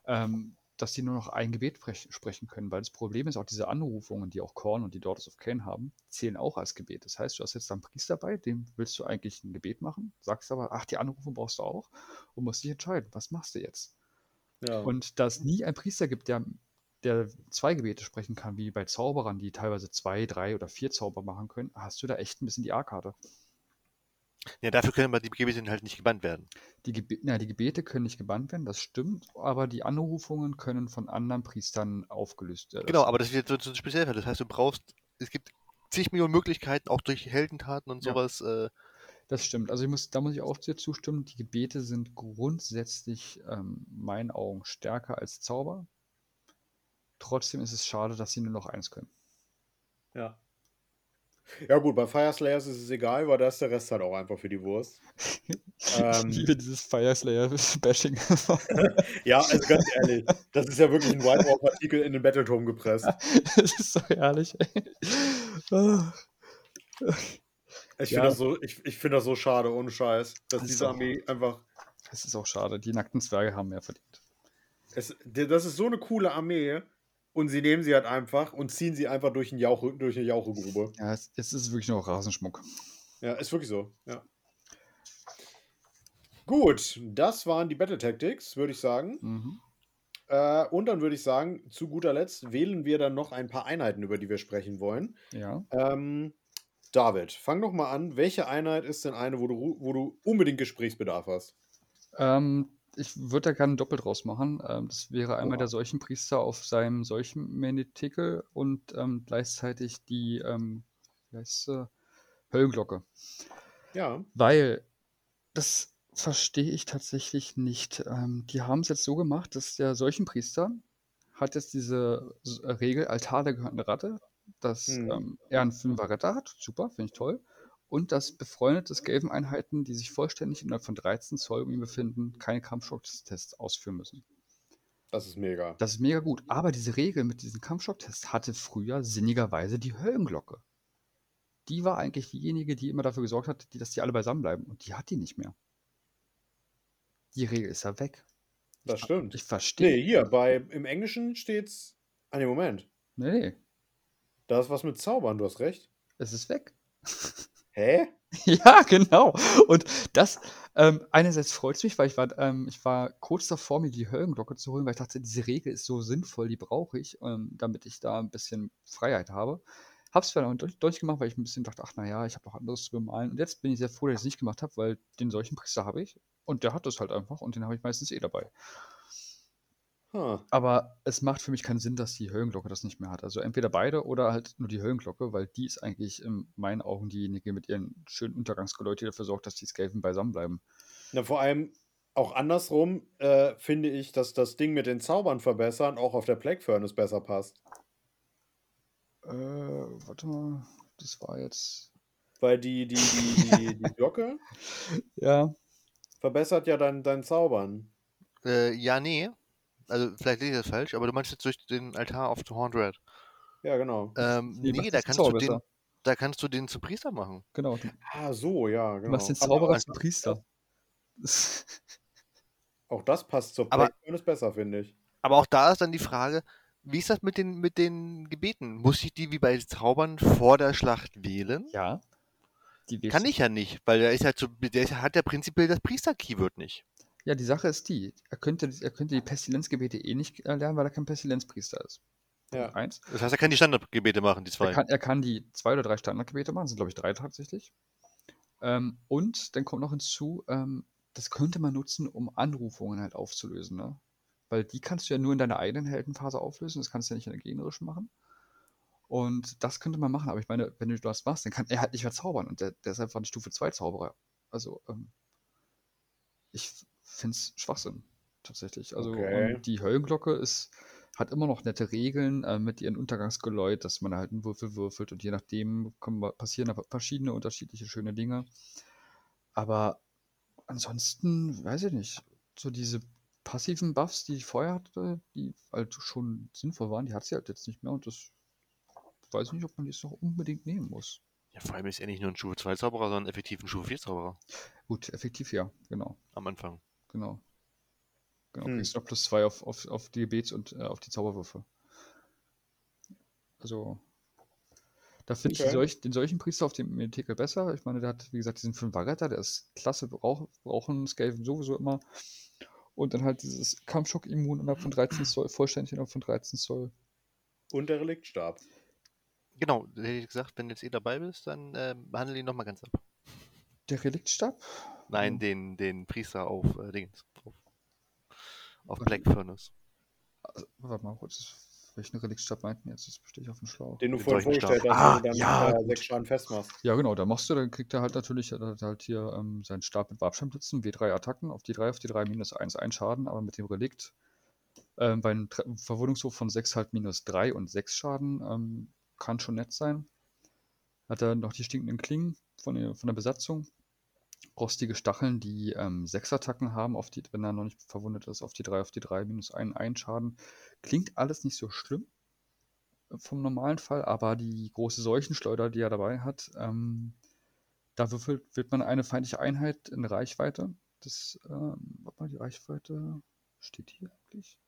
ähm, dass die nur noch ein Gebet sprech, sprechen können, weil das Problem ist auch diese Anrufungen, die auch Korn und die Daughters of Cain haben, zählen auch als Gebet. Das heißt, du hast jetzt einen Priester bei, dem willst du eigentlich ein Gebet machen, sagst aber, ach, die Anrufe brauchst du auch und musst dich entscheiden, was machst du jetzt?
ja.
Und da es nie einen Priester gibt, der, der zwei Gebete sprechen kann, wie bei Zauberern, die teilweise zwei, drei oder vier Zauber machen können, hast du da echt ein bisschen die A-Karte.
Ja, dafür können aber die Gebete halt nicht gebannt werden.
Die, Gebe ja, die Gebete können nicht gebannt werden, das stimmt, aber die Anrufungen können von anderen Priestern aufgelöst werden.
Genau, aber das ist jetzt so so ein Speziellfall. Das heißt, du brauchst, es gibt zig Millionen Möglichkeiten, auch durch Heldentaten und
Ja.
sowas. Äh,
Das stimmt. Also ich muss, da muss ich auch dir zustimmen. Die Gebete sind grundsätzlich ähm, meinen Augen stärker als Zauber. Trotzdem ist es schade, dass sie nur noch eins können.
Ja. Ja gut, bei Fire Slayers ist es egal, weil da ist der Rest halt auch einfach für die Wurst. Ähm.
ich liebe dieses Fire Slayer-Bashing.
Ja, also ganz ehrlich, das ist ja wirklich ein White Walk-Artikel in den Battletome gepresst.
das ist so herrlich, ey.
Ich
Ja.
finde das, so, ich, ich find das so schade, ohne Scheiß, dass
Das ist
diese
auch-
Armee einfach.
Es ist auch schade. Die nackten Zwerge haben mehr verdient.
Es, das ist so eine coole Armee und sie nehmen sie halt einfach und ziehen sie einfach durch, einen Jauche, durch eine Jauchegrube.
Ja, es, es ist wirklich nur Rasenschmuck.
Ja, ist wirklich so, ja. Gut, das waren die Battle Tactics, würde ich sagen.
Mhm.
Äh, und dann würde ich sagen, zu guter Letzt wählen wir dann noch ein paar Einheiten, über die wir sprechen wollen.
Ja.
Ähm, David, fang doch mal an. Welche Einheit ist denn eine, wo du, wo du unbedingt Gesprächsbedarf hast?
Ähm, ich würde da gerne doppelt draus machen. Ähm, das wäre einmal
Oha.
der Seuchenpriester auf seinem Seuchenmenetikel und ähm, gleichzeitig die ähm, heißt sie? Höllenglocke.
Ja,
Weil das verstehe ich tatsächlich nicht. Ähm, die haben es jetzt so gemacht, dass der Seuchenpriester hat jetzt diese äh, Regel, Altar der gehörten Ratte, dass
Mhm.
ähm, er einen Fünfer Retter hat. Super, finde ich toll. Und dass befreundete Skaven-Einheiten, die sich vollständig innerhalb von 13 Zoll um ihn befinden, keine Kampfschocktests ausführen müssen.
das ist mega.
Das ist mega gut. Aber diese Regel mit diesen Kampfschocktests hatte früher sinnigerweise die Höllenglocke. Die war eigentlich diejenige, die immer dafür gesorgt hat, dass die alle beisammen bleiben. Und die hat die nicht mehr. Die Regel ist ja weg.
Das stimmt.
Ich verstehe.
Nee, hier, bei, im Englischen steht's. Ah, nee, Moment.
Nee,
Da ist was mit Zaubern, du hast recht.
es ist weg.
Hä?
Ja, genau. Und das, ähm, einerseits freut es mich, weil ich war, ähm, ich war kurz davor, mir die Höllenglocke zu holen, weil ich dachte, diese Regel ist so sinnvoll, die brauche ich, ähm, damit ich da ein bisschen Freiheit habe. Hab's dann durch, durchgemacht, weil ich ein bisschen dachte, ach naja, ich habe noch anderes zu bemalen. Und jetzt bin ich sehr froh, dass ich es nicht gemacht habe, weil den solchen Priester habe ich. Und der hat das halt einfach und den habe ich meistens eh dabei.
Huh.
Aber es macht für mich keinen Sinn, dass die Höllenglocke das nicht mehr hat. Also entweder beide oder halt nur die Höllenglocke, weil die ist eigentlich in meinen Augen diejenige mit ihren schönen Untergangsgeläut, die dafür sorgt, dass die Skaven beisammen bleiben.
Na, vor allem auch andersrum äh, finde ich, dass das Ding mit den Zaubern verbessern auch auf der Plague Furnace besser passt.
Äh, warte mal, das war jetzt.
Weil die, die, die, die, die Glocke
Ja.
verbessert ja dein, dein Zaubern.
äh, ja, nee. Also, vielleicht lese ich das falsch, aber du meinst jetzt durch den Altar of the Horned Red.
Ja, genau.
Ähm,
Nee,
da kannst, du den, da kannst du den zum Priester machen.
Genau. Du
Ah, so, ja, genau.
machst den Zauberer zum Priester.
Auch das passt zur
Aber-
Plague Furnace besser, finde ich.
Aber auch da ist dann die Frage, wie ist das mit den, mit den Gebeten? Muss ich die wie bei Zaubern vor der Schlacht wählen?
ja.
Kann
du.
ich ja nicht, weil der ist halt so, der ist- hat ja prinzipiell das Priester-Keyword nicht.
Ja, die Sache ist die. Er könnte, er könnte die Pestilenzgebete eh nicht lernen, weil er kein Pestilenzpriester ist.
Ja.
1.
Das heißt, er kann die Standardgebete machen, die
Er
zwei.
kann, er kann die zwei oder drei Standardgebete machen, sind glaube ich drei tatsächlich. Ähm, und dann kommt noch hinzu, ähm, das könnte man nutzen, um Anrufungen halt aufzulösen, ne? Weil die kannst du ja nur in deiner eigenen Heldenphase auflösen, das kannst du ja nicht in der gegnerischen machen. Und das könnte man machen, aber ich meine, wenn du das machst, dann kann er halt nicht mehr zaubern und der, der ist einfach ein Stufe 2 Zauberer. Also, ähm, ich finde es Schwachsinn, tatsächlich. Also,
Okay.
und die Höllenglocke ist, hat immer noch nette Regeln äh, mit ihren Untergangsgeläut, dass man halt einen Würfel würfelt und je nachdem kommen, passieren da verschiedene unterschiedliche schöne Dinge. Aber ansonsten, weiß ich nicht, so diese passiven Buffs, die ich vorher hatte, die halt schon sinnvoll waren, die hat sie halt jetzt nicht mehr und das weiß ich nicht, ob man die jetzt noch unbedingt nehmen muss.
Ja, vor allem ist er nicht nur ein Stufe 2 Zauberer, sondern effektiv ein Stufe 4 Zauberer
Gut, effektiv ja, genau,
am Anfang.
Genau. Genau,
Hm.
kriegst noch plus zwei auf, auf, auf die Gebets- und äh, auf die Zauberwürfe. Also, da finde ich
Okay.
die solch, den solchen Priester auf dem Medical besser. Ich meine, der hat, wie gesagt, diesen 5 Varetta, der ist klasse, brauch, brauchen Skaven sowieso immer. Und dann halt dieses Kampfschock-Immun innerhalb von 13 Zoll, vollständig innerhalb von 13 Zoll.
Und der Reliktstab.
Genau, da hätte ich gesagt, wenn du jetzt eh dabei bist, dann äh, behandle ihn nochmal ganz ab.
Der Reliktstab?
Nein,
Mhm.
den, den Priester auf äh, Dingens. Auf, auf? Black Furnace.
Also, warte mal kurz, welchen Relikstab meinten jetzt? Das bestehe ich auf dem Schlauch.
Den du
Den
vorhin vorgestellt hast,
Ah,
du dann
ja,
äh, sechs Schaden festmachst.
Ja, genau, da machst du, dann kriegt er halt natürlich er hat halt hier ähm, seinen Stab mit Wabschirmblitzen, W3 Attacken, auf die 3, auf die 3 minus 1, 1 Schaden, aber mit dem Relikt ähm, bei einem Tre- Verwundungswurf von 6 halt minus 3 und 6 Schaden ähm, kann schon nett sein. Hat er noch die stinkenden Klingen von der, von der Besatzung. Rostige Stacheln, die ähm, 6 Attacken haben, auf die, wenn er noch nicht verwundet ist, auf die 3, auf die 3, minus 1, 1 Schaden. Klingt alles nicht so schlimm äh, vom normalen Fall, aber die große Seuchenschleuder, die er dabei hat, ähm, da würfelt, wird man eine feindliche Einheit in Reichweite. Das, ähm, warte mal, die Reichweite steht hier eigentlich.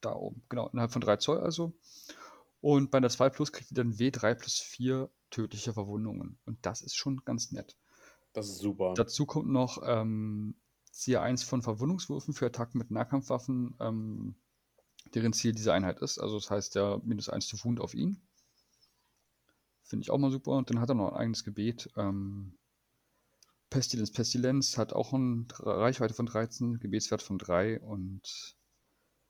Da oben, genau, innerhalb von 3 Zoll also. Und bei der 2 Plus kriegt ihr dann W3 plus 4 tödliche Verwundungen. Und das ist schon ganz nett.
Das ist super.
Dazu kommt noch ähm, Ziel 1 von Verwundungswürfen für Attacken mit Nahkampfwaffen, ähm, deren Ziel diese Einheit ist. Also das heißt ja minus 1 zu Wund auf ihn. Finde ich auch mal super. Und dann hat er noch ein eigenes Gebet. Ähm, Pestilenz, Pestilenz hat auch eine Reichweite von 13, Gebetswert von 3 und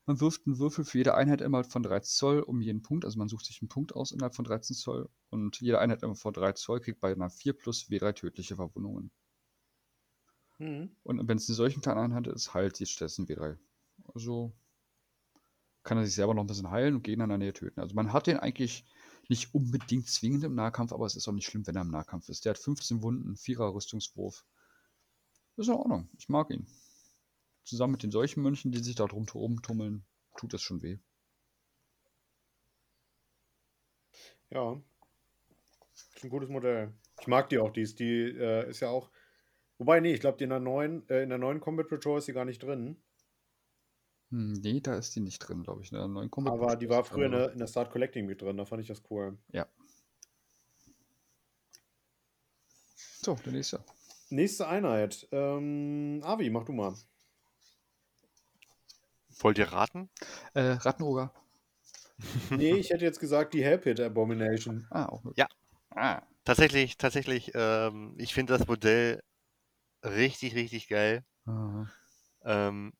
man wirft einen Würfel für jede Einheit immer von 13 Zoll um jeden Punkt. Also man sucht sich einen Punkt aus innerhalb von 13 Zoll und jede Einheit immer vor 3 Zoll kriegt bei einer 4 plus W3 tödliche Verwundungen.
Mhm.
Und wenn es eine solchen kleinen Einheit ist, heilt die stattdessen W3. Also kann er sich selber noch ein bisschen heilen und Gegner in der Nähe töten. Also man hat den eigentlich nicht unbedingt zwingend im Nahkampf, aber es ist auch nicht schlimm, wenn er im Nahkampf ist. Der hat 15 Wunden, 4er Rüstungswurf. Ist in Ordnung. Ich mag ihn. Zusammen mit den solchen Mönchen, die sich da drum rumtummeln, tut das schon weh.
Ja. Ist ein gutes Modell. Ich mag die auch, die ist, die äh, ist ja auch. Wobei, nee, ich glaube, in der neuen, äh, in der neuen Combat Patrol ist sie gar nicht drin.
Hm, nee, da ist die nicht drin, glaube ich. In der neuen Combat
Aber die war früher in der, in der Start Collecting mit drin, da fand ich das cool.
Ja. So, der nächste.
Nächste Einheit. Ähm, Avi, mach du mal.
Wollt ihr raten?
Äh, Rattenoger.
Nee, ich hätte jetzt gesagt, die Hellpit Abomination.
Ah, auch möglich.
Ja.
Ah,
Tatsächlich, tatsächlich, ähm, ich finde das Modell richtig, richtig geil. Ähm,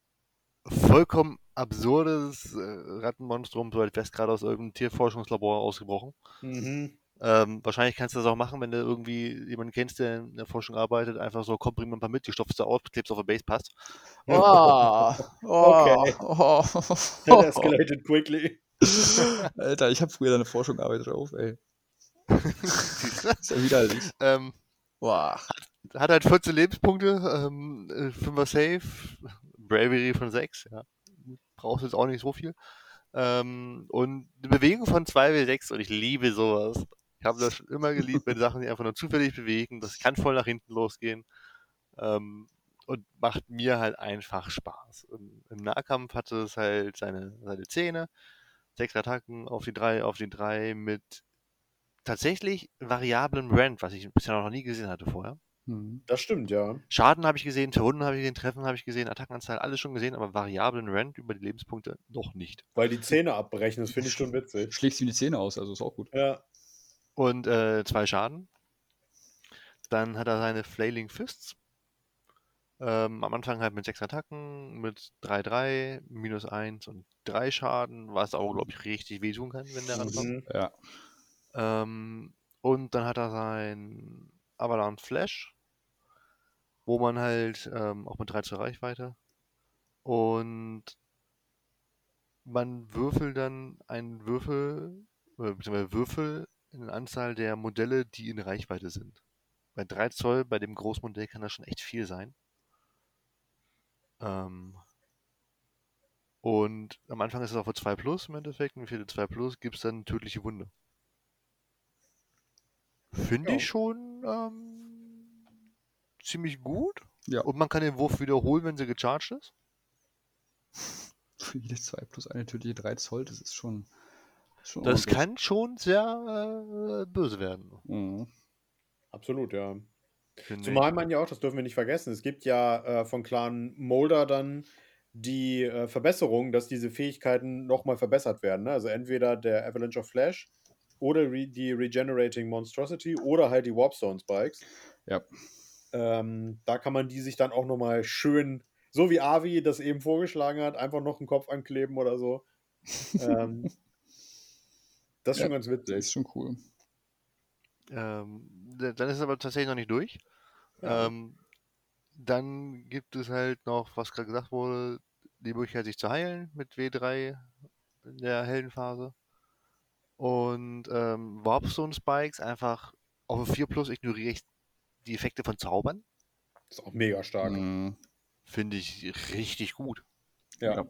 vollkommen absurdes äh, Rattenmonstrum, so als wär's gerade aus irgendeinem Tierforschungslabor ausgebrochen.
Mhm.
Ähm, wahrscheinlich kannst du das auch machen, wenn du irgendwie jemanden kennst, der in der Forschung arbeitet. Einfach so, komm, bring mir ein paar mit, die stopfst du aus, klebst auf der Base, passt.
Oh,
Okay.
oh,
That escalated quickly.
Alter, ich habe früher deine Forschung gearbeitet drauf, ey. Ist ja widerlich.
ähm,
Boah.
hat halt 14 Lebenspunkte, ähm, 5er Safe, Bravery von 6, ja. Brauchst jetzt auch nicht so viel. Ähm, und eine Bewegung von 2W6 und ich liebe sowas. Ich habe das schon immer geliebt, wenn Sachen sich einfach nur zufällig bewegen. Das kann voll nach hinten losgehen. Ähm, und macht mir halt einfach Spaß. Und Im Nahkampf hatte es halt seine, seine Zähne, sechs Attacken auf die drei, auf die drei mit tatsächlich variablem Rand, was ich bisher noch nie gesehen hatte vorher.
Hm.
Das stimmt, ja.
Schaden habe ich gesehen, Verwunden habe ich gesehen, Treffen habe ich gesehen, Attackenanzahl alles schon gesehen, aber variablen Rent über die Lebenspunkte noch nicht.
Weil die Zähne abbrechen, das finde ich schon witzig.
Schlägst ihm die Zähne aus, also ist auch gut.
Ja.
Und äh, zwei Schaden. Dann hat er seine Flailing Fists. Ähm, am Anfang halt mit sechs Attacken, mit 3-3, minus 1 und 3 Schaden, was auch, glaube ich, richtig wehtun kann, wenn der rankommt.
Mhm.
Ja.
Ähm, und dann hat er sein Avalanche Flash, wo man halt ähm, auch mit 3 zur Reichweite. Und man würfelt dann einen Würfel, oder beziehungsweise Würfel in der Anzahl der Modelle, die in Reichweite sind. Bei 3 Zoll, bei dem Großmodell kann das schon echt viel sein. Ähm, und am Anfang ist es auch für 2 Plus im Endeffekt. Und für die 2 Plus gibt es dann tödliche Wunde. Finde
Ja.
ich schon ähm, ziemlich gut.
Ja.
Und man kann den Wurf wiederholen, wenn sie gecharged ist.
Für jede 2 plus eine tödliche 3 Zoll, das ist schon. Schon
Das
ordentlich.
kann schon sehr äh, böse werden.
Mhm.
Absolut, ja.
finde
Zumal
ich.
man ja auch, das dürfen wir nicht vergessen, es gibt ja äh, von Clan Molder dann die äh, Verbesserung, dass diese Fähigkeiten nochmal verbessert werden. Ne? Also entweder der Avalanche of Flash oder re die Regenerating Monstrosity oder halt die Warpstone Spikes.
Ja.
Ähm, da kann man die sich dann auch nochmal schön, so wie Avi das eben vorgeschlagen hat, einfach noch einen Kopf ankleben oder so. ähm, das ist schon
Ja,
ganz
Der
witzig.
ist schon cool.
Ähm, dann ist es aber tatsächlich noch nicht durch.
Ja.
Ähm, dann gibt es halt noch, was gerade gesagt wurde, die Möglichkeit, sich zu heilen mit W3 in der Heldenphase. Und ähm, Warpstone Spikes einfach auf 4 Plus ignoriere ich die Effekte von Zaubern.
Ist auch mega stark.
Mhm.
Finde ich richtig gut.
Ja.
Ja.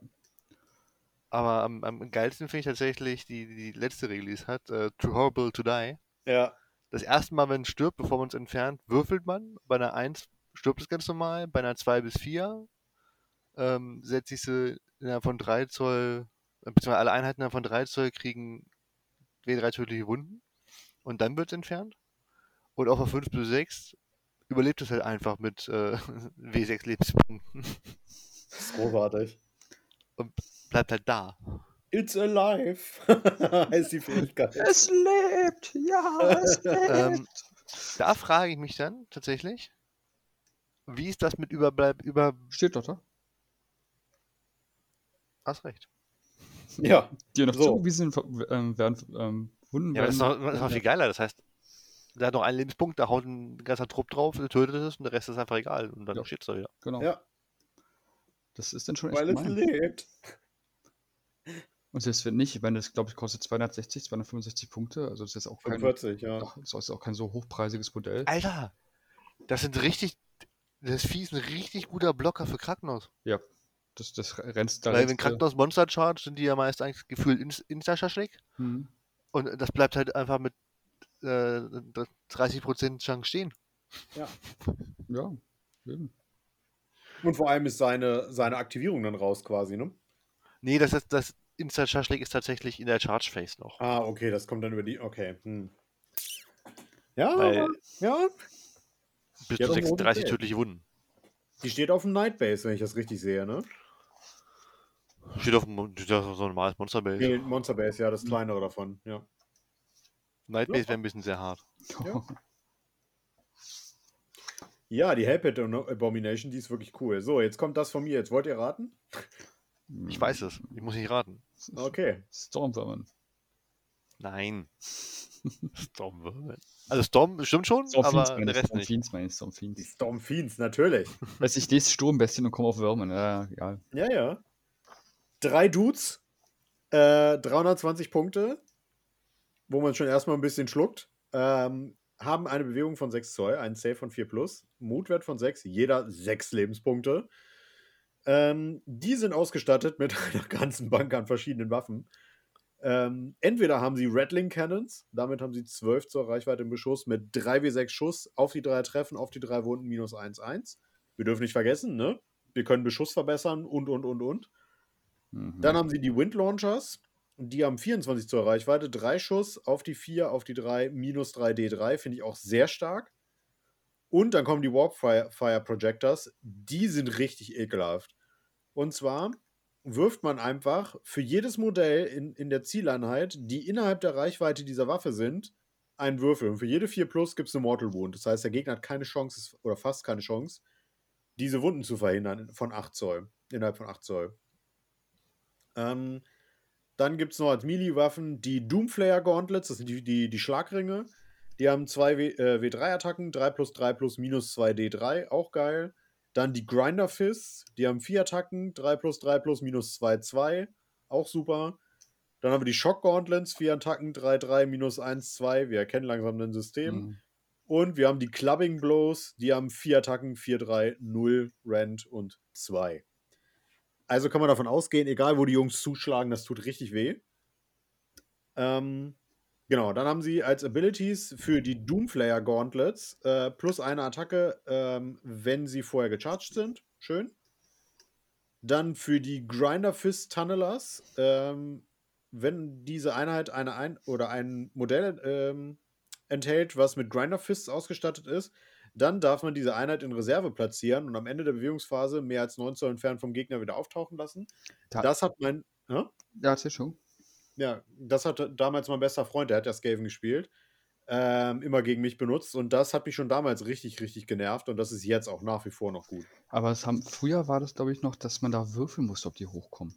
Aber am, am geilsten finde ich tatsächlich die, die letzte Regel, die es hat, äh, Too Horrible to Die.
ja.
Das erste Mal, wenn es stirbt, bevor man es entfernt, würfelt man. Bei einer 1 stirbt es ganz normal. Bei einer 2 bis 4 ähm, setzt sich sie innerhalb von 3 Zoll, äh, beziehungsweise alle Einheiten innerhalb von 3 Zoll kriegen W3 tödliche Wunden. Und dann wird es entfernt. Und auf der 5 bis 6 überlebt es halt einfach mit äh, W6 Lebenspunkten.
Das ist großartig.
Bleibt halt da.
It's alive. heißt die Fähigkeit.
Es lebt! Ja, es lebt!
Ähm, da frage ich mich dann tatsächlich, wie ist das mit Überbleib, über,
Steht doch da.
hast recht.
Ja,
Die noch
So.
zugewiesen ähm, werden ähm, Wunden
Ja, aber das ist noch, das ist noch viel geiler. Das heißt, der hat noch einen Lebenspunkt, da haut ein ganzer Trupp drauf, tötet es und der Rest ist einfach egal. Und dann
Ja.
steht's da wieder.
Genau.
ja,
Das ist dann schon echt
weil es lebt.
Und selbst wenn nicht, wenn das, glaube ich, kostet 260, 265 Punkte, also das ist auch kein,
45, ja.
Ach, das ist auch kein so hochpreisiges Modell.
Alter, das sind richtig, das Vieh ist ein richtig guter Blocker für Krankenhaus.
Ja, das, das rennt da.
Weil wenn
rennst
Krankenhaus Monster charge, sind die ja meist eigentlich gefühlt ins- Insta-Schaschlik.
Mhm.
Und das bleibt halt einfach mit äh, 30% Chance stehen.
Ja, eben.
Und vor allem ist seine, seine Aktivierung dann raus quasi, ne?
Nee, das, ist, das Insta-Schaschlik ist tatsächlich in der Charge-Phase noch.
Ah, okay, das kommt dann über die. Okay. Hm. Ja,
Weil
ja.
bis zu
doch, rotes
36
Geld.
tödliche Wunden.
Die steht auf dem Nightbase, wenn ich das richtig sehe, ne?
Steht auf dem steht auf so ein normales Monsterbase.
Nee, Monsterbase, ja, das kleinere davon, ja.
Nightbase
Ja.
wäre ein bisschen sehr hart.
Ja. Ja, die Hellpit Abomination, die ist wirklich cool. So, jetzt kommt das von mir. Jetzt wollt ihr raten?
Ich weiß es. Ich muss nicht raten.
Okay.
Stormvermin.
Nein. Storm. Also Storm stimmt schon,
Stormfiends
aber
meine
der
ich,
Rest nicht.
Stormfiends meine ich,
Die
Stormfiends.
Stormfiends, natürlich.
Weiß ich lese Sturmbestien und komme auf Würmen. Ja, egal.
Ja, ja. Drei Dudes, äh, 320 Punkte, wo man schon erstmal ein bisschen schluckt, ähm, haben eine Bewegung von 6 Zoll, einen Save von 4 plus, Mutwert von 6, jeder 6 Lebenspunkte. Ähm, die sind ausgestattet mit einer ganzen Bank an verschiedenen Waffen. Ähm, entweder haben sie Rattling Cannons, damit haben sie 12 zur Reichweite im Beschuss mit 3w6 Schuss auf die drei Treffen, auf die drei Wunden minus 1, 1. Wir dürfen nicht vergessen, ne? Wir können Beschuss verbessern und, und, und, und.
Mhm.
Dann haben sie die Wind Launchers. Die haben 24 zur Reichweite, 3 Schuss auf die 4, auf die 3, minus 3 D3. Finde ich auch sehr stark. Und dann kommen die Warpfire Fire Projectors. Die sind richtig ekelhaft. Und zwar wirft man einfach für jedes Modell in, in der Zieleinheit, die innerhalb der Reichweite dieser Waffe sind, einen Würfel. Und für jede 4 Plus gibt es eine Mortal Wound. Das heißt, der Gegner hat keine Chance, oder fast keine Chance, diese Wunden zu verhindern von 8 Zoll. Innerhalb von 8 Zoll. Ähm, dann gibt es noch als Melee-Waffen die Doomflayer Gauntlets, das sind die, die, die Schlagringe. Die haben zwei w, äh, W3-Attacken, 3 plus 3 plus minus 2 D3, auch geil. Dann die Grinder Fists, die haben 4 Attacken, 3 plus 3 plus minus 2, 2, auch super. Dann haben wir die Shock Gauntlets, 4 Attacken, 3, 3, minus 1, 2. Wir erkennen langsam ein System. Mhm. Und wir haben die Clubbing Blows, die haben 4 Attacken, 4, 3, 0, Rent und 2. Also kann man davon ausgehen, egal wo die Jungs zuschlagen, das tut richtig weh. Ähm, genau, dann haben sie als Abilities für die Doomflayer Gauntlets äh, plus eine Attacke, ähm, wenn sie vorher gecharged sind. Schön. Dann für die Grinder Fist Tunnelers, ähm, wenn diese Einheit eine ein oder ein Modell ähm, enthält, was mit Grinder Fists ausgestattet ist, dann darf man diese Einheit in Reserve platzieren und am Ende der Bewegungsphase mehr als 9 Zoll entfernt vom Gegner wieder auftauchen lassen. Da, das hat mein. Ja,
ja schon.
Ja, das hat damals mein bester Freund, der hat ja Skaven gespielt, ähm, immer gegen mich benutzt und das hat mich schon damals richtig, richtig genervt und das ist jetzt auch nach wie vor noch gut.
Aber es haben, früher war das, glaube ich, noch, dass man da würfeln musste, ob die hochkommen.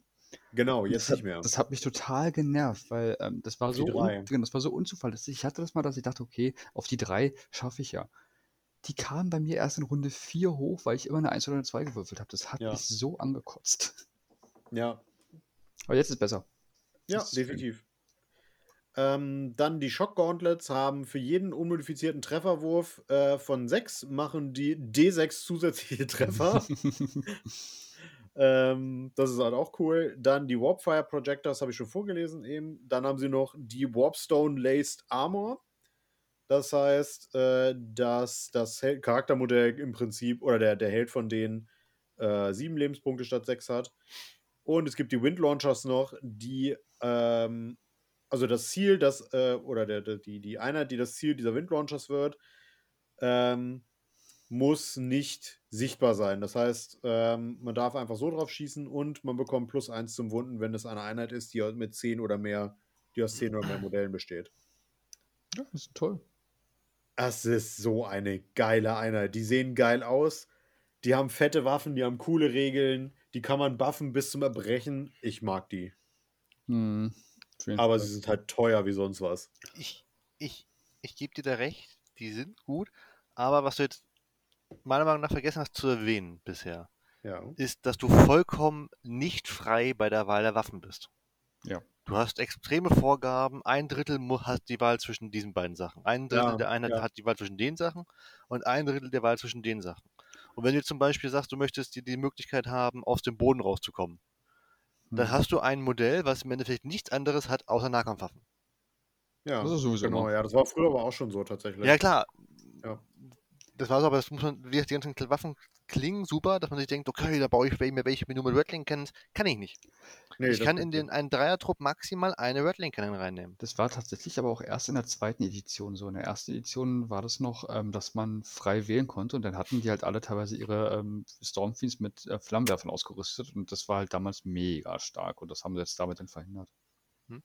Genau, jetzt
das
nicht mehr.
das hat mich total genervt, weil ähm, das, war so un, das war so unzuverlässig. Ich hatte das mal, dass ich dachte, okay, auf die drei schaffe ich ja die kamen bei mir erst in Runde 4 hoch, weil ich immer eine 1 oder eine 2 gewürfelt habe. Das hat ja. mich so angekotzt.
Ja.
Aber jetzt ist es besser.
Ja, definitiv. Ähm, dann die Shock Gauntlets haben für jeden unmodifizierten Trefferwurf äh, von 6 machen die D6 zusätzliche Treffer. ähm, das ist halt auch cool. Dann die Warpfire Projectors habe ich schon vorgelesen eben. Dann haben sie noch die Warpstone Laced Armor. Das heißt, äh, dass das Charaktermodell im Prinzip oder der, der Held von denen äh, sieben Lebenspunkte statt sechs hat. Und es gibt die Wind Launchers noch, die, ähm, also das Ziel, das, äh, oder der, der, die, die Einheit, die das Ziel dieser Wind Launchers wird, ähm, muss nicht sichtbar sein. Das heißt, ähm, man darf einfach so drauf schießen und man bekommt plus eins zum Wunden, wenn es eine Einheit ist, die mit zehn oder mehr, die aus zehn oder mehr Modellen besteht.
Ja, das ist toll.
Das ist so eine geile Einheit. Die sehen geil aus. Die haben fette Waffen, die haben coole Regeln. Die kann man buffen bis zum Erbrechen. Ich mag die.
Hm,
Aber sie sind halt teuer wie sonst was.
Ich, ich, ich gebe dir da recht. Die sind gut. Aber was du jetzt meiner Meinung nach vergessen hast zu erwähnen bisher,
ja.
ist, dass du vollkommen nicht frei bei der Wahl der Waffen bist.
Ja.
Du hast extreme Vorgaben. Ein Drittel hat die Wahl zwischen diesen beiden Sachen. Ein Drittel ja, der Einheit ja. hat die Wahl zwischen den Sachen und ein Drittel der Wahl zwischen den Sachen. Und wenn du zum Beispiel sagst, du möchtest die, die Möglichkeit haben, aus dem Boden rauszukommen, dann hast du ein Modell, was im Endeffekt nichts anderes hat, außer Nahkampfwaffen.
Ja, das ist sowieso genau, ja. Das war früher aber auch schon so tatsächlich.
Ja, klar. Ja. Das war so, aber das muss man, wie die ganzen Waffen klingen super, dass man sich denkt, okay, da baue ich mir welche mit nur mit Rattling Cannons. Kann ich nicht. Nee, ich kann in den einen Dreiertrupp maximal eine Rattling Cannon reinnehmen.
Das war tatsächlich aber auch erst in der zweiten Edition so. In der ersten Edition war das noch, ähm, dass man frei wählen konnte und dann hatten die halt alle teilweise ihre ähm, Stormfiends mit äh, Flammenwerfern ausgerüstet und das war halt damals mega stark und das haben sie jetzt damit dann verhindert.
Hm.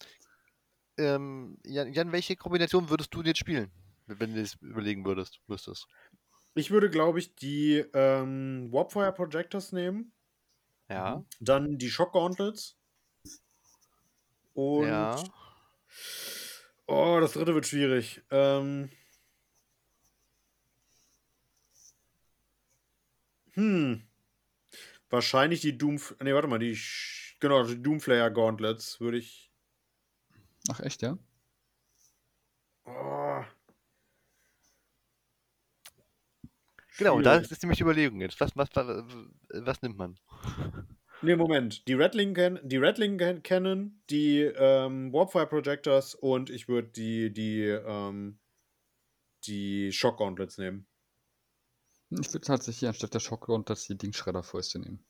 Ähm, Jan, Jan, welche Kombination würdest du jetzt spielen, wenn du das überlegen würdest, müsstest?
Ich würde, glaube ich, die ähm, Warpfire Projectors nehmen.
Ja.
Dann die Shock Gauntlets. Und.
Ja.
Oh, das dritte wird schwierig. Ähm. Hm. Wahrscheinlich die Doom. Ne, warte mal, die. Genau, die Doomflayer Gauntlets würde ich.
Ach, echt, ja?
Oh.
Genau, da ist nämlich die Überlegung jetzt. Was, was, was, was nimmt man?
Ne, Moment. Die Rattling, die Rattling Cannon, die ähm, Warpfire Projectors und ich würde die, die, ähm, die Shock Gauntlets nehmen.
Ich würde tatsächlich anstatt der Shock Gauntlets die Dingschredder-Fäuste nehmen.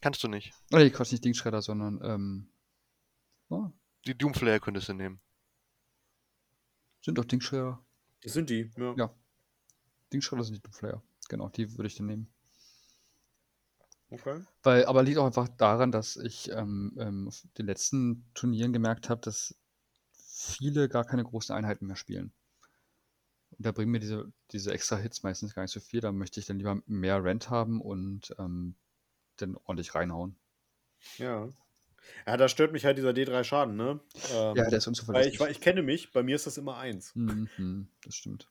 Kannst du nicht.
Oh, nee, Quatsch, nicht Dingschredder, sondern, ähm,
oh. Die Doomflayer könntest du nehmen.
Sind doch Dingschredder.
Das sind die, ja.
Ja. Dingschredder sind die Flyer. Genau, die würde ich dann nehmen.
Okay.
Weil, aber liegt auch einfach daran, dass ich ähm, ähm, auf den letzten Turnieren gemerkt habe, dass viele gar keine großen Einheiten mehr spielen. Und da bringen mir diese, diese extra Hits meistens gar nicht so viel. Da möchte ich dann lieber mehr Rent haben und ähm, dann ordentlich reinhauen.
Ja. Ja, da stört mich halt dieser D3 Schaden, ne? Ähm,
Ja, der ist
weil
unzuverlässig.
ich, weil ich kenne mich, bei mir ist das immer eins.
Mhm, das stimmt.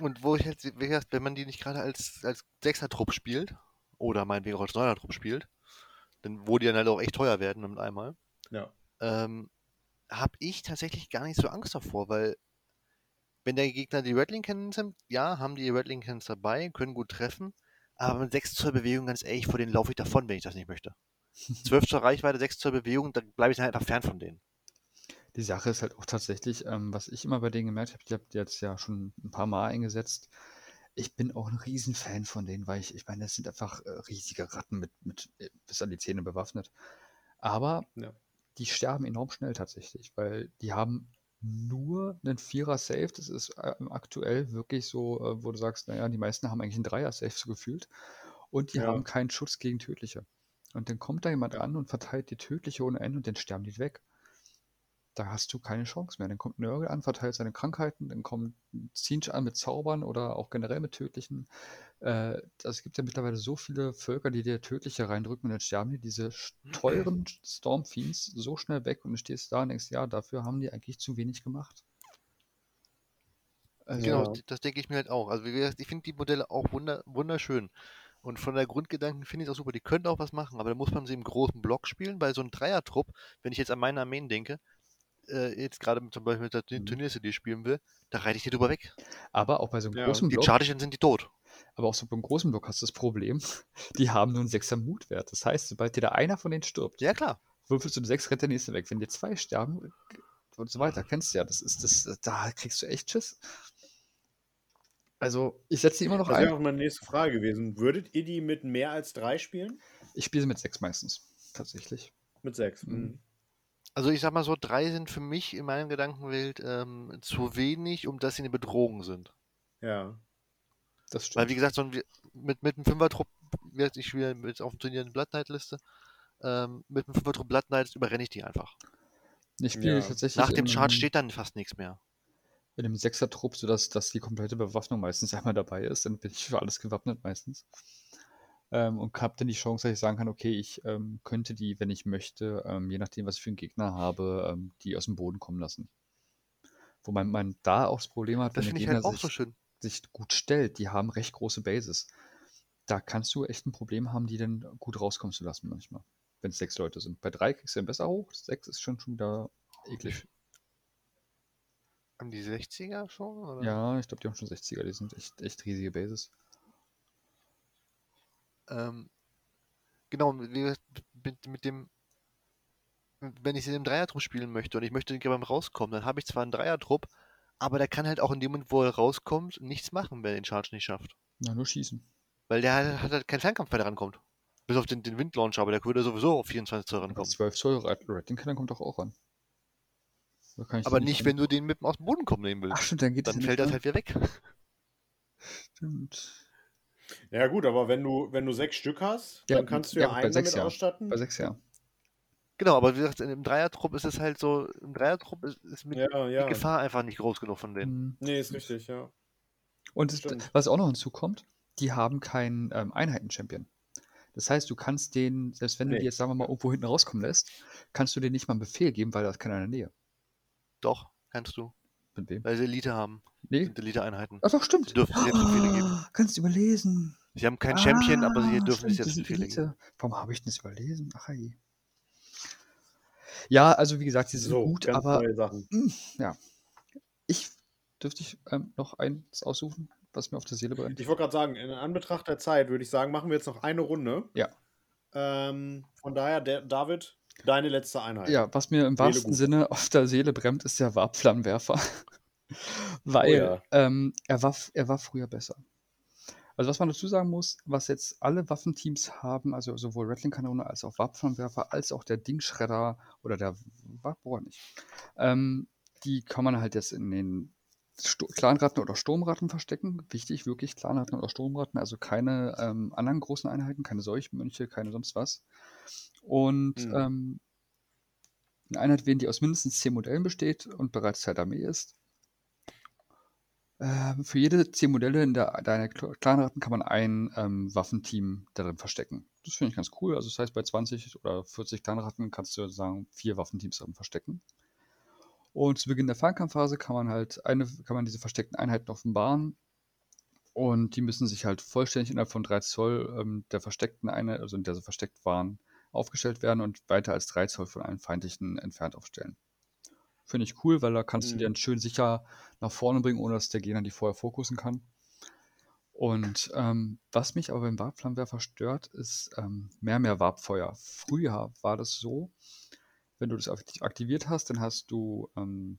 Und wo ich jetzt, wie gesagt, wenn man die nicht gerade als, als Sechser-Trupp spielt, oder meinetwegen auch als Neuner-Trupp spielt, dann, wo die dann halt auch echt teuer werden mit einmal,
Ja.
ähm, habe ich tatsächlich gar nicht so Angst davor, weil wenn der Gegner die Rattling Cannons nimmt, ja, haben die Rattling Cannons dabei, können gut treffen, aber mit 6 Zoll Bewegung, ganz ehrlich, vor denen laufe ich davon, wenn ich das nicht möchte. 12 Zoll Reichweite, 6 Zoll Bewegung, da bleibe ich dann halt einfach fern von denen.
Die Sache ist halt auch tatsächlich, ähm, was ich immer bei denen gemerkt habe, ich habe die jetzt ja schon ein paar Mal eingesetzt. Ich bin auch ein Riesenfan von denen, weil ich, ich meine, das sind einfach äh, riesige Ratten mit, mit äh, bis an die Zähne bewaffnet. Aber
Ja.
die sterben enorm schnell tatsächlich, weil die haben nur einen Vierer-Safe. Das ist äh, aktuell wirklich so, äh, wo du sagst, naja, die meisten haben eigentlich einen Dreier-Safe so gefühlt. Und die
Ja.
haben keinen Schutz gegen Tödliche. Und dann kommt da jemand
Ja.
an und verteilt die Tödliche ohne Ende und dann sterben die weg da hast du keine Chance mehr. Dann kommt Nörgel an, verteilt seine Krankheiten, dann kommt Zinch an mit Zaubern oder auch generell mit Tödlichen. Äh, also es gibt ja mittlerweile so viele Völker, die dir Tödliche reindrücken und dann sterben dir diese sch- teuren Stormfiends so schnell weg und du stehst da und denkst, ja, dafür haben die eigentlich zu wenig gemacht. Also,
Genau, das denke ich mir halt auch. Also wie gesagt, ich finde die Modelle auch wunder wunderschön. Und von der Grundgedanken finde ich es auch super. Die können auch was machen, aber da muss man sie im großen Block spielen, weil so ein Dreier-Trupp, wenn ich jetzt an meine Armeen denke, äh, jetzt gerade zum Beispiel mit der
Mhm.
Turnier-CD spielen will, da reite ich die drüber weg.
aber auch bei so einem
Ja.
großen
Die
Block,
Chargischen sind die tot.
aber auch so beim großen Block hast du das Problem, die haben nur einen 6er Mutwert. Das heißt, sobald dir da einer von denen stirbt,
Ja klar.
würfelst du sechs, rennt der nächste weg. Wenn dir zwei sterben und so weiter, kennst du ja, das ist das, da kriegst du echt Schiss. Also, ich setze die immer noch
Das wäre
ein.
auch meine nächste Frage gewesen. Würdet ihr die mit mehr als drei spielen?
Ich spiele sie mit sechs meistens, tatsächlich.
Mit sechs.
Mhm.
Also ich sag mal so, drei sind für mich in meinem Gedankenwelt ähm, zu wenig, um dass sie eine Bedrohung sind.
Ja.
Das
Weil
stimmt.
wie gesagt, so ein, mit, mit einem Fünfer-Trupp, ich spiele mit auf dem Turnier eine Blood Knight-Liste, ähm, mit einem Fünfer-Trupp Blood Knights überrenne ich die einfach.
Ich spiele
Ja.
tatsächlich
Nach dem Chart steht dann fast nichts mehr.
in einem Sechser-Trupp, sodass dass die komplette Bewaffnung meistens einmal dabei ist. Dann bin ich für alles gewappnet meistens. Ähm, und habe dann die Chance, dass ich sagen kann, okay, ich ähm, könnte die, wenn ich möchte, ähm, je nachdem, was ich für einen Gegner habe, ähm, die aus dem Boden kommen lassen. Wobei man da auch das Problem hat,
Das
wenn der
ich
Gegner
halt
sich,
so
sich gut stellt. Die haben recht große Bases. Da kannst du echt ein Problem haben, die dann gut rauskommen zu lassen manchmal. Wenn es sechs Leute sind. Bei drei kriegst du dann besser hoch. Sechs ist schon, schon wieder eklig.
Haben die 60er schon? Oder?
Ja, ich glaube, die haben schon 60er. Die sind echt, echt riesige Bases.
Ähm, genau, mit, mit dem, wenn ich in einem Dreiertrupp spielen möchte und ich möchte beim rauskommen, dann habe ich zwar einen Dreiertrupp, aber der kann halt auch in dem Moment, wo er rauskommt, nichts machen, wenn er den Charge nicht schafft.
Na, nur schießen.
Weil der hat, hat halt keinen Fernkampf, wenn er rankommt. Bis auf den, den Windlauncher, aber der würde sowieso auf 24 Zoll rankommen.
12 Zoll Rattling Cannon kommt doch auch ran. Kann
Aber
den
nicht, wenn du den mit dem aus dem Boden kommen nehmen willst.
Ach stimmt, dann geht
Dann
das
fällt das
ne?
halt wieder weg.
Stimmt.
Ja, gut, aber wenn du, wenn du sechs Stück hast,
Ja,
dann kannst du ja,
ja,
einen
sechs
damit
ja.
ausstatten.
Bei 6 ja.
Genau, aber wie gesagt, im Dreiertrupp ist es halt so, im Dreiertrupp ist, ist mit
Ja, ja.
die Gefahr einfach nicht groß genug von denen.
Mhm.
Nee, ist richtig, ja.
Und
Stimmt.
was auch noch hinzukommt, die haben keinen ähm, Einheiten-Champion. Das heißt, du kannst den, selbst wenn du
Nee.
die jetzt, sagen wir mal, irgendwo hinten rauskommen lässt, kannst du denen nicht mal einen Befehl geben, weil da ist keiner in der Nähe.
Doch, kannst du.
Mit wem?
Weil sie Elite haben.
Nee.
Sind Elite-Einheiten.
Ach doch, stimmt.
Sie dürfen selbst Befehle geben.
Ah, Kannst du überlesen.
Sie haben keinen Champion, aber sie
Ah,
dürfen
stimmt,
selbst
die sind
Befehle geben.
Warum habe ich denn das überlesen? Ach je. Ja, also wie gesagt, die sind
So,
gut,
ganz
aber
neue Sachen.
ich dürfte ich ähm, noch eins aussuchen, was mir auf der Seele brennt.
Ich wollte gerade sagen, in Anbetracht der Zeit würde ich sagen, machen wir jetzt noch eine Runde.
Ja.
Ähm, von daher, der, David, deine letzte Einheit.
Ja, was mir im
Seele
wahrsten
gut.
Sinne auf der Seele brennt, ist der Warpflammenwerfer. Weil
Oh ja.
ähm, er, war, er war früher besser. Also was man dazu sagen muss, was jetzt alle Waffenteams haben, also sowohl Rattling-Kanone als auch Warpflammenwerfer, als auch der Dingschredder oder der Warpbohrer nicht, ähm, die kann man halt jetzt in den Sto Clanratten oder Sturmratten verstecken. Wichtig, wirklich Clanratten oder Sturmratten, also keine ähm, anderen großen Einheiten, keine Seuchmönche, keine sonst was. Und
Mhm.
ähm, eine Einheit wählen, die aus mindestens 10 Modellen besteht und bereits Teil der Armee ist. Ähm, für jede 10 Modelle in der, deiner Kl- Clanratten kann man ein ähm, Waffenteam darin verstecken. Das finde ich ganz cool. Also das heißt, bei 20 oder 40 Clanratten kannst du sagen, vier Waffenteams darin verstecken. Und zu Beginn der Fernkampfphase kann man halt eine, kann man diese versteckten Einheiten offenbaren. Und die müssen sich halt vollständig innerhalb von 3 Zoll ähm, der versteckten Einheit, also in der sie versteckt waren, aufgestellt werden und weiter als 3 Zoll von einem feindlichen entfernt aufstellen. Finde ich cool, weil da kannst du
Mhm.
dann schön sicher nach vorne bringen, ohne dass der Gegner die vorher fokussen kann. Und ähm, was mich aber beim Warpflammenwerfer stört, ist ähm, mehr, mehr Warpfeuer. Früher war das so, wenn du das aktiv- aktiviert hast, dann hast du, ähm,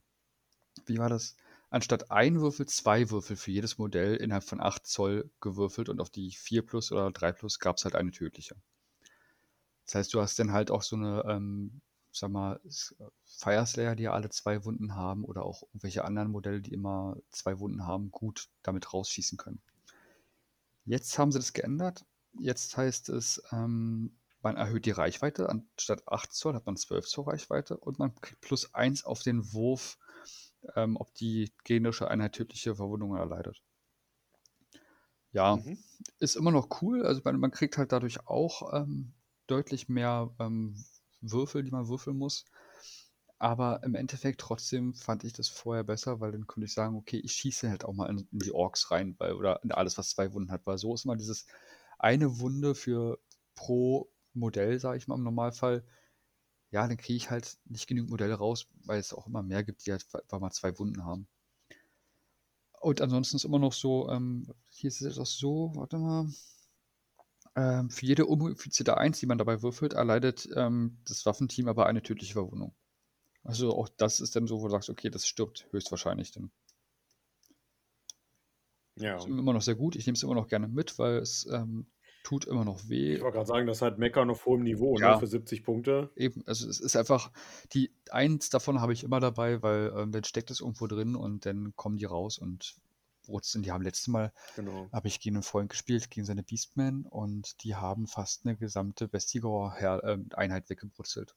wie war das? Anstatt ein Würfel, zwei Würfel für jedes Modell innerhalb von 8 Zoll gewürfelt und auf die 4 plus oder 3 plus gab es halt eine tödliche. Das heißt, du hast dann halt auch so eine, ähm, sag mal, S- Fire Slayer, die ja alle zwei Wunden haben oder auch irgendwelche anderen Modelle, die immer zwei Wunden haben, gut damit rausschießen können. Jetzt haben sie das geändert. Jetzt heißt es, ähm, man erhöht die Reichweite. Anstatt 8 Zoll hat man 12 Zoll Reichweite und man kriegt plus 1 auf den Wurf, ähm, ob die gegnerische Einheit tödliche Verwundungen erleidet. Ja,
Mhm.
ist immer noch cool. Also man, man kriegt halt dadurch auch ähm, deutlich mehr ähm, Würfel, die man würfeln muss. Aber im Endeffekt trotzdem fand ich das vorher besser, weil dann konnte ich sagen, okay, ich schieße halt auch mal in, in die Orks rein, weil, oder in alles, was zwei Wunden hat, weil so ist immer dieses eine Wunde für pro Modell, sage ich mal im Normalfall. Ja, dann kriege ich halt nicht genügend Modelle raus, weil es auch immer mehr gibt, die halt einfach mal zwei Wunden haben. Und ansonsten ist immer noch so, ähm, hier ist es auch so, warte mal. Ähm, für jede unmodifizierte 1, die man dabei würfelt, erleidet ähm, das Waffenteam aber eine tödliche Verwundung. Also auch das ist dann so, wo du sagst, okay, das stirbt höchstwahrscheinlich dann.
Ja.
Ist immer noch sehr gut. Ich nehme es immer noch gerne mit, weil es ähm, tut immer noch weh.
Ich wollte gerade sagen, das ist halt Mecker auf hohem Niveau,
Ja.
ne? Für 70 Punkte.
Eben, also es ist einfach, die eins davon habe ich immer dabei, weil ähm, dann steckt es irgendwo drin und dann kommen die raus und brutzeln. Die haben letztes Mal,
Genau.
habe ich gegen einen Freund gespielt, gegen seine Beastmen und die haben fast eine gesamte Vestigor-Einheit weggebrutzelt.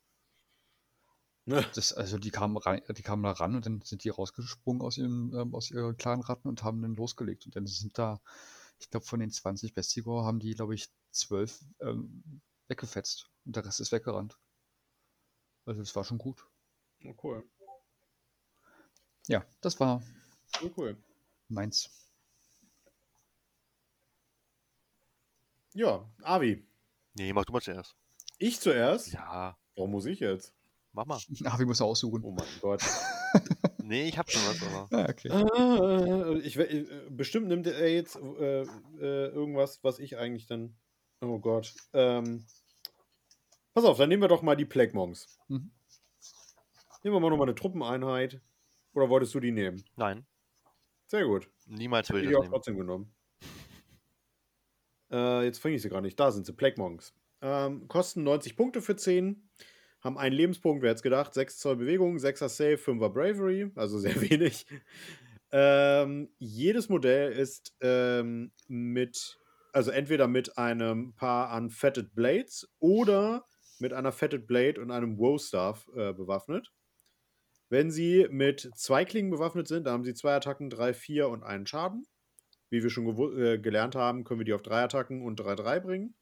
Ne?
Das, also die kamen, rein, die kamen da ran und dann sind die rausgesprungen aus, ihrem, ähm, aus ihren kleinen Ratten und haben dann losgelegt. Und dann sind da, ich glaube, von den 20 Bestigor haben die, glaube ich, 12 ähm, weggefetzt. Und der Rest ist weggerannt. Also das war schon gut.
Oh, cool.
Ja, das war
Oh, cool.
Meins.
Ja, Avi.
Nee, mach du mal zuerst.
Ich zuerst?
Ja,
Warum muss ich jetzt?
mach mal.
Wir müssen aussuchen.
Oh mein Gott.
Nee, ich hab schon was, aber.
Ah, okay.
Ah, ich, äh, bestimmt nimmt er jetzt äh, äh, irgendwas, was ich eigentlich dann. Oh Gott. Ähm, pass auf, dann nehmen wir doch mal die Plague Monks.
Mhm.
Nehmen wir mal nochmal eine Truppeneinheit. Oder wolltest du die nehmen?
Nein,
Sehr gut.
niemals würde
ich
das
auch
nehmen.
trotzdem genommen. Äh, jetzt finde ich sie gar nicht. Da sind sie, Plague Monks. Ähm, kosten 90 Punkte für 10. Haben einen Lebenspunkt, wer hätte es gedacht? 6 Zoll Bewegung, 6er Save, 5er Bravery, also sehr wenig. Ähm, jedes Modell ist ähm, mit, also entweder mit einem Paar an Fetted Blades oder mit einer Fetted Blade und einem Woe Staff äh, bewaffnet. Wenn sie mit zwei Klingen bewaffnet sind, dann haben sie zwei Attacken, drei, vier und einen Schaden. Wie wir schon äh, gelernt haben, können wir die auf drei Attacken und 3-3 bringen.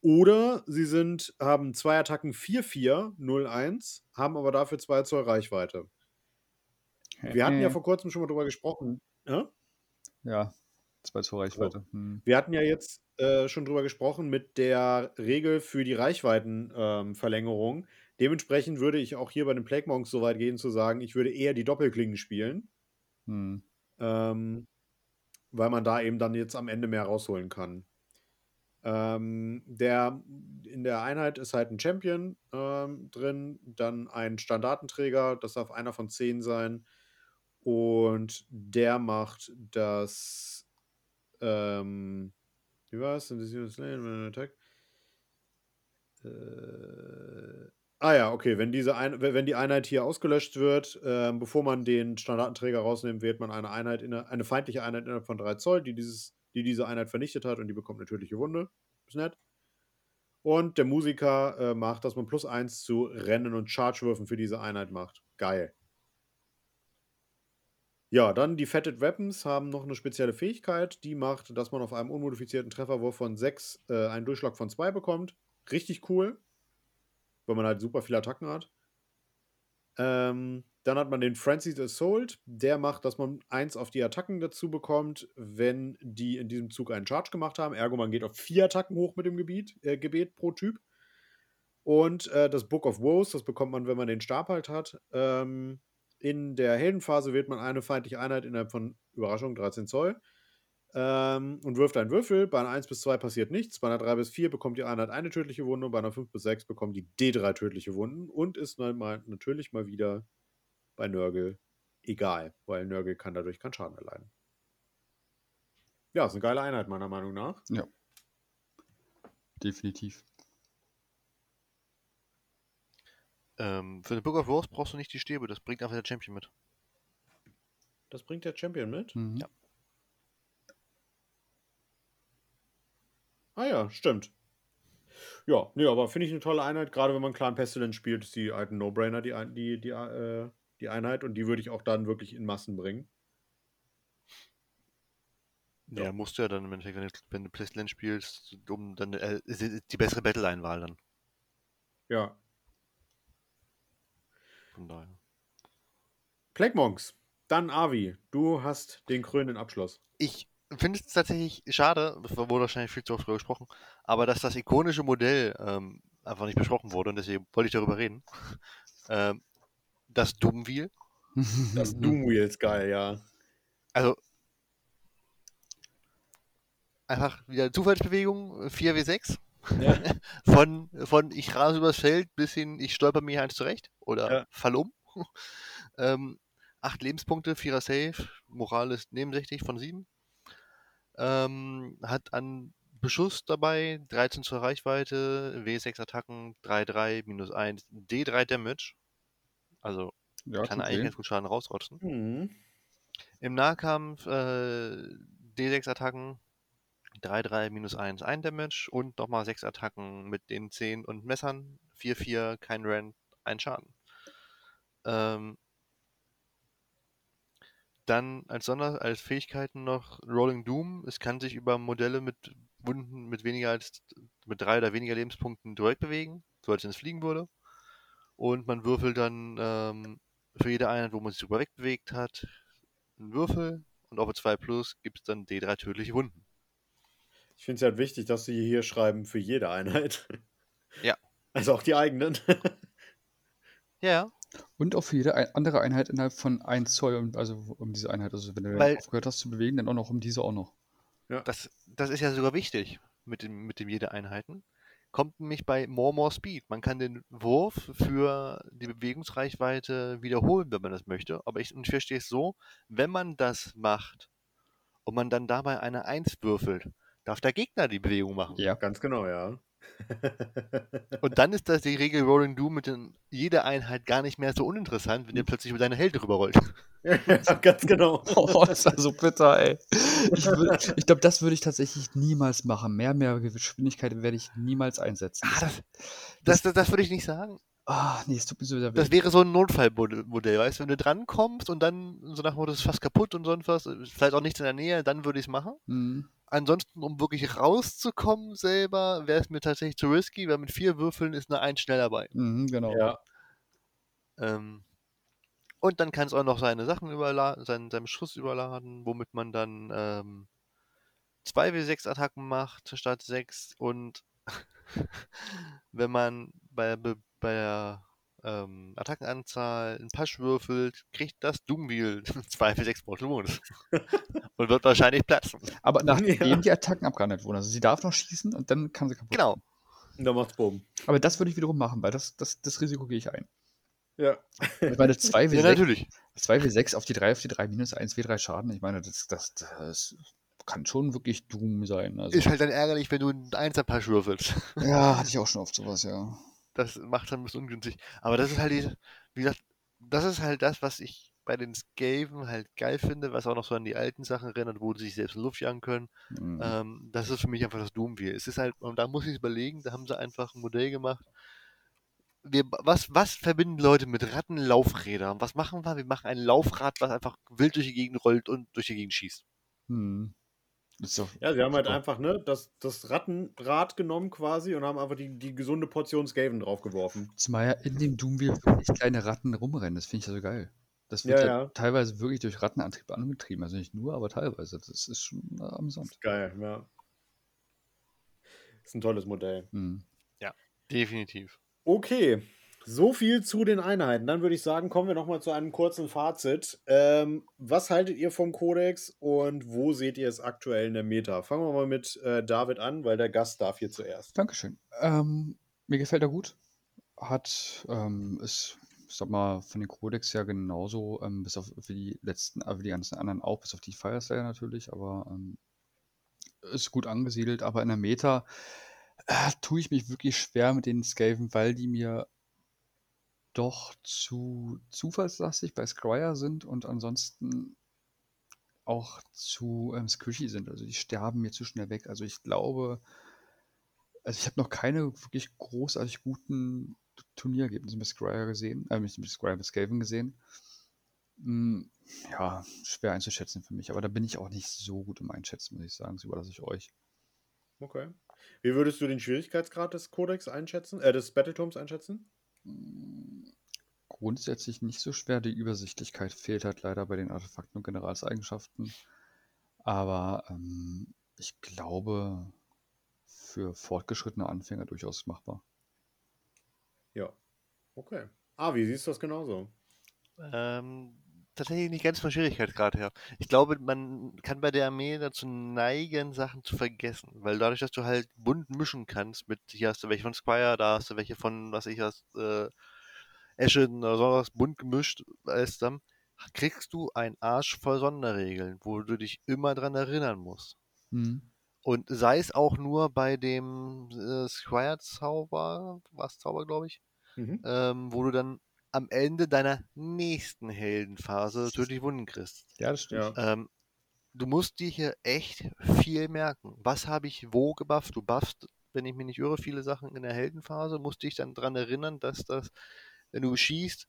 Oder sie sind, haben zwei Attacken 4-4, 0-1, haben aber dafür 2 Zoll Reichweite. Wir hatten ja vor kurzem schon mal drüber gesprochen. Ja?
Ja, zwei zur Reichweite. Hm.
Wir hatten ja jetzt äh, schon drüber gesprochen mit der Regel für die Reichweitenverlängerung. Ähm. Dementsprechend würde ich auch hier bei den Plague Monks so weit gehen zu sagen, ich würde eher die Doppelklingen spielen,
Hm.
ähm, weil man da eben dann jetzt am Ende mehr rausholen kann. Ähm, der, in der Einheit ist halt ein Champion ähm, drin, dann ein Standartenträger, das darf einer von zehn sein. Und der macht das. Ähm, wie war es? Attack. Äh, Ah ja, okay. Wenn, diese ein wenn die Einheit hier ausgelöscht wird, äh, bevor man den Standardenträger rausnimmt, wählt man eine Einheit in eine feindliche Einheit innerhalb von 3 Zoll, die, dieses, die diese Einheit vernichtet hat und die bekommt eine tödliche Wunde. Ist nett. Und der Musiker äh, macht, dass man plus 1 zu Rennen und Chargewürfen für diese Einheit macht. Geil. Ja, dann die Fetted Weapons haben noch eine spezielle Fähigkeit, die macht, dass man auf einem unmodifizierten Trefferwurf von 6 äh, einen Durchschlag von 2 bekommt. Richtig cool weil man halt super viele Attacken hat. Ähm, dann hat man den Francis Assault. Der macht, dass man eins auf die Attacken dazu bekommt, wenn die in diesem Zug einen Charge gemacht haben. Ergo, man geht auf vier Attacken hoch mit dem Gebiet, äh, Gebet pro Typ. Und äh, das Book of Woes, das bekommt man, wenn man den Stab halt hat. Ähm, in der Heldenphase wählt man eine feindliche Einheit innerhalb von Überraschung 13 Zoll ähm, und wirft einen Würfel. Bei einer 1 bis 2 passiert nichts. Bei einer 3 bis 4 bekommt die Einheit eine tödliche Wunde und bei einer 5 bis 6 bekommt die D3 tödliche Wunden und ist mal, natürlich mal wieder bei Nörgel egal, weil Nörgel kann dadurch keinen Schaden erleiden. Ja, ist eine geile Einheit, meiner Meinung nach.
Ja. Definitiv.
Ähm, für den Book of Rose brauchst du nicht die Stäbe, das bringt einfach der Champion mit.
Das bringt der Champion mit?
Mhm.
Ja.
Ah ja, stimmt. Ja, nee, aber finde ich eine tolle Einheit. Gerade wenn man Clan Pestilence spielt, ist die ein No-Brainer, die, die, die, äh, die Einheit. Und die würde ich auch dann wirklich in Massen bringen.
Ja, ja musst du ja dann im Endeffekt, wenn du, wenn du Pestilence spielst, um dann äh, die bessere Battle-Einwahl dann.
Ja.
Von daher.
Plague Monks. Dann Avi, du hast den krönenden Abschluss.
Ich finde es tatsächlich schade, das wurde wahrscheinlich viel zu oft darüber gesprochen, aber dass das ikonische Modell ähm, einfach nicht besprochen wurde und deswegen wollte ich darüber reden. ähm, das Doomwheel.
Das Doomwheel ist geil, ja.
Also einfach wieder Zufallsbewegung, 4W6. Ja. von, von ich rase übers Feld bis hin, ich stolper mir eins zurecht oder ja. fall um. ähm, acht Lebenspunkte, vierer Save, Moral ist nebensächlich von sieben. Ähm, hat an Beschuss dabei, 13 zur Reichweite, W6 Attacken, 3-3, minus 1, D3 Damage. Also ja, kann eigentlich ganz gut Schaden rausrotzen.
Mhm.
Im Nahkampf äh, D6 Attacken, 3-3, minus 1, 1 Damage und nochmal 6 Attacken mit den 10 und Messern, 4-4, kein Rand, 1 Schaden. Ähm, dann als Sonder als Fähigkeiten noch Rolling Doom. Es kann sich über Modelle mit Wunden mit weniger als mit drei oder weniger Lebenspunkten direkt bewegen, so als wenn es fliegen würde. Und man würfelt dann ähm, für jede Einheit, wo man sich drüber wegbewegt hat, einen Würfel und auf 2 Plus gibt es dann D3 tödliche Wunden.
Ich finde es halt wichtig, dass sie hier schreiben für jede Einheit.
Ja.
Also auch die eigenen.
ja.
Und auch für jede andere Einheit innerhalb von 1 Zoll, also um diese Einheit. Also wenn du Weil, aufgehört hast zu bewegen, dann auch noch um diese auch noch.
Ja. Das, das ist ja sogar wichtig mit dem, mit dem jede Einheiten. Kommt nämlich bei More More Speed. Man kann den Wurf für die Bewegungsreichweite wiederholen, wenn man das möchte. Aber ich, ich verstehe es so, wenn man das macht und man dann dabei eine 1 würfelt, darf der Gegner die Bewegung machen.
Ja, ganz genau, ja.
Und dann ist das die Regel Rolling Doom mit den, jeder Einheit gar nicht mehr so uninteressant, wenn ihr plötzlich über deine Helden rüberrollt.
ja, ganz genau.
Oh, das ist also bitter, ey. Ich, ich glaube, das würde ich tatsächlich niemals machen. Mehr, mehr Geschwindigkeit werde ich niemals einsetzen.
Ah, das, das, das, das würde ich nicht sagen.
Ah, nee, es tut mir so
sehr weh. Das wäre so ein Notfallmodell, weißt du, wenn du drankommst und dann so nach Motto, ist fast kaputt und sonst was, vielleicht auch nichts in der Nähe, dann würde ich es machen.
Mhm.
Ansonsten, um wirklich rauszukommen selber, wäre es mir tatsächlich zu risky, weil mit vier Würfeln ist eine Eins schnell dabei.
Mhm, genau.
Ja.
Ähm, und dann kann es auch noch seine Sachen überladen, seinen, seinen Schuss überladen, womit man dann ähm, 2W6 Attacken macht statt 6 und wenn man bei, bei der ähm, Attackenanzahl ein Pasch würfelt, kriegt das Doomwheel 2 für 6 Mortal Wounds. und wird wahrscheinlich platzen.
Aber nachdem ja. die Attacken abgehandelt wurden. Also sie darf noch schießen und dann kann sie kaputt.
Genau.
Und dann macht's Boom.
Aber das würde ich wiederum machen, weil das, das, das Risiko gehe ich ein.
Ja.
Ich meine, 2 W6,
ja, natürlich.
2 W6 auf die 3 auf die 3 minus 1 W3 Schaden. Ich meine, das, das, das kann schon wirklich Doom sein. Also.
Ist halt dann ärgerlich, wenn du ein Einser-Pasch würfelst.
Ja, hatte ich auch schon oft sowas, ja.
Das macht dann ein bisschen ungünstig. Aber das ist halt, die, wie gesagt, das ist halt das, was ich bei den Skaven halt geil finde, was auch noch so an die alten Sachen erinnert, wo sie sich selbst in Luft jagen können. Mhm. Ähm, das ist für mich einfach das Doomwheel. Es ist halt, und da muss ich überlegen, da haben sie einfach ein Modell gemacht. Wir, was, was verbinden Leute mit Rattenlaufrädern? Was machen wir? Wir machen ein Laufrad, was einfach wild durch die Gegend rollt und durch die Gegend schießt.
Hm.
Doch, ja, sie haben halt einfach ne, das, das Rattenrad genommen quasi und haben einfach die, die gesunde Portion Skaven draufgeworfen.
Zumal ja in dem Doomwheel wirklich kleine Ratten rumrennen. Das finde ich ja so geil. Das wird ja, ja, teilweise wirklich durch Rattenantrieb angetrieben. Also nicht nur, aber teilweise. Das ist schon äh, amüsant.
Ist geil, ja. Ist ein tolles Modell.
Mhm. Ja, definitiv.
Okay, so viel zu den Einheiten. Dann würde ich sagen, kommen wir nochmal zu einem kurzen Fazit. Ähm, was haltet ihr vom Kodex und wo seht ihr es aktuell in der Meta? Fangen wir mal mit äh, David an, weil der Gast darf hier zuerst.
Dankeschön. Ähm, mir gefällt er gut. Hat, ähm, ist ich sag mal, von den Codex ja genauso, ähm, bis auf für die letzten, äh, die ganzen anderen auch, bis auf die Fire Slayer natürlich, aber ähm, ist gut angesiedelt. Aber in der Meta äh, tue ich mich wirklich schwer mit den Skaven, weil die mir doch zu zufallslastig bei Scryer sind und ansonsten auch zu ähm, squishy sind. Also die sterben mir zu schnell weg. Also ich glaube, also ich habe noch keine wirklich großartig guten Turnierergebnisse mit Scryer gesehen, äh, mit Scryer mit Skaven gesehen. Hm, ja, schwer einzuschätzen für mich, aber da bin ich auch nicht so gut im Einschätzen, muss ich sagen. Das überlasse ich euch.
Okay. Wie würdest du den Schwierigkeitsgrad des Codex einschätzen, äh, des Battletomes einschätzen?
Grundsätzlich nicht so schwer. Die Übersichtlichkeit fehlt halt leider bei den Artefakten und Generalseigenschaften. Aber ähm, ich glaube, für fortgeschrittene Anfänger durchaus machbar.
Ja. Okay. Ah, wie siehst du das genauso?
Ähm, tatsächlich nicht ganz vom Schwierigkeitsgrad her. Ich glaube, man kann bei der Armee dazu neigen, Sachen zu vergessen. Weil dadurch, dass du halt bunt mischen kannst, mit hier hast du welche von Squire, da hast du welche von, was ich hast, äh, Ashen oder sowas, bunt gemischt, alles dann, kriegst du einen Arsch voll Sonderregeln, wo du dich immer dran erinnern musst. Mhm. Und sei es auch nur bei dem äh, Squire-Zauber, was Zauber, glaube ich, mhm. ähm, wo du dann am Ende deiner nächsten Heldenphase tödliche Wunden kriegst.
Ja, das stimmt.
Ähm, du musst dir hier echt viel merken. Was habe ich wo gebufft? Du buffst, wenn ich mich nicht irre, viele Sachen in der Heldenphase, musst dich dann daran erinnern, dass das, wenn du schießt,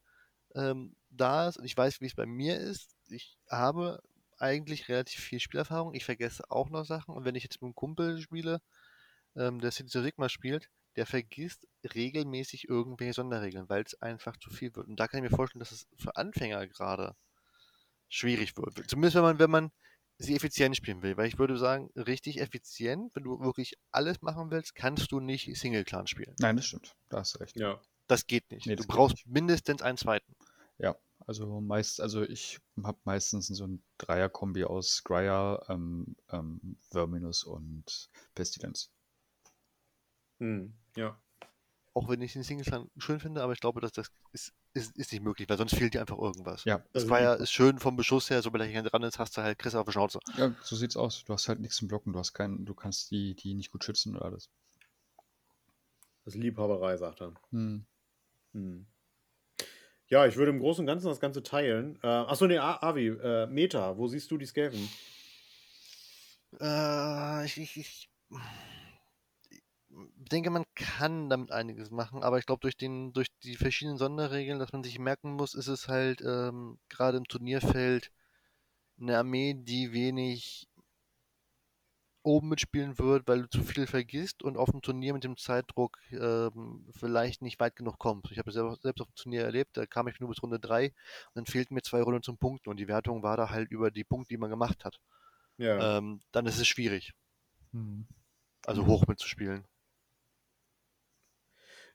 ähm, da ist. Und ich weiß, wie es bei mir ist. Ich habe eigentlich relativ viel Spielerfahrung. Ich vergesse auch noch Sachen. Und wenn ich jetzt mit einem Kumpel spiele, ähm, der City Sigma spielt, der vergisst regelmäßig irgendwelche Sonderregeln, weil es einfach zu viel wird. Und da kann ich mir vorstellen, dass es für Anfänger gerade schwierig wird. Zumindest wenn man, wenn man sie effizient spielen will. Weil ich würde sagen, richtig effizient, wenn du wirklich alles machen willst, kannst du nicht Single-Clan spielen.
Nein, das stimmt. Da hast du recht.
Ja. Das geht nicht. Nee, das du brauchst nicht. mindestens einen zweiten.
Ja, also meist, also ich habe meistens so ein Dreier-Kombi aus Scryer, ähm, ähm, Verminus und Pestilence.
Hm, ja.
Auch wenn ich den Singleton schön finde, aber ich glaube, dass das ist, ist, ist nicht möglich, weil sonst fehlt dir einfach irgendwas.
Ja.
Scryer ist schön vom Beschuss her, sobald er dran ist, hast du halt Chris auf der Schnauze.
Ja, so sieht's aus. Du hast halt nichts zum Blocken, du hast keinen, du kannst die, die nicht gut schützen oder alles.
Das ist Liebhaberei, sagt er. Hm. Hm. Ja, ich würde im Großen und Ganzen das Ganze teilen. Äh, achso, nee, Avi, äh, Meta, wo siehst du die Skaven?
Äh, ich, ich, ich denke, man kann damit einiges machen, aber ich glaube, durch, durch die verschiedenen Sonderregeln, dass man sich merken muss, ist es halt ähm, gerade im Turnierfeld eine Armee, die wenig oben mitspielen wird, weil du zu viel vergisst und auf dem Turnier mit dem Zeitdruck ähm, vielleicht nicht weit genug kommst. Ich habe selbst, selbst auf dem Turnier erlebt, da kam ich nur bis Runde 3 und dann fehlten mir zwei Runden zum Punkten und die Wertung war da halt über die Punkte, die man gemacht hat. Ja. Ähm, dann ist es schwierig. Hm. Also hoch mitzuspielen.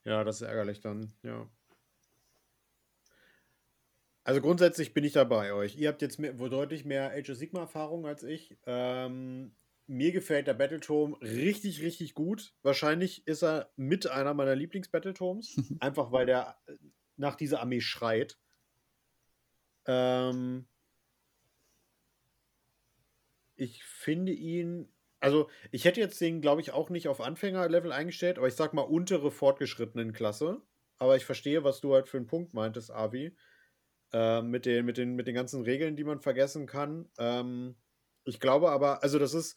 Ja, das ist ärgerlich dann, ja. Also grundsätzlich bin ich da bei euch. Ihr habt jetzt mehr, wohl deutlich mehr Age of Sigma Erfahrung als ich. Ähm, mir gefällt der Battletome richtig, richtig gut. Wahrscheinlich ist er mit einer meiner Lieblings-Battletomes. einfach weil der äh, nach dieser Armee schreit. Ähm ich finde ihn also ich hätte jetzt den, glaube ich, auch nicht auf Anfängerlevel eingestellt, aber ich sag mal untere fortgeschrittenen Klasse. Aber ich verstehe, was du halt für einen Punkt meintest, Avi. Äh, mit, den, mit, den, mit den ganzen Regeln, die man vergessen kann. Ähm, ich glaube aber, also das ist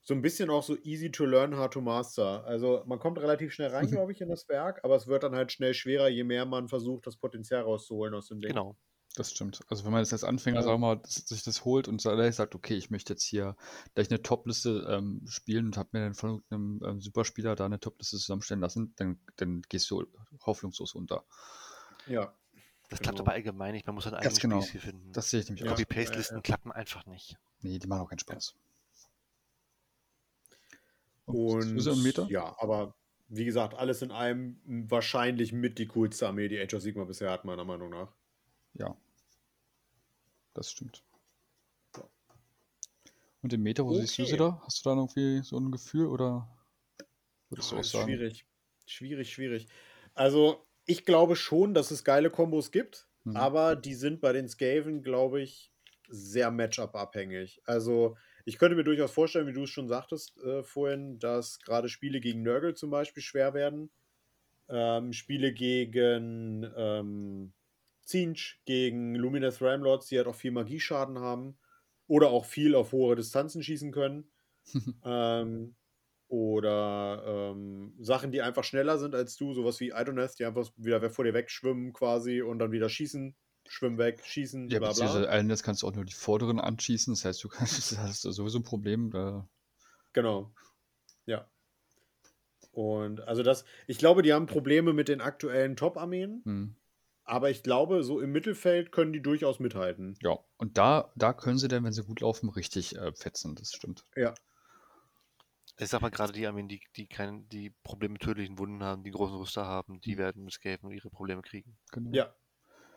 so ein bisschen auch so easy to learn, hard to master. Also man kommt relativ schnell rein, glaube ich, in das Werk, aber es wird dann halt schnell schwerer, je mehr man versucht, das Potenzial rauszuholen aus dem Ding.
Genau.
Das stimmt. Also wenn man das als Anfänger,
Ja.
sagen wir mal, das- sich das holt und sagt, okay, ich möchte jetzt hier gleich eine Top-Liste ähm, spielen und habe mir dann von einem ähm, Superspieler da eine Top-Liste zusammenstellen lassen, dann, dann gehst du hoffnungslos unter.
Ja.
Das klappt
Genau.
aber allgemein nicht. Man muss ein
Ganz
eigenes
genau.
Spielstil finden.
Das sehe ich nämlich
Ja.
auch.
Copy-Paste-Listen
Ja, ja.
klappen einfach nicht.
Nee, die machen auch keinen Spaß.
Und
und Meter?
ja, aber wie gesagt, alles in allem m, wahrscheinlich mit die coolste Armee, die Age of Sigma bisher hat, meiner Meinung nach.
Ja. Das stimmt. Und im Meter, wo siehst du sie
Okay.
da? Hast du da irgendwie so ein Gefühl oder würdest du
Oh,
auch
ist
sagen?
schwierig. Schwierig, schwierig. Also, ich glaube schon, dass es geile Kombos gibt,
Mhm.
aber die sind bei den Skaven, glaube ich, sehr Matchup-abhängig. Also, ich könnte mir durchaus vorstellen, wie du es schon sagtest äh, vorhin, dass gerade Spiele gegen Nurgle zum Beispiel schwer werden. Ähm, Spiele gegen ähm, Zinch, gegen Luminous Ramlords, die halt auch viel Magieschaden haben oder auch viel auf hohe Distanzen schießen können. ähm, oder ähm, Sachen, die einfach schneller sind als du, sowas wie Idoneth, die einfach wieder vor dir wegschwimmen quasi und dann wieder schießen, schwimmen weg, schießen,
Ja,
bla bla.
Allen, kannst du auch nur die vorderen anschießen. Das heißt, du kannst, das hast sowieso ein Problem. Da,
Genau. Ja. Und also das, ich glaube, die haben Probleme mit den aktuellen Top-Armeen,
hm.
Aber ich glaube, so im Mittelfeld können die durchaus mithalten.
Ja, und da, da können sie dann, wenn sie gut laufen, richtig äh, fetzen. Das stimmt.
Ja.
Ich sag mal, gerade die Armeen, die, die, kein, die Probleme mit tödlichen Wunden haben, die großen Rüster haben, die
Mhm.
werden mit Skaven ihre Probleme kriegen.
Genau.
Ja.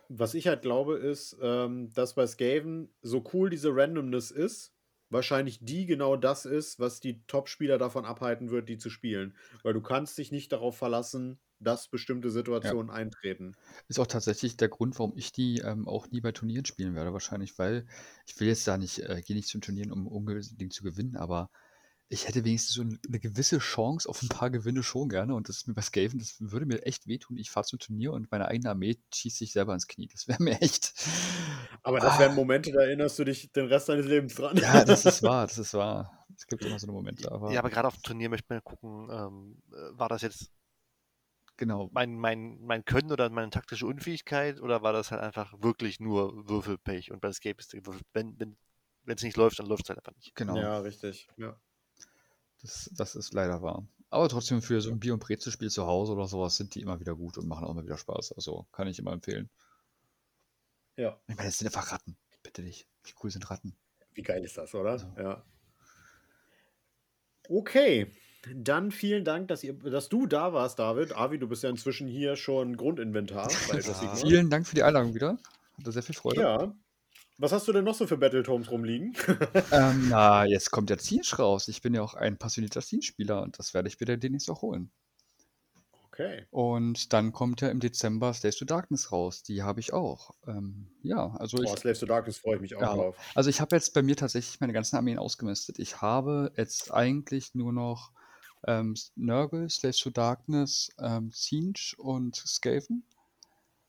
Was ich halt glaube, ist, ähm, dass bei Skaven, so cool diese Randomness ist, wahrscheinlich die genau das ist, was die Top-Spieler davon abhalten wird, die zu spielen. Weil du kannst dich nicht darauf verlassen, dass bestimmte Situationen eintreten.
Ist auch tatsächlich der Grund, warum ich die ähm, auch nie bei Turnieren spielen werde. Wahrscheinlich, weil ich will jetzt da nicht, äh, gehe nicht zu Turnieren, um unbedingt zu gewinnen, aber ich hätte wenigstens so ein- eine gewisse Chance auf ein paar Gewinne schon gerne. Und das ist mir bei Skaven, das würde mir echt wehtun. Ich fahre zum Turnier und meine eigene Armee schießt sich selber ins Knie. Das wäre mir echt.
Aber das
Ah.
wären Momente, da erinnerst du dich den Rest deines Lebens dran.
Ja, das ist wahr, das ist wahr. Es gibt immer so eine Momente, aber,
Ja, aber gerade auf dem Turnier möchte man gucken, ähm, äh, war das jetzt
genau.
mein, mein, mein Können oder meine taktische Unfähigkeit oder war das halt einfach wirklich nur Würfelpech und bei Escape ist wenn wenn wenn, es nicht läuft, dann läuft es halt einfach nicht.
Genau.
Ja, richtig. Ja.
Das, das ist leider wahr. Aber trotzdem für so ein Bier- und Brezelspiel zu Hause oder sowas sind die immer wieder gut und machen auch immer wieder Spaß. Also kann ich immer empfehlen.
ja.
Ich meine, das sind einfach Ratten. Bitte dich. Wie cool sind Ratten?
Wie geil ist das, oder?
So.
Ja. Okay. Dann vielen Dank, dass, ihr, dass du da warst, David. Avi, du bist ja inzwischen hier schon Grundinventar
Ja.
Vielen Dank für die Einladung wieder. Hatte sehr viel Freude.
Ja. Was hast du denn noch so für Battletomes rumliegen?
Ähm, na, jetzt kommt der Zinsch raus. Ich bin ja auch ein passionierter Zinsch-Spieler und das werde ich wieder demnächst auch holen.
Okay.
Und dann kommt ja im Dezember Slaves to Darkness raus. Die habe ich auch. Ähm, ja, also ich,
Boah, Slaves to Darkness freue ich mich auch
Ja.
drauf.
Also ich habe jetzt bei mir tatsächlich meine ganzen Armeen ausgemistet. Ich habe jetzt eigentlich nur noch ähm, Nurgle, Slaves to Darkness, ähm, Siege und Skaven.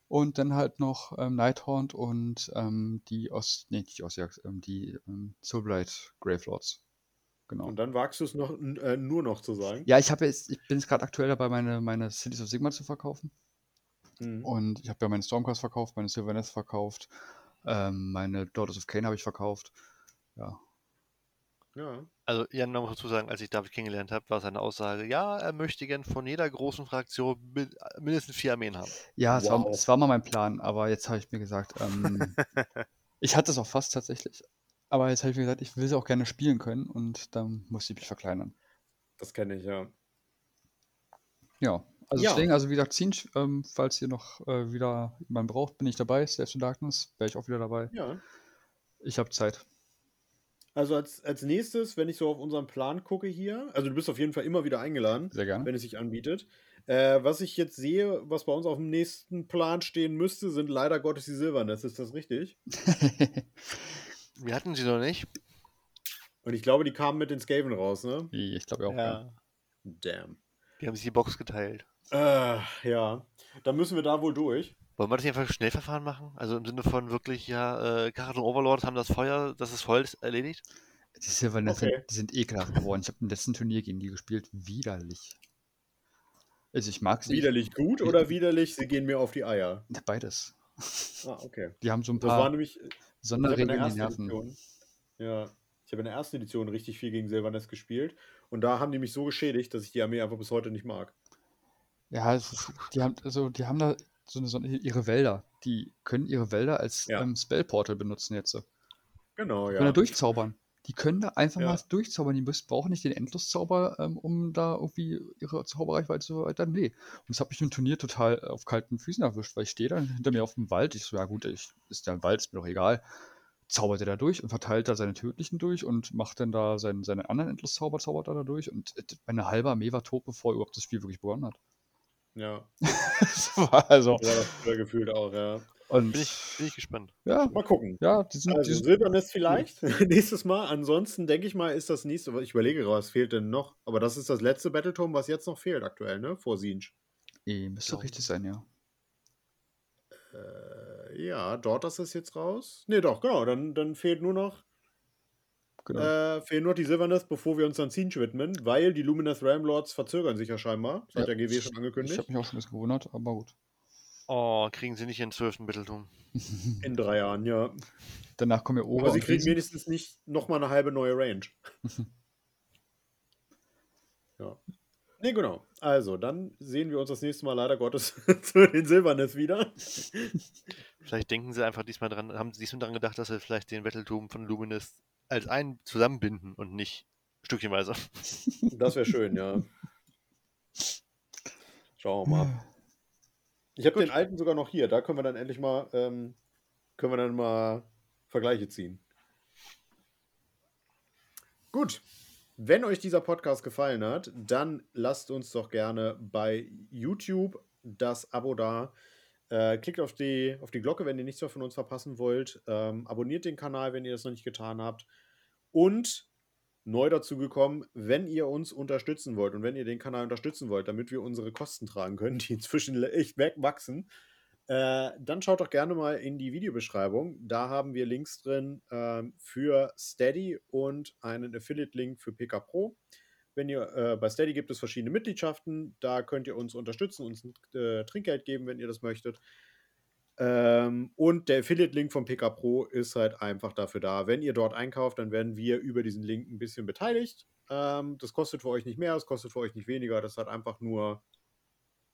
Und dann halt noch ähm, Nighthaunt und ähm, die Ost, nee, nicht Ostjagd, ähm, die ähm, Soulblight Gravelords. Genau.
Und dann wagst du es noch, äh, nur noch zu sagen.
Ja, ich habe jetzt, ich bin jetzt gerade aktuell dabei, meine, meine Cities of Sigma zu verkaufen.
Mhm.
Und ich habe ja meine Stormcast verkauft, meine Sylvaneth verkauft, ähm, meine Daughters of Cain habe ich verkauft. Ja,
Ja.
Also Jan, man muss dazu sagen, als ich David kennengelernt habe, war seine Aussage, ja, er möchte gern von jeder großen Fraktion mi- mindestens vier Armeen haben.
Ja, es, war,
Wow.
es war mal mein Plan, aber jetzt habe ich mir gesagt, ähm, ich hatte es auch fast tatsächlich. Aber jetzt habe ich mir gesagt, ich will sie auch gerne spielen können und dann muss ich mich verkleinern.
Das kenne ich, ja.
Ja, also
Ja.
deswegen, also wie gesagt, Zinch, ähm, falls ihr noch äh, wieder jemanden braucht, bin ich dabei. Slaves to Darkness, wäre ich auch wieder dabei.
Ja.
Ich habe Zeit.
Also als, als nächstes, wenn ich so auf unseren Plan gucke hier, also du bist auf jeden Fall immer wieder eingeladen,
Sehr gerne.
wenn es sich anbietet. Äh, was ich jetzt sehe, was bei uns auf dem nächsten Plan stehen müsste, sind leider Gottes die Silverness. Ist das richtig?
Wir hatten sie noch nicht.
Und ich glaube, die kamen mit den Skaven raus, ne?
Ich glaube auch. Ja.
Damn.
Die haben sich die Box geteilt.
Äh, ja. Dann müssen wir da wohl durch.
Wollen wir das nicht einfach Schnellverfahren machen? Also im Sinne von wirklich, ja, äh, Karat und Overlord haben das Feuer, das ist voll erledigt?
Die Silverness, okay. die sind ekelhaft geworden. Ich habe im letzten Turnier gegen die gespielt. Widerlich. Also ich mag sie.
Widerlich gut oder widerlich, sie gehen mir auf die Eier?
Beides.
Ah, okay.
Die haben so ein paar
nämlich,
Sonderregeln in die Nerven.
Edition, ja, ich habe in der ersten Edition richtig viel gegen Silverness gespielt und da haben die mich so geschädigt, dass ich die Armee einfach bis heute nicht mag.
Ja, ist, die haben also die haben da so eine, so eine, ihre Wälder. Die können ihre Wälder als ja. ähm, Spellportal benutzen jetzt.
Genau, ja.
Können da durchzaubern. Die können da einfach ja. mal durchzaubern. Die müssen, brauchen nicht den Endloszauber, ähm, um da irgendwie ihre Zauberreichweite zu erweitern. Nee. Und das hat mich im Turnier total auf kalten Füßen erwischt, weil ich stehe dann hinter mir auf dem Wald. Ich so, ja gut, ich, ist ja ein Wald, ist mir doch egal. Zaubert er da durch und verteilt da seine tödlichen durch und macht dann da seinen, seine anderen Endloszauber, zaubert er da durch. Und äh, meine halbe Armee war tot, bevor überhaupt das Spiel wirklich begonnen hat.
Ja.
das war also.
Ja, das gefühlt auch, ja.
Und bin, ich, bin ich gespannt.
Ja,
mal gucken.
Ja,
die sind, also die Silbernes vielleicht nächstes Mal. Ansonsten denke ich mal, ist das nächste, ich überlege gerade, was fehlt denn noch? Aber das ist das letzte Battletome, was jetzt noch fehlt aktuell, ne? Vor Siege.
E, müsste doch richtig sein, ja.
Äh, ja, dort ist es jetzt raus. Ne, doch, genau. Dann, dann fehlt nur noch Genau. Äh, fehlen nur die Silverness, bevor wir uns dann Siege widmen, weil die Luminous Ramlords verzögern sich ja scheinbar. Das ja, hat der GW schon angekündigt.
Ich habe mich auch schon ein bisschen gewundert, aber gut.
Oh, kriegen sie nicht in 12. Mitteltum.
In drei Jahren, ja.
Danach kommen wir oben.
Aber sie kriegen wenigstens nicht nochmal eine halbe neue Range. ja. Nee, genau. Also, dann sehen wir uns das nächste Mal leider Gottes zu den Silbernes wieder.
Vielleicht denken sie einfach diesmal dran, haben sie diesmal daran gedacht, dass sie vielleicht den Battletum von Luminous als einen zusammenbinden und nicht stückchenweise.
Das wäre schön, ja. Schauen wir mal. Ich habe den alten sogar noch hier. Da können wir dann endlich mal, ähm, können wir dann mal Vergleiche ziehen. Gut. Wenn euch dieser Podcast gefallen hat, dann lasst uns doch gerne bei YouTube das Abo da. Äh, klickt auf die, auf die Glocke, wenn ihr nichts mehr von uns verpassen wollt. Ähm, abonniert den Kanal, wenn ihr das noch nicht getan habt. Und neu dazu gekommen, wenn ihr uns unterstützen wollt und wenn ihr den Kanal unterstützen wollt, damit wir unsere Kosten tragen können, die inzwischen echt wachsen, äh, dann schaut doch gerne mal in die Videobeschreibung. Da haben wir Links drin äh, für Steady und einen Affiliate-Link für PK Pro. Wenn ihr äh, bei Steady gibt es verschiedene Mitgliedschaften, da könnt ihr uns unterstützen, uns äh, Trinkgeld geben, wenn ihr das möchtet. Ähm, und der Affiliate-Link von PK Pro ist halt einfach dafür da. Wenn ihr dort einkauft, dann werden wir über diesen Link ein bisschen beteiligt. Ähm, das kostet für euch nicht mehr, das kostet für euch nicht weniger. Das hat einfach nur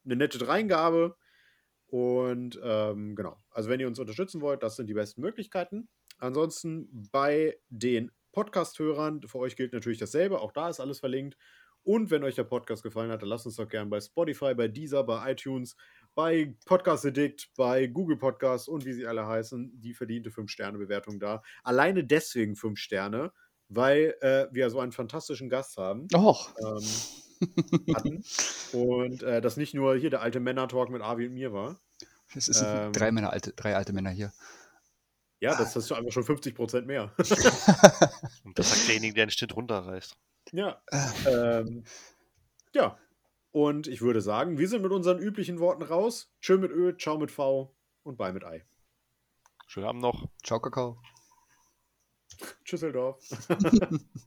eine nette Dreingabe. Und ähm, genau, also wenn ihr uns unterstützen wollt, das sind die besten Möglichkeiten. Ansonsten bei den Podcast-Hörern, für euch gilt natürlich dasselbe, auch da ist alles verlinkt. Und wenn euch der Podcast gefallen hat, dann lasst uns doch gerne bei Spotify, bei Deezer, bei iTunes, bei Podcast Addict, bei Google Podcasts und wie sie alle heißen, die verdiente 5-Sterne-Bewertung da. Alleine deswegen 5 Sterne, weil äh, wir so einen fantastischen Gast haben.
Och.
Ähm, hatten. Und äh, das nicht nur hier der alte Männer-Talk mit Avi und mir war.
Es sind ähm, drei, Männer, alte, drei alte Männer hier.
Ja, das hast du einfach schon 50 Prozent mehr.
Und das sagt derjenige, der den Schnitt runterreißt.
Ja. ähm, ja. Und ich würde sagen, wir sind mit unseren üblichen Worten raus. Tschö mit Ö, ciao mit V und bye mit Ei.
Schönen Abend noch.
Ciao, Kakao.
Tschüsseldorf.